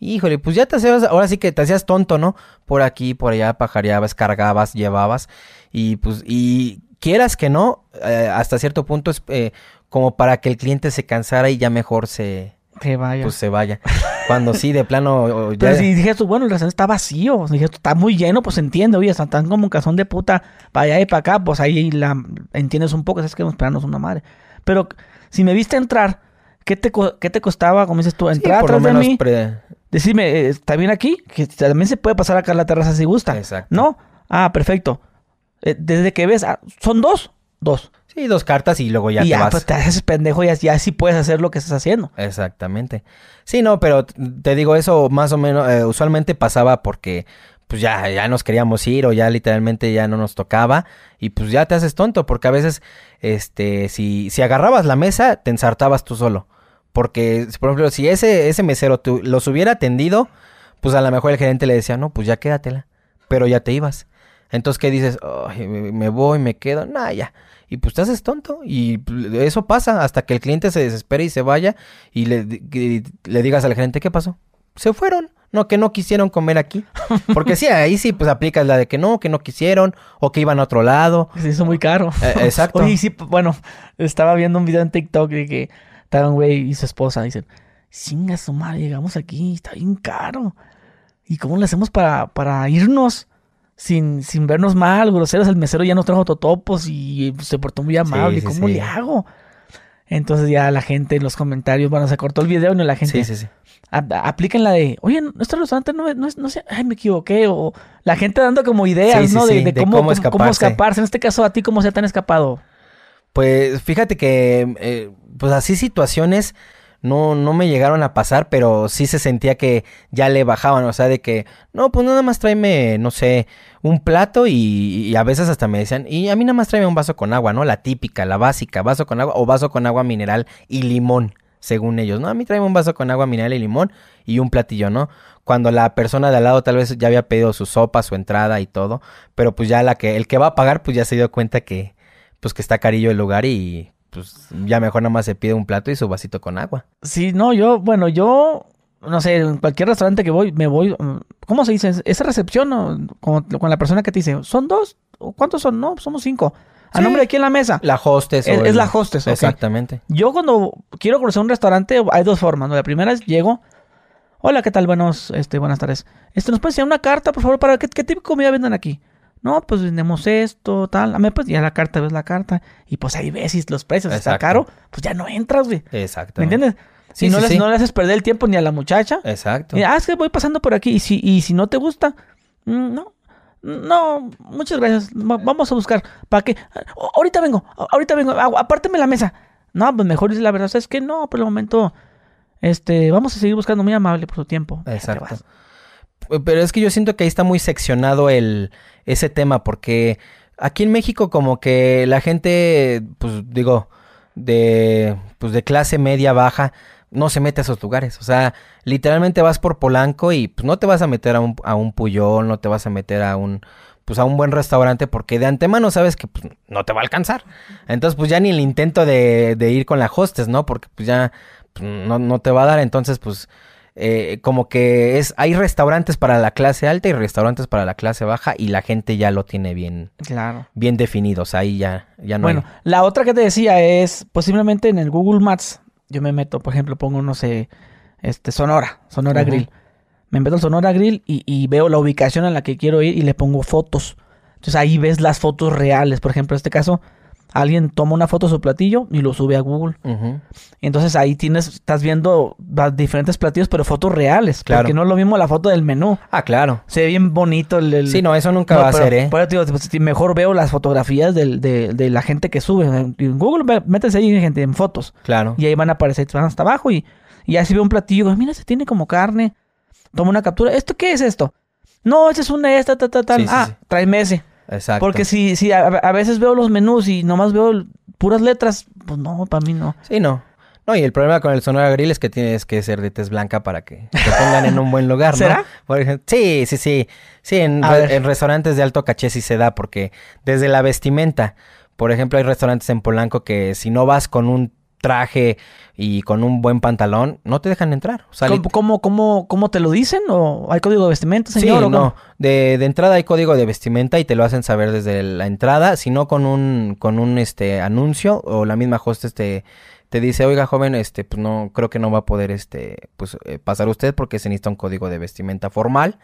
Híjole, pues ya te hacías, ahora sí que te hacías tonto, ¿no? Por aquí, por allá, pajareabas, cargabas, llevabas y pues y quieras que no, eh, hasta cierto punto es eh, como para que el cliente se cansara y ya mejor se, que vaya. Pues se vaya. Cuando sí, de plano. Ya... Pero si dije tú, bueno, el restaurante está vacío. Dije, está muy lleno, pues entiende, oye, están como un cazón de puta para allá y para acá, pues ahí la entiendes un poco, sabes que esperarnos una madre. Pero si me viste entrar, ¿qué te, qué te costaba, como dices tú, entrar por lo menos mí? Decirme, eh, ¿está bien aquí? Que también se puede pasar acá a la terraza si gusta. Exacto. ¿No? Ah, perfecto. Eh, desde que ves, ah, son dos, dos. Sí, dos cartas y luego ya y te ya, Pues te haces pendejo y ya, sí puedes hacer lo que estás haciendo. Exactamente. Sí, no, pero te digo eso más o menos, eh, usualmente pasaba porque pues ya, ya nos queríamos ir o ya literalmente ya no nos tocaba y pues ya te haces tonto porque a veces, este, si, si agarrabas la mesa, te ensartabas tú solo. Porque, por ejemplo, si ese, ese mesero tú, los hubiera atendido, pues a lo mejor el gerente le decía, no, pues ya quédatela, pero ya te ibas. Entonces, ¿qué dices? me voy, me quedo, nada, ya y pues te haces tonto y eso pasa hasta que el cliente se desespere y se vaya y le, le digas al gerente, ¿qué pasó? Se fueron. No, que no quisieron comer aquí. Porque sí, ahí sí, pues aplicas la de que no, que no quisieron o que iban a otro lado. Se hizo muy caro. Eh, exacto. Oye, sí, bueno, estaba viendo un video en TikTok de que estaba un güey y su esposa dicen, singa su llegamos aquí, está bien caro. ¿Y cómo le hacemos para, para irnos? Sin, sin vernos mal, groseros. El mesero ya nos trajo totopos y se portó muy amable. ¿Cómo le hago? Entonces ya la gente en los comentarios, bueno, se cortó el video y la gente. Sí, sí, sí. apliquen la de, oye, nuestro restaurante no, no, no sé, ay, me equivoqué. O la gente dando como ideas, ¿no? De, cómo, escaparse. En este caso, ¿a ti cómo se te han escapado? Pues fíjate que, eh, pues así situaciones no, no me llegaron a pasar, pero sí se sentía que ya le bajaban, o sea, de que, no, pues nada más tráeme, no sé, un plato y, a veces hasta me decían, y a mí nada más tráeme un vaso con agua, ¿no? La típica, la básica, vaso con agua o vaso con agua mineral y limón, según ellos, ¿no? A mí tráeme un vaso con agua mineral y limón y un platillo, ¿no? Cuando la persona de al lado tal vez ya había pedido su sopa, su entrada y todo, pero pues ya la que, el que va a pagar, pues ya se dio cuenta que, pues que está carillo el lugar y pues ya mejor nada más se pide un plato y su vasito con agua. Sí, no, yo, bueno, yo, no sé, en cualquier restaurante que voy, me voy, mm, ¿cómo se dice? Esa recepción con, con la persona que te dice, ¿son dos? ¿Cuántos son? No, somos cinco. ¿A nombre de quién la mesa? La hostess. Es, la hostess, Exactamente. Yo cuando quiero conocer un restaurante hay dos formas, ¿no? La primera es llego, hola, ¿qué tal? Buenos, este, buenas tardes. Este, ¿nos puedes enseñar una carta, por favor, para qué, qué tipo de comida venden aquí? No, pues vendemos esto, tal. A mí, pues ya la carta, ves la carta. Y pues ahí ves si los precios está caro, pues ya no entras, güey. Exacto. ¿Me entiendes? Si no, no le haces perder el tiempo ni a la muchacha. Exacto. Y, ah, es que voy pasando por aquí. Y si, y si no te gusta, mm, no. No, muchas gracias. Vamos a buscar. ¿Para qué? Ahorita vengo, ahorita vengo. Apárteme la mesa. No, pues mejor dice la verdad. Es que no, por el momento. Este, vamos a seguir buscando muy amable por su tiempo. Exacto. Pero es que yo siento que ahí está muy seccionado el ese tema porque aquí en México como que la gente pues digo de pues de clase media baja no se mete a esos lugares. O sea, literalmente vas por Polanco y pues no te vas a meter a un, a un Puyol, no te vas a meter a un pues a un buen restaurante porque de antemano sabes que pues, no te va a alcanzar. Entonces pues ya ni el intento de, de ir con la hostes, ¿no? Porque pues ya pues, no, no, te va a dar. Entonces pues eh, como que es hay restaurantes para la clase alta y restaurantes para la clase baja y la gente ya lo tiene bien claro. bien definidos ahí ya ya no bueno la otra que te decía es posiblemente en el Google Maps yo me meto por ejemplo pongo no sé este Sonora Sonora Grill. Me meto al Sonora Grill y, y, veo la ubicación a la que quiero ir y le pongo fotos. Entonces ahí ves las fotos reales. Por ejemplo en este caso alguien toma una foto de su platillo y lo sube a Google. Entonces ahí tienes, estás viendo diferentes platillos, pero fotos reales. Claro. Porque no es lo mismo la foto del menú. Ah, claro. Se ve bien bonito el... Sí, no, eso nunca va a ser, ¿eh? pues, mejor veo las fotografías de, de, la gente que sube. En Google, métese ahí, gente, en fotos. Claro. Y ahí van a aparecer, van hasta abajo y, y así veo un platillo. Mira, se tiene como carne. Toma una captura. ¿Esto qué es esto? No, ese es una esta, ta, ta, tal. ah, sí. tráeme ese. Exacto. Porque si, si a, veces veo los menús y nomás veo puras letras, pues no, para mí no. Sí, no. No, y el problema con el Sonora Grill es que tienes que ser de tez blanca para que te pongan en un buen lugar, ¿no? ¿Será? Por ejemplo, sí, sí, sí. Sí, en, en, restaurantes de alto caché sí se da, porque desde la vestimenta, por ejemplo, hay restaurantes en Polanco que si no vas con un traje y con un buen pantalón, no te dejan entrar. ¿Cómo, cómo, cómo, te lo dicen? ¿O hay código de vestimenta, señor? Sí, no. De, de, entrada hay código de vestimenta y te lo hacen saber desde la entrada. Si no, con un, con un este, anuncio o la misma hostess te, te dice, oiga, joven, este, pues no, creo que no va a poder este, pues, eh, pasar usted porque se necesita un código de vestimenta formal.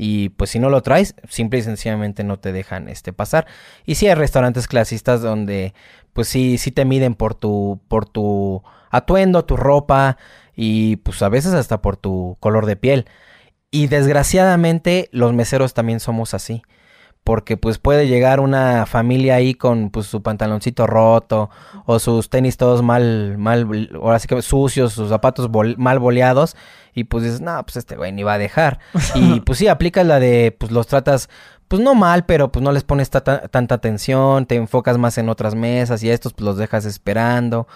Y pues si no lo traes, simple y sencillamente no te dejan este pasar. Y sí hay restaurantes clasistas donde pues sí, sí te miden por tu, por tu atuendo, tu ropa y pues a veces hasta por tu color de piel. Y desgraciadamente los meseros también somos así. Porque pues puede llegar una familia ahí con pues su pantaloncito roto o sus tenis todos mal, mal, ahora sí que sucios, sus zapatos mal boleados y pues dices, no, pues este güey ni va a dejar. y pues sí, aplicas la de, pues los tratas, pues no mal, pero pues no les pones tanta atención, te enfocas más en otras mesas y a estos pues los dejas esperando.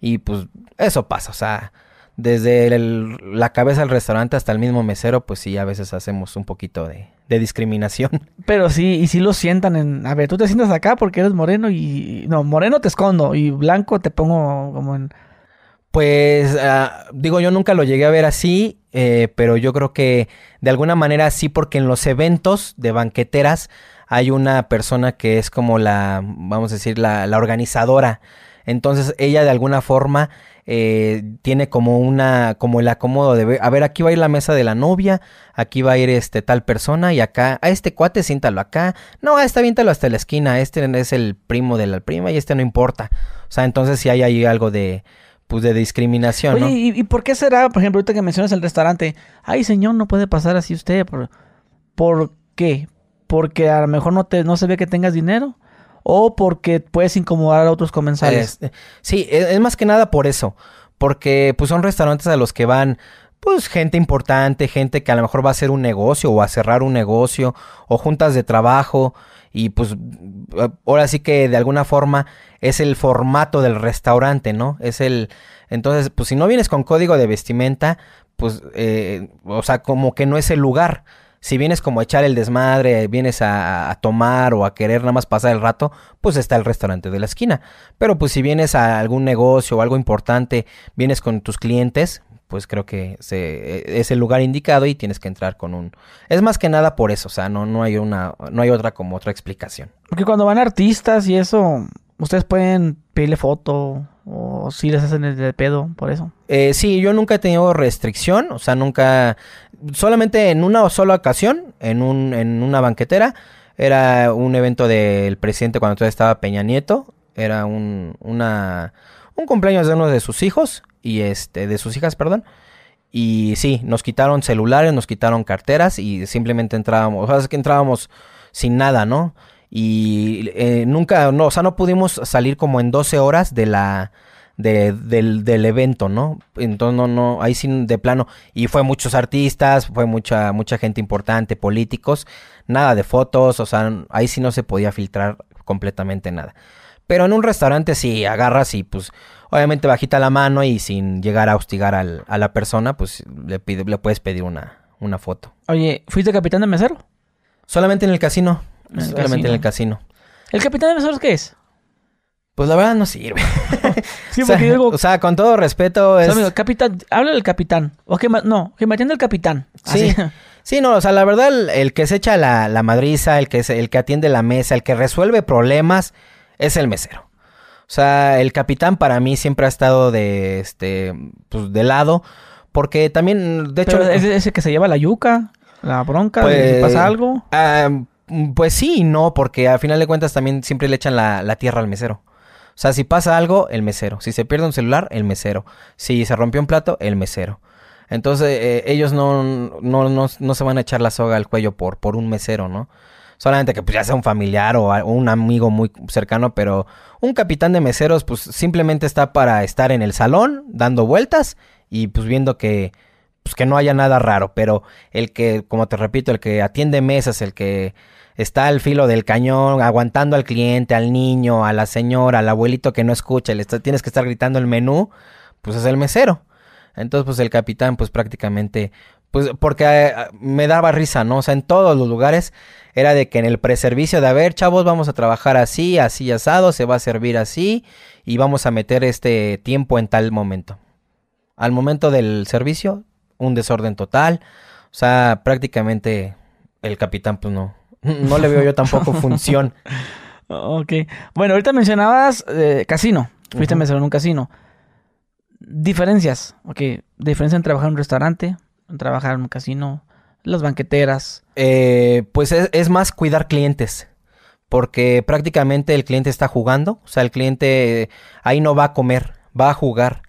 Y pues eso pasa, o sea, desde la cabeza del restaurante hasta el mismo mesero, pues sí, a veces hacemos un poquito de, de discriminación. Pero sí, y sí lo sientan en, a ver, tú te sientas acá porque eres moreno y, no, moreno te escondo y blanco te pongo como en pues ah, digo, yo nunca lo llegué a ver así, eh, pero yo creo que de alguna manera sí, porque en los eventos de banqueteras hay una persona que es como la, vamos a decir, la, la organizadora. Entonces ella de alguna forma eh, tiene como una, como el acomodo de, a ver, aquí va a ir la mesa de la novia, aquí va a ir este tal persona y acá, a este cuate siéntalo acá, no, a este viéntalo hasta la esquina, este es el primo de la prima y este no importa. O sea, entonces si hay ahí algo de, pues de discriminación. Oye, ¿y, por qué será, por ejemplo, ahorita que mencionas el restaurante, ay señor, no puede pasar así usted? ¿Por, ¿por qué? ¿Porque a lo mejor no, te, no se ve que tengas dinero? ¿O porque puedes incomodar a otros comensales? sí, es, más que nada por eso. Porque pues son restaurantes a los que van pues gente importante, gente que a lo mejor va a hacer un negocio o a cerrar un negocio o juntas de trabajo y pues ahora sí que de alguna forma es el formato del restaurante, ¿no? Es el... Entonces, pues si no vienes con código de vestimenta, pues, eh, o sea, como que no es el lugar. Si vienes como a echar el desmadre, vienes a, tomar o a querer nada más pasar el rato, pues está el restaurante de la esquina. Pero pues si vienes a algún negocio o algo importante, vienes con tus clientes, pues creo que se, es el lugar indicado y tienes que entrar con un... Es más que nada por eso, o sea, no, no, hay, una, no hay otra como otra explicación. Porque cuando van artistas y eso, ustedes pueden pedirle foto o si les hacen el de pedo por eso. Eh, sí, yo nunca he tenido restricción, o sea, nunca... Solamente en una sola ocasión, en, un, en una banquetera, era un evento del presidente cuando todavía estaba Peña Nieto, era un, una, un cumpleaños de uno de sus hijos y este, de sus hijas, perdón. Y sí, nos quitaron celulares, nos quitaron carteras y simplemente entrábamos, o sea, es que entrábamos sin nada, ¿no? Y eh, nunca, no, o sea, no pudimos salir como en 12 horas de la, del, del, evento, ¿no? Entonces, no, no, ahí sí de plano. Y fue muchos artistas, fue mucha, mucha gente importante, políticos, nada de fotos, o sea, ahí sí no se podía filtrar completamente nada. Pero en un restaurante sí agarras y pues obviamente bajita la mano y sin llegar a hostigar al, a la persona, pues le, pide, le puedes pedir una, una foto. Oye, ¿fuiste capitán de mesero? Solamente en el casino. solamente en el casino. ¿El capitán de meseros qué es? Pues la verdad no sirve. sí, porque o, sea, digo, o sea, con todo respeto es... amigo, capitán, habla del capitán. O que, no, que me atienda el capitán. Sí. Sí, no, o sea, la verdad, el, que se echa la, la madriza, el que, el que atiende la mesa, el que resuelve problemas, es el mesero. O sea, el capitán para mí siempre ha estado de, este, pues, de lado. Porque también, de hecho... ¿Es ese que se lleva la yuca? ¿La bronca? Pues, ¿Pasa algo? pues sí y no, porque al final de cuentas también siempre le echan la, la tierra al mesero. O sea, si pasa algo, el mesero. Si se pierde un celular, el mesero. Si se rompió un plato, el mesero. Entonces, eh, ellos no, no, no, no, se van a echar la soga al cuello por, por un mesero, ¿no? Solamente que pues, ya sea un familiar o, un amigo muy cercano, pero un capitán de meseros pues simplemente está para estar en el salón dando vueltas y pues viendo que pues que no haya nada raro, pero el que, como te repito, el que atiende mesas, el que está al filo del cañón, aguantando al cliente, al niño, a la señora, al abuelito que no escucha, le tienes que estar gritando el menú, pues es el mesero. Entonces, pues el capitán, pues prácticamente, pues porque eh, me daba risa, ¿no? O sea, en todos los lugares era de que en el preservicio de, a ver, chavos, vamos a trabajar así, así asado, se va a servir así y vamos a meter este tiempo en tal momento. Al momento del servicio, un desorden total. O sea, prácticamente el capitán, pues no, no le veo yo tampoco función. ok. Bueno, ahorita mencionabas eh, casino. Fuiste a mencionar un casino. Diferencias, ok. Diferencia en trabajar en un restaurante, en trabajar en un casino, las banqueteras. Eh, pues es, más cuidar clientes. Porque prácticamente el cliente está jugando. O sea, el cliente ahí no va a comer, va a jugar.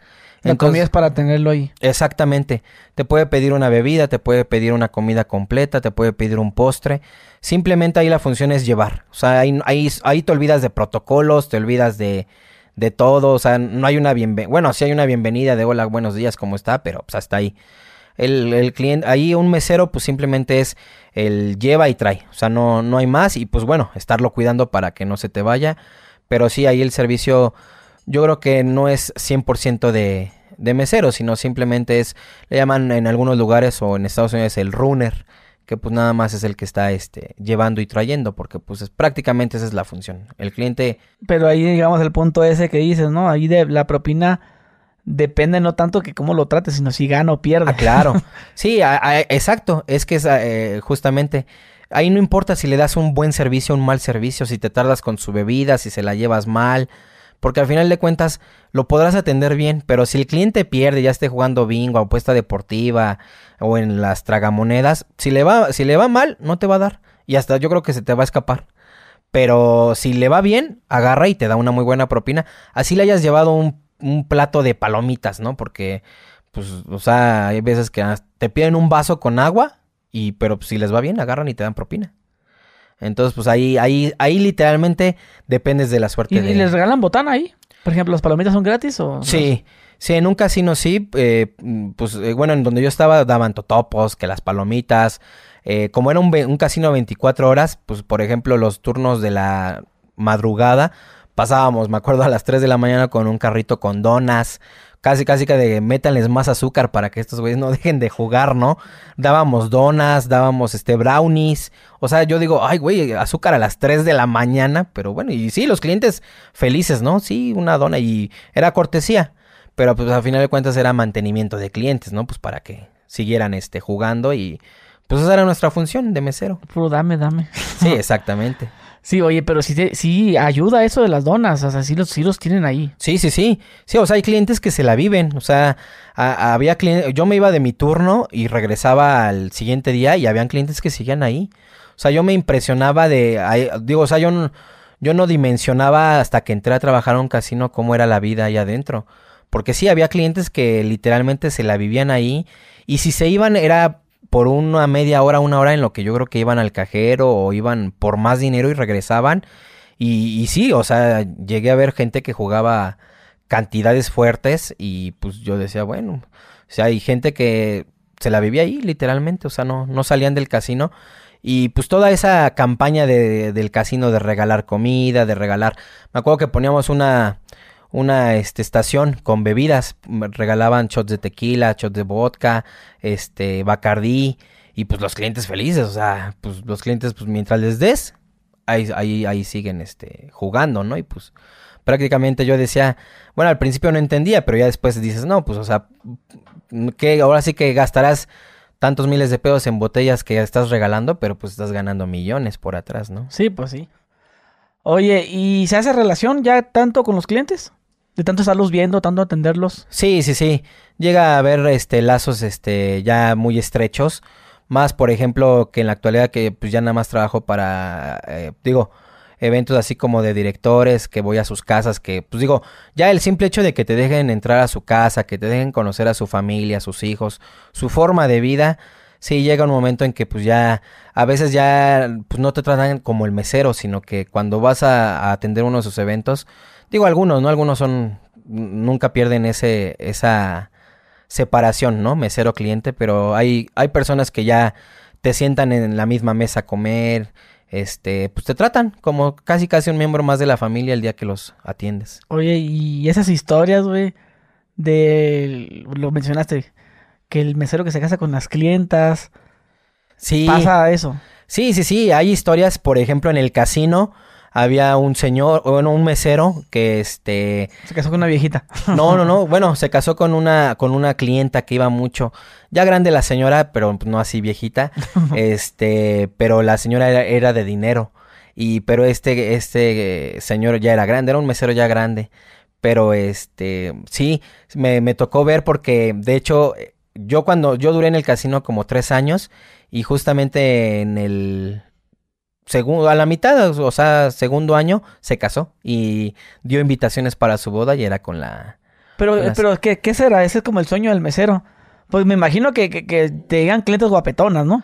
La comida es para tenerlo ahí. Exactamente. Te puede pedir una bebida, te puede pedir una comida completa, te puede pedir un postre. Simplemente ahí la función es llevar. O sea, ahí, ahí, ahí te olvidas de protocolos, te olvidas de, de todo, o sea, no hay una bienvenida, bueno, sí hay una bienvenida de hola, buenos días, ¿cómo está? Pero pues hasta ahí. El, el, cliente, ahí un mesero pues simplemente es el lleva y trae, o sea, no, no hay más y pues bueno, estarlo cuidando para que no se te vaya, pero sí ahí el servicio yo creo que no es 100% de, de mesero, sino simplemente es, le llaman en algunos lugares o en Estados Unidos el runner, que pues nada más es el que está este llevando y trayendo, porque pues es, prácticamente esa es la función. El cliente... Pero ahí digamos el punto ese que dices, ¿no? Ahí de la propina depende no tanto que cómo lo trates, sino si gana o pierde. Ah, claro. sí, exacto. Es que es eh, justamente... Ahí no importa si le das un buen servicio o un mal servicio, si te tardas con su bebida, si se la llevas mal, porque al final de cuentas lo podrás atender bien, pero si el cliente pierde, ya esté jugando bingo, apuesta deportiva o en las tragamonedas, si le va, si le va mal, no te va a dar. Y hasta yo creo que se te va a escapar. Pero si le va bien, agarra y te da una muy buena propina. Así le hayas llevado un, un plato de palomitas, ¿no? Porque, pues, o sea, hay veces que te piden un vaso con agua, y, pero si les va bien, agarran y te dan propina. Entonces, pues ahí, ahí, ahí literalmente dependes de la suerte. ¿Y, de... les regalan botana ahí? Por ejemplo, ¿las palomitas son gratis o...? Sí, sí, en un casino sí. Eh, pues eh, bueno, en donde yo estaba daban totopos, que las palomitas. Eh, como era un, un casino 24 horas, pues por ejemplo los turnos de la madrugada, pasábamos, me acuerdo, a las 3 de la mañana con un carrito con donas, casi casi que de métanles más azúcar para que estos güeyes no dejen de jugar, ¿no? Dábamos donas, dábamos este brownies. O sea, yo digo, ay, güey, azúcar a las 3 de la mañana, pero bueno, y sí, los clientes felices, ¿no? Sí, una dona y era cortesía. Pero pues al final de cuentas era mantenimiento de clientes, ¿no? Pues para que siguieran este jugando y pues esa era nuestra función de mesero. Puro dame, dame. Sí, exactamente. Sí, oye, pero sí, sí ayuda eso de las donas, o sea, sí los, sí los tienen ahí. Sí, sí, sí. Sí, o sea, hay clientes que se la viven, o sea, había clientes, yo me iba de mi turno y regresaba al siguiente día y habían clientes que seguían ahí. O sea, yo me impresionaba de, digo, o sea, yo no, yo no dimensionaba hasta que entré a trabajar a un casino cómo era la vida ahí adentro. Porque sí, había clientes que literalmente se la vivían ahí y si se iban era por una media hora, una hora en lo que yo creo que iban al cajero o iban por más dinero y regresaban. Y, sí, o sea, llegué a ver gente que jugaba cantidades fuertes y pues yo decía, bueno, o sea, hay gente que se la vivía ahí literalmente, o sea, no, no salían del casino. Y pues toda esa campaña de, del casino de regalar comida, de regalar... Me acuerdo que poníamos una, una este, estación con bebidas. Regalaban shots de tequila, shots de vodka, este, bacardí. Y pues los clientes felices, o sea, pues los clientes, pues mientras les des, ahí, ahí, ahí siguen este, jugando, ¿no? Y pues prácticamente yo decía, bueno, al principio no entendía, pero ya después dices, no, pues, o sea, que ahora sí que gastarás tantos miles de pesos en botellas que estás regalando, pero pues estás ganando millones por atrás, ¿no? Sí, pues sí. Oye, ¿y se hace relación ya tanto con los clientes? De tanto estarlos viendo, tanto atenderlos. Sí, sí, sí. Llega a haber este lazos este ya muy estrechos. Más, por ejemplo, que en la actualidad que pues ya nada más trabajo para, eh, digo, eventos así como de directores, que voy a sus casas, que pues digo, ya el simple hecho de que te dejen entrar a su casa, que te dejen conocer a su familia, a sus hijos, su forma de vida, sí llega un momento en que pues ya a veces ya pues no te tratan como el mesero, sino que cuando vas a, a atender uno de sus eventos, digo algunos, ¿no? Algunos son nunca pierden ese esa separación, ¿no? Mesero cliente, pero hay, hay personas que ya te sientan en la misma mesa a comer, este, pues te tratan como casi casi un miembro más de la familia el día que los atiendes. Oye, y esas historias, güey, de, lo mencionaste, que el mesero que se casa con las clientas, sí. pasa eso. Sí, sí, sí, hay historias, por ejemplo, en el casino, había un señor, bueno, un mesero que este... Se casó con una viejita. No, no, no, bueno, se casó con una, con una clienta que iba mucho, ya grande la señora, pero no así viejita, este, pero la señora era, de dinero, y, pero este, este señor ya era grande, era un mesero ya grande, pero este, sí, me, me tocó ver porque, de hecho, yo cuando, yo duré en el casino como tres años, y justamente en el segundo, a la mitad, o sea, segundo año, se casó y dio invitaciones para su boda y era con la... Pero, pero ¿qué, ¿qué, será? Ese es como el sueño del mesero. Pues me imagino que, que, te digan clientes guapetonas, ¿no?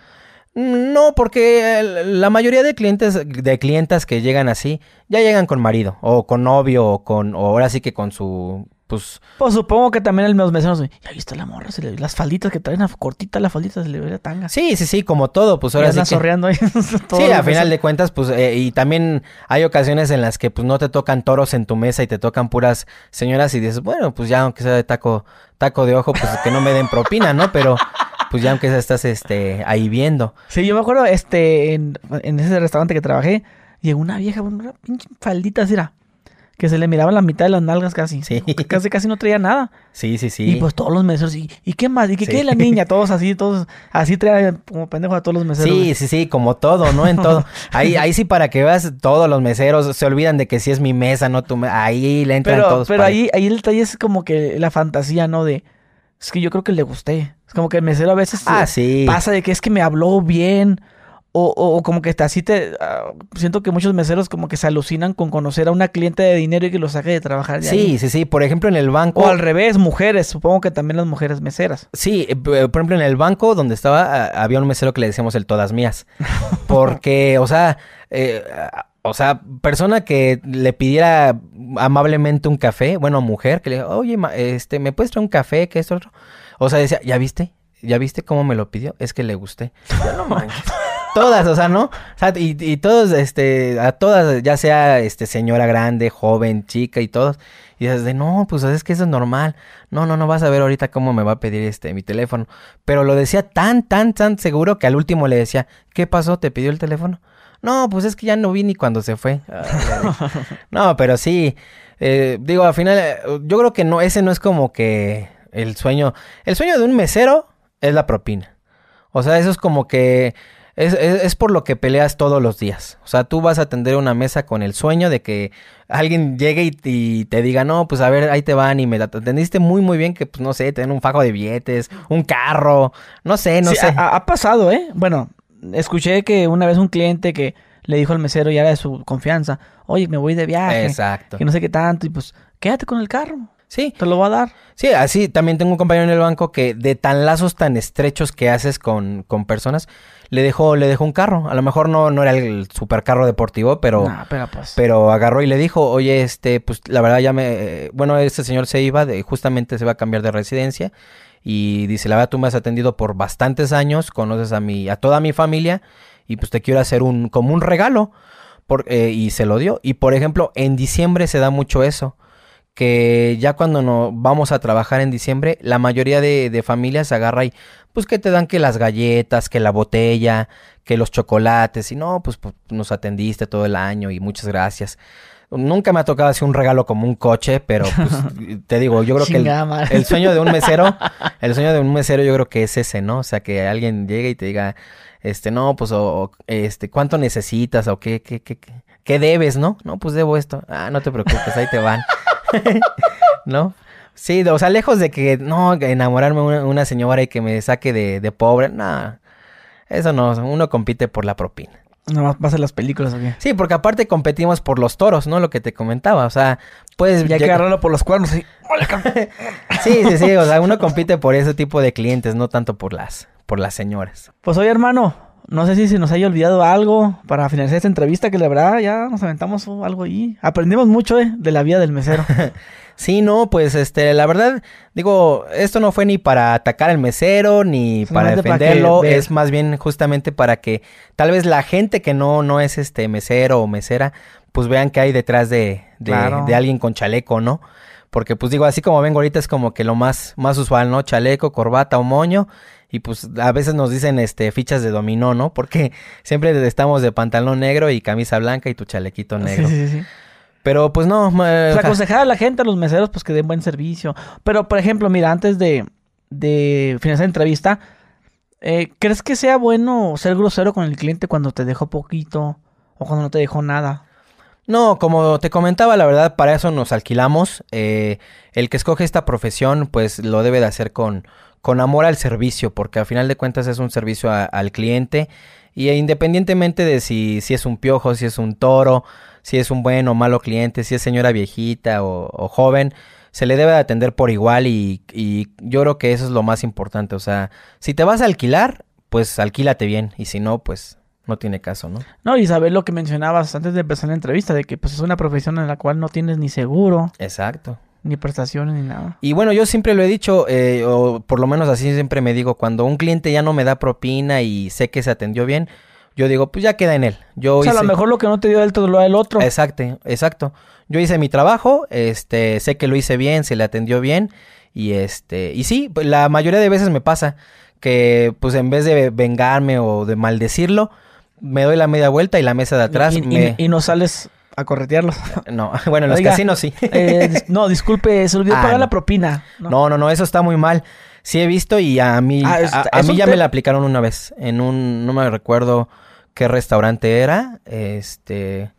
No, porque la mayoría de clientes, de clientas que llegan así, ya llegan con marido, o con novio, o con, o ahora sí que con su pues... Pues supongo que también el, los meseros, ya viste la morra, las falditas que traen a cortita, la faldita se le ve la tanga. Sí, sí, sí, como todo, pues ahora sí que... ahí. sí, a final de cuentas, pues, eh, y también hay ocasiones en las que pues no te tocan toros en tu mesa y te tocan puras señoras y dices, bueno, pues ya aunque sea de taco, taco de ojo, pues que no me den propina, ¿no? Pero pues ya aunque sea estás este ahí viendo. Sí, yo me acuerdo, este, en, en ese restaurante que trabajé, llegó una vieja, una pinche faldita así era que se le miraba la mitad de las nalgas casi. Sí. Casi, casi no traía nada. Sí, sí, sí. Y pues todos los meseros, ¿y, qué más? ¿Y qué, qué la niña? Todos así, todos así traía como pendejo a todos los meseros. Sí, sí, sí, como todo, ¿no? En todo. ahí, ahí sí, para que veas, todos los meseros se olvidan de que si es mi mesa, no tu mesa. Ahí le entran todos. Pero ahí, ahí el detalle es como que la fantasía, ¿no? De. Es que yo creo que le gusté. Es como que el mesero a veces ah, sí. pasa de que es que me habló bien o, o, como que así te... Ah, siento que muchos meseros como que se alucinan con conocer a una cliente de dinero y que lo saque de trabajar. sí, sí, sí. Por ejemplo, en el banco... O al revés, mujeres. Supongo que también las mujeres meseras. Sí, eh, por ejemplo, en el banco donde estaba ah, había un mesero que le decíamos el todas mías. Porque, o sea... Eh, o sea, persona que le pidiera amablemente un café, bueno, mujer, que le diga, oye, este, ¿me puedes traer un café? ¿Qué es otro? O sea, decía, ¿ya viste? ¿Ya viste cómo me lo pidió? Es que le gusté. Ya no manches. Todas, o sea, ¿no? O sea, y, y, todos, este, a todas, ya sea, este, señora grande, joven, chica y todos. Y dices, de, no, pues es que eso es normal. No, no, no vas a ver ahorita cómo me va a pedir, este, mi teléfono. Pero lo decía tan, tan, tan seguro que al último le decía, ¿qué pasó? ¿Te pidió el teléfono? No, pues es que ya no vi ni cuando se fue. no, pero sí, eh, digo, al final, eh, yo creo que no, ese no es como que el sueño, el sueño de un mesero es la propina. O sea, eso es como que es, es, por lo que peleas todos los días. O sea, tú vas a atender una mesa con el sueño de que alguien llegue y, te diga, no, pues a ver, ahí te van y me atendiste muy, muy bien que, pues no sé, te un fajo de billetes, un carro, no sé, no sé. Ha, ha, pasado, ¿eh? Bueno, escuché que una vez un cliente que le dijo al mesero, ya era de su confianza, oye, me voy de viaje. Exacto. Que no sé qué tanto, y pues, quédate con el carro. Sí. Te lo va a dar. Sí, así también tengo un compañero en el banco que de tan lazos tan estrechos que haces con, con personas, le dejó, le dejó un carro. A lo mejor no, no era el supercarro deportivo, pero, pero, pues. pero, agarró y le dijo, oye, este, pues la verdad ya me, bueno, este señor se iba, de, justamente se va a cambiar de residencia. Y dice, la verdad tú me has atendido por bastantes años, conoces a mi, a toda mi familia, y pues te quiero hacer un, como un regalo. Por, eh, y se lo dio. Y por ejemplo, en diciembre se da mucho eso que ya cuando no vamos a trabajar en diciembre, la mayoría de, de familias agarra y pues que te dan que las galletas, que la botella, que los chocolates, y no, pues, pues nos atendiste todo el año y muchas gracias. Nunca me ha tocado así un regalo como un coche, pero pues, te digo, yo creo que el, sueño de un mesero, el sueño de un mesero yo creo que es ese, ¿no? O sea, que alguien llegue y te diga, este, no, pues, o, este, ¿cuánto necesitas? O qué, qué, qué, qué debes, ¿no? No, pues debo esto. Ah, no te preocupes, ahí te van. ¿No? Sí, o sea, lejos de que, no, enamorarme una, una señora y que me saque de, de pobre, nada. Eso no, uno compite por la propina. No vas a las películas, ¿o Sí, porque aparte competimos por los toros, ¿no? Lo que te comentaba, o sea, puedes... Ya que agarrarlo por los cuernos, sí. sí, sí, sí, o sea, uno compite por ese tipo de clientes, no tanto por las, por las señoras. Pues oye, hermano, no sé si se nos haya olvidado algo para finalizar esta entrevista, que la verdad ya nos aventamos algo ahí. Aprendimos mucho, ¿eh? De la vida del mesero. Sí, no, pues este, la verdad, digo, esto no fue ni para atacar al mesero, ni para defenderlo, es más bien justamente para que tal vez la gente que no, no es este mesero o mesera, pues vean que hay detrás de, de, alguien con chaleco, ¿no? Porque pues digo, así como vengo ahorita es como que lo más, más usual, ¿no? Chaleco, corbata o moño. Y pues a veces nos dicen este fichas de dominó, ¿no? Porque siempre estamos de pantalón negro y camisa blanca y tu chalequito negro. Sí, sí, sí. Pero pues no. Pues, aconsejar a la gente, a los meseros, pues que den buen servicio. Pero, por ejemplo, mira, antes de, de finalizar la entrevista, eh, ¿crees que sea bueno ser grosero con el cliente cuando te dejó poquito o cuando no te dejó nada? No, como te comentaba, la verdad, para eso nos alquilamos. Eh, el que escoge esta profesión, pues lo debe de hacer con, con amor al servicio, porque al final de cuentas es un servicio al cliente. Y independientemente de si, si es un piojo, si es un toro, si es un buen o malo cliente, si es señora viejita o, joven, se le debe de atender por igual y, y, yo creo que eso es lo más importante. O sea, si te vas a alquilar, pues alquílate bien y si no, pues no tiene caso, ¿no? No, y saber lo que mencionabas antes de empezar la entrevista, de que pues es una profesión en la cual no tienes ni seguro. Exacto. Ni prestaciones ni nada. Y bueno, yo siempre lo he dicho, eh, o por lo menos así siempre me digo, cuando un cliente ya no me da propina y sé que se atendió bien, yo digo, pues ya queda en él. Yo o sea, a lo mejor lo que no te dio él, te lo da el otro. Exacto, exacto. Yo hice mi trabajo, este, sé que lo hice bien, se le atendió bien. Y este, y sí, pues, la mayoría de veces me pasa que, pues en vez de vengarme o de maldecirlo, me doy la media vuelta y la mesa de atrás y, me... y, no sales a corretearlo. No, bueno, en los casinos sí. Eh, no, disculpe, se olvidó ah, pagar la propina. No. no. no, eso está muy mal. Sí he visto y a mí, ah, a, mí ya me la aplicaron una vez en un, no me recuerdo qué restaurante era, este,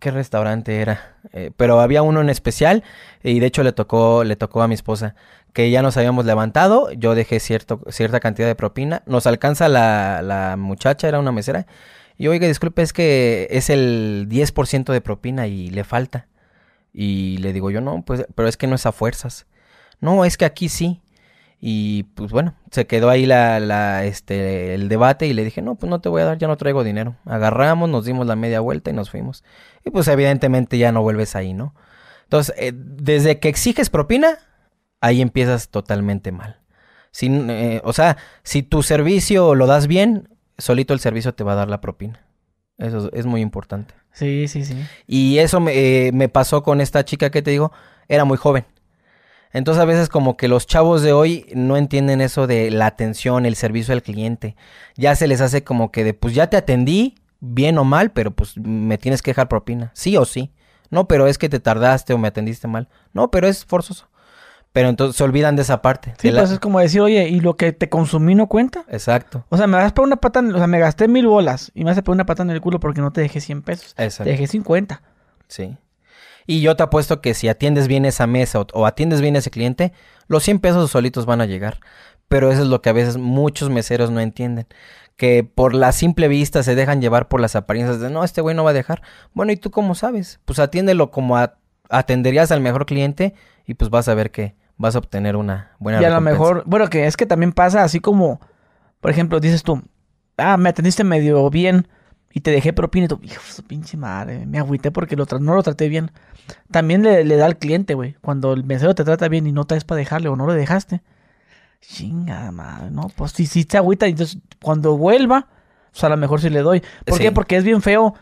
qué restaurante era, eh, pero había uno en especial y de hecho le tocó, le tocó a mi esposa que ya nos habíamos levantado, yo dejé cierto, cierta cantidad de propina, nos alcanza la, la muchacha, era una mesera, y oiga, disculpe, es que es el 10% de propina y le falta. Y le digo yo, no, pues, pero es que no es a fuerzas. No, es que aquí sí. Y pues bueno, se quedó ahí la, este, el debate y le dije, no, pues no te voy a dar, ya no traigo dinero. Agarramos, nos dimos la media vuelta y nos fuimos. Y pues evidentemente ya no vuelves ahí, ¿no? Entonces, eh, desde que exiges propina, ahí empiezas totalmente mal. Si, eh, o sea, si tu servicio lo das bien, solito el servicio te va a dar la propina. Eso es muy importante. Sí, sí, sí. Y eso me, eh, me pasó con esta chica que te digo, era muy joven. Entonces a veces como que los chavos de hoy no entienden eso de la atención, el servicio al cliente. Ya se les hace como que de pues ya te atendí, bien o mal, pero pues me tienes que dejar propina. Sí o sí. No, pero es que te tardaste o me atendiste mal. No, pero es forzoso. Pero entonces se olvidan de esa parte. Sí, pues es como decir, oye, ¿y lo que te consumí no cuenta? Exacto. O sea, me vas por una pata, o sea, me gasté mil bolas y me vas a poner una pata en el culo porque no te dejé 100 pesos. Exacto. Te dejé 50. Sí. Y yo te apuesto que si atiendes bien esa mesa o, atiendes bien a ese cliente, los 100 pesos solitos van a llegar. Pero eso es lo que a veces muchos meseros no entienden. Que por la simple vista se dejan llevar por las apariencias de no, este güey no va a dejar. Bueno, ¿y tú cómo sabes? Pues atiéndelo como atenderías al mejor cliente y pues vas a ver que vas a obtener una buena Y a lo mejor, bueno, que es que también pasa así como, por ejemplo, dices tú, ah, me atendiste medio bien, y te dejé propina y tú, hijo, su pinche madre, me agüité porque lo no lo traté bien. También le, da al cliente, güey. Cuando el mesero te trata bien y no traes para dejarle o no lo dejaste. Chinga madre, ¿no? Pues si, si te agüita, entonces cuando vuelva, pues a lo mejor sí le doy. ¿Por qué? Porque es bien feo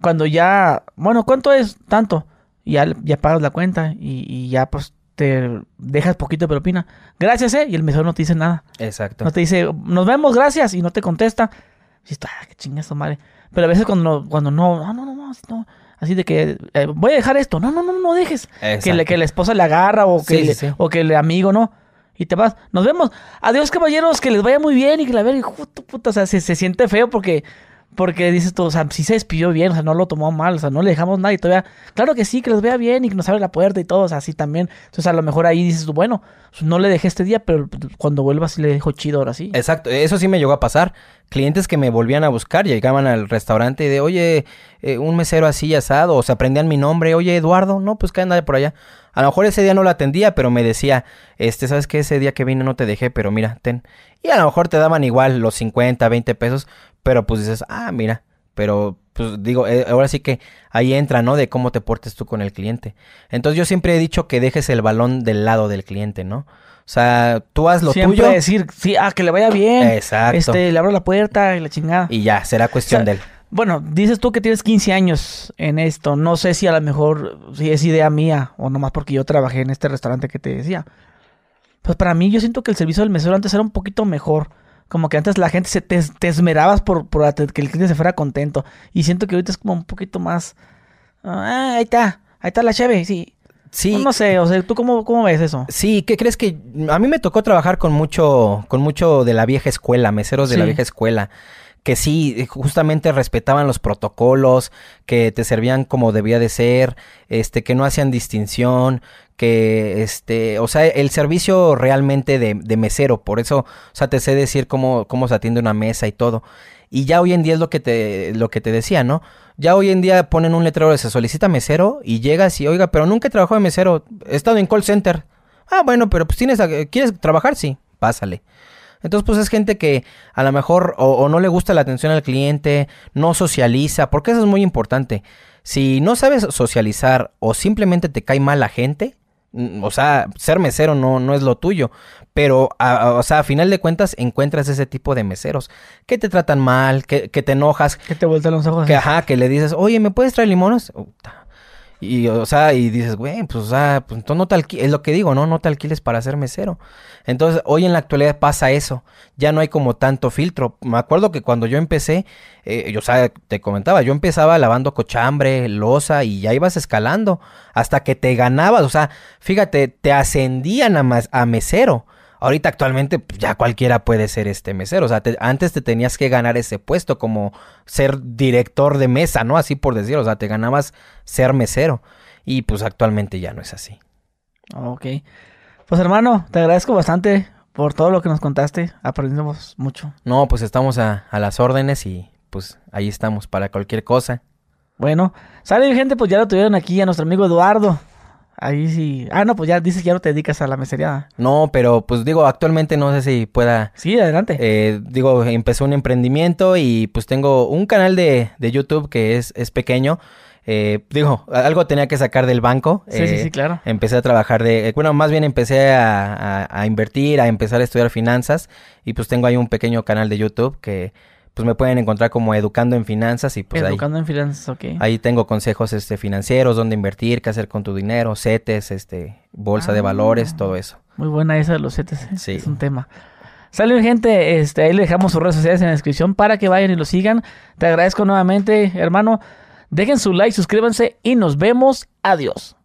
cuando ya, bueno, ¿cuánto es? Tanto. Y ya, ya pagas la cuenta y, y ya pues te dejas poquito de propina. Gracias, ¿eh? Y el mesero no te dice nada. Exacto. No te dice, nos vemos, gracias, y no te contesta. Y está, ah, qué chingazo, madre. Pero a veces cuando, cuando no, no, no, no, no, así de que eh, voy a dejar esto, no, no, no, no dejes. Que, le, que la esposa le agarra o que, o que el amigo, ¿no? Y te vas, nos vemos. Adiós, caballeros, que les vaya muy bien y que la verga, puta, o sea, se, se siente feo porque porque dices tú, o sea, si se despidió bien, o sea, no lo tomó mal, o sea, no le dejamos nada y todavía, claro que sí, que los vea bien y que nos abre la puerta y todo, o sea, así también. Entonces, a lo mejor ahí dices tú, bueno, pues, no le dejé este día, pero cuando vuelva sí le dejo chido ahora sí. Exacto, eso sí me llegó a pasar. Clientes que me volvían a buscar, llegaban al restaurante y de, oye, eh, un mesero así asado, o se aprendían mi nombre, oye, Eduardo, no, pues que anda por allá. A lo mejor ese día no lo atendía, pero me decía, este, ¿sabes qué? Ese día que vine no te dejé, pero mira, ten. Y a lo mejor te daban igual los 50, 20 pesos, pero pues dices, ah, mira, pero pues digo, eh, ahora sí que ahí entra, ¿no? De cómo te portes tú con el cliente. Entonces yo siempre he dicho que dejes el balón del lado del cliente, ¿no? O sea, tú haz lo siempre tuyo. decir, sí, ah, que le vaya bien. Exacto. Este, le abro la puerta y la chingada. Y ya, será cuestión de él. Bueno, dices tú que tienes 15 años en esto. No sé si a lo mejor si es idea mía o nomás porque yo trabajé en este restaurante que te decía. Pues para mí yo siento que el servicio del mesero antes era un poquito mejor como que antes la gente se te, esmerabas por, por, que el cliente se fuera contento. Y siento que ahorita es como un poquito más. Ah, ahí está, ahí está la cheve, sí. Sí. No, sé, o sea, ¿tú cómo, cómo, ves eso? Sí, ¿qué crees que a mí me tocó trabajar con mucho, con mucho de la vieja escuela, meseros de la vieja escuela? Que sí, justamente respetaban los protocolos, que te servían como debía de ser, este, que no hacían distinción, que, este, o sea, el servicio realmente de, de mesero, por eso, o sea, te sé decir cómo, cómo se atiende una mesa y todo. Y ya hoy en día es lo que te, lo que te decía, ¿no? Ya hoy en día ponen un letrero de se solicita mesero y llegas y, oiga, pero nunca he trabajado de mesero, he estado en call center. Ah, bueno, pero pues tienes, ¿quieres trabajar? Sí, pásale. Entonces, pues es gente que a lo mejor o, no le gusta la atención al cliente, no socializa, porque eso es muy importante. Si no sabes socializar o simplemente te cae mal la gente, mm, o sea, ser mesero no, no es lo tuyo, pero, o sea, a final de cuentas encuentras ese tipo de meseros que te tratan mal, que, te enojas. Que te vuelven los ojos. Que, ajá, que le dices, oye, ¿me puedes traer limones? Y, o sea, y dices, güey, pues, o sea, pues entonces no te alquiles, es lo que digo, ¿no? No te alquiles para ser mesero. Entonces, hoy en la actualidad pasa eso. Ya no hay como tanto filtro. Me acuerdo que cuando yo empecé, eh, yo, o sea, te comentaba, yo empezaba lavando cochambre, losa, y ya ibas escalando hasta que te ganabas. O sea, fíjate, te ascendían a, a mesero. Ahorita actualmente pues, ya cualquiera puede ser este mesero. O sea, antes te tenías que ganar ese puesto como ser director de mesa, ¿no? Así por decirlo. O sea, te ganabas ser mesero. Y pues actualmente ya no es así. Ok. Pues hermano, te agradezco bastante por todo lo que nos contaste. Aprendimos mucho. No, pues estamos a, a las órdenes y pues ahí estamos para cualquier cosa. Bueno, sale gente, pues ya lo tuvieron aquí a nuestro amigo Eduardo. Ahí sí. Ah, no, pues ya dices que ya no te dedicas a la mesería. No, pero pues digo, actualmente no sé si pueda. Sí, adelante. Eh, digo, empezó un emprendimiento y pues tengo un canal de, de YouTube que es, es pequeño. Eh, digo, algo tenía que sacar del banco. Sí, sí, sí, claro. Empecé a trabajar de. Bueno, más bien empecé a, a invertir, a empezar a estudiar finanzas. Y pues tengo ahí un pequeño canal de YouTube que pues me pueden encontrar como Educando en Finanzas y pues Educando en Finanzas, ok. Ahí tengo consejos este, financieros, dónde invertir, qué hacer con tu dinero, CETES, este, bolsa de valores, todo eso. Muy buena esa de los CETES, ¿eh? sí. es un tema. Salud gente, este, ahí le dejamos sus redes sociales en la descripción para que vayan y lo sigan. Te agradezco nuevamente, hermano. Dejen su like, suscríbanse y nos vemos. Adiós.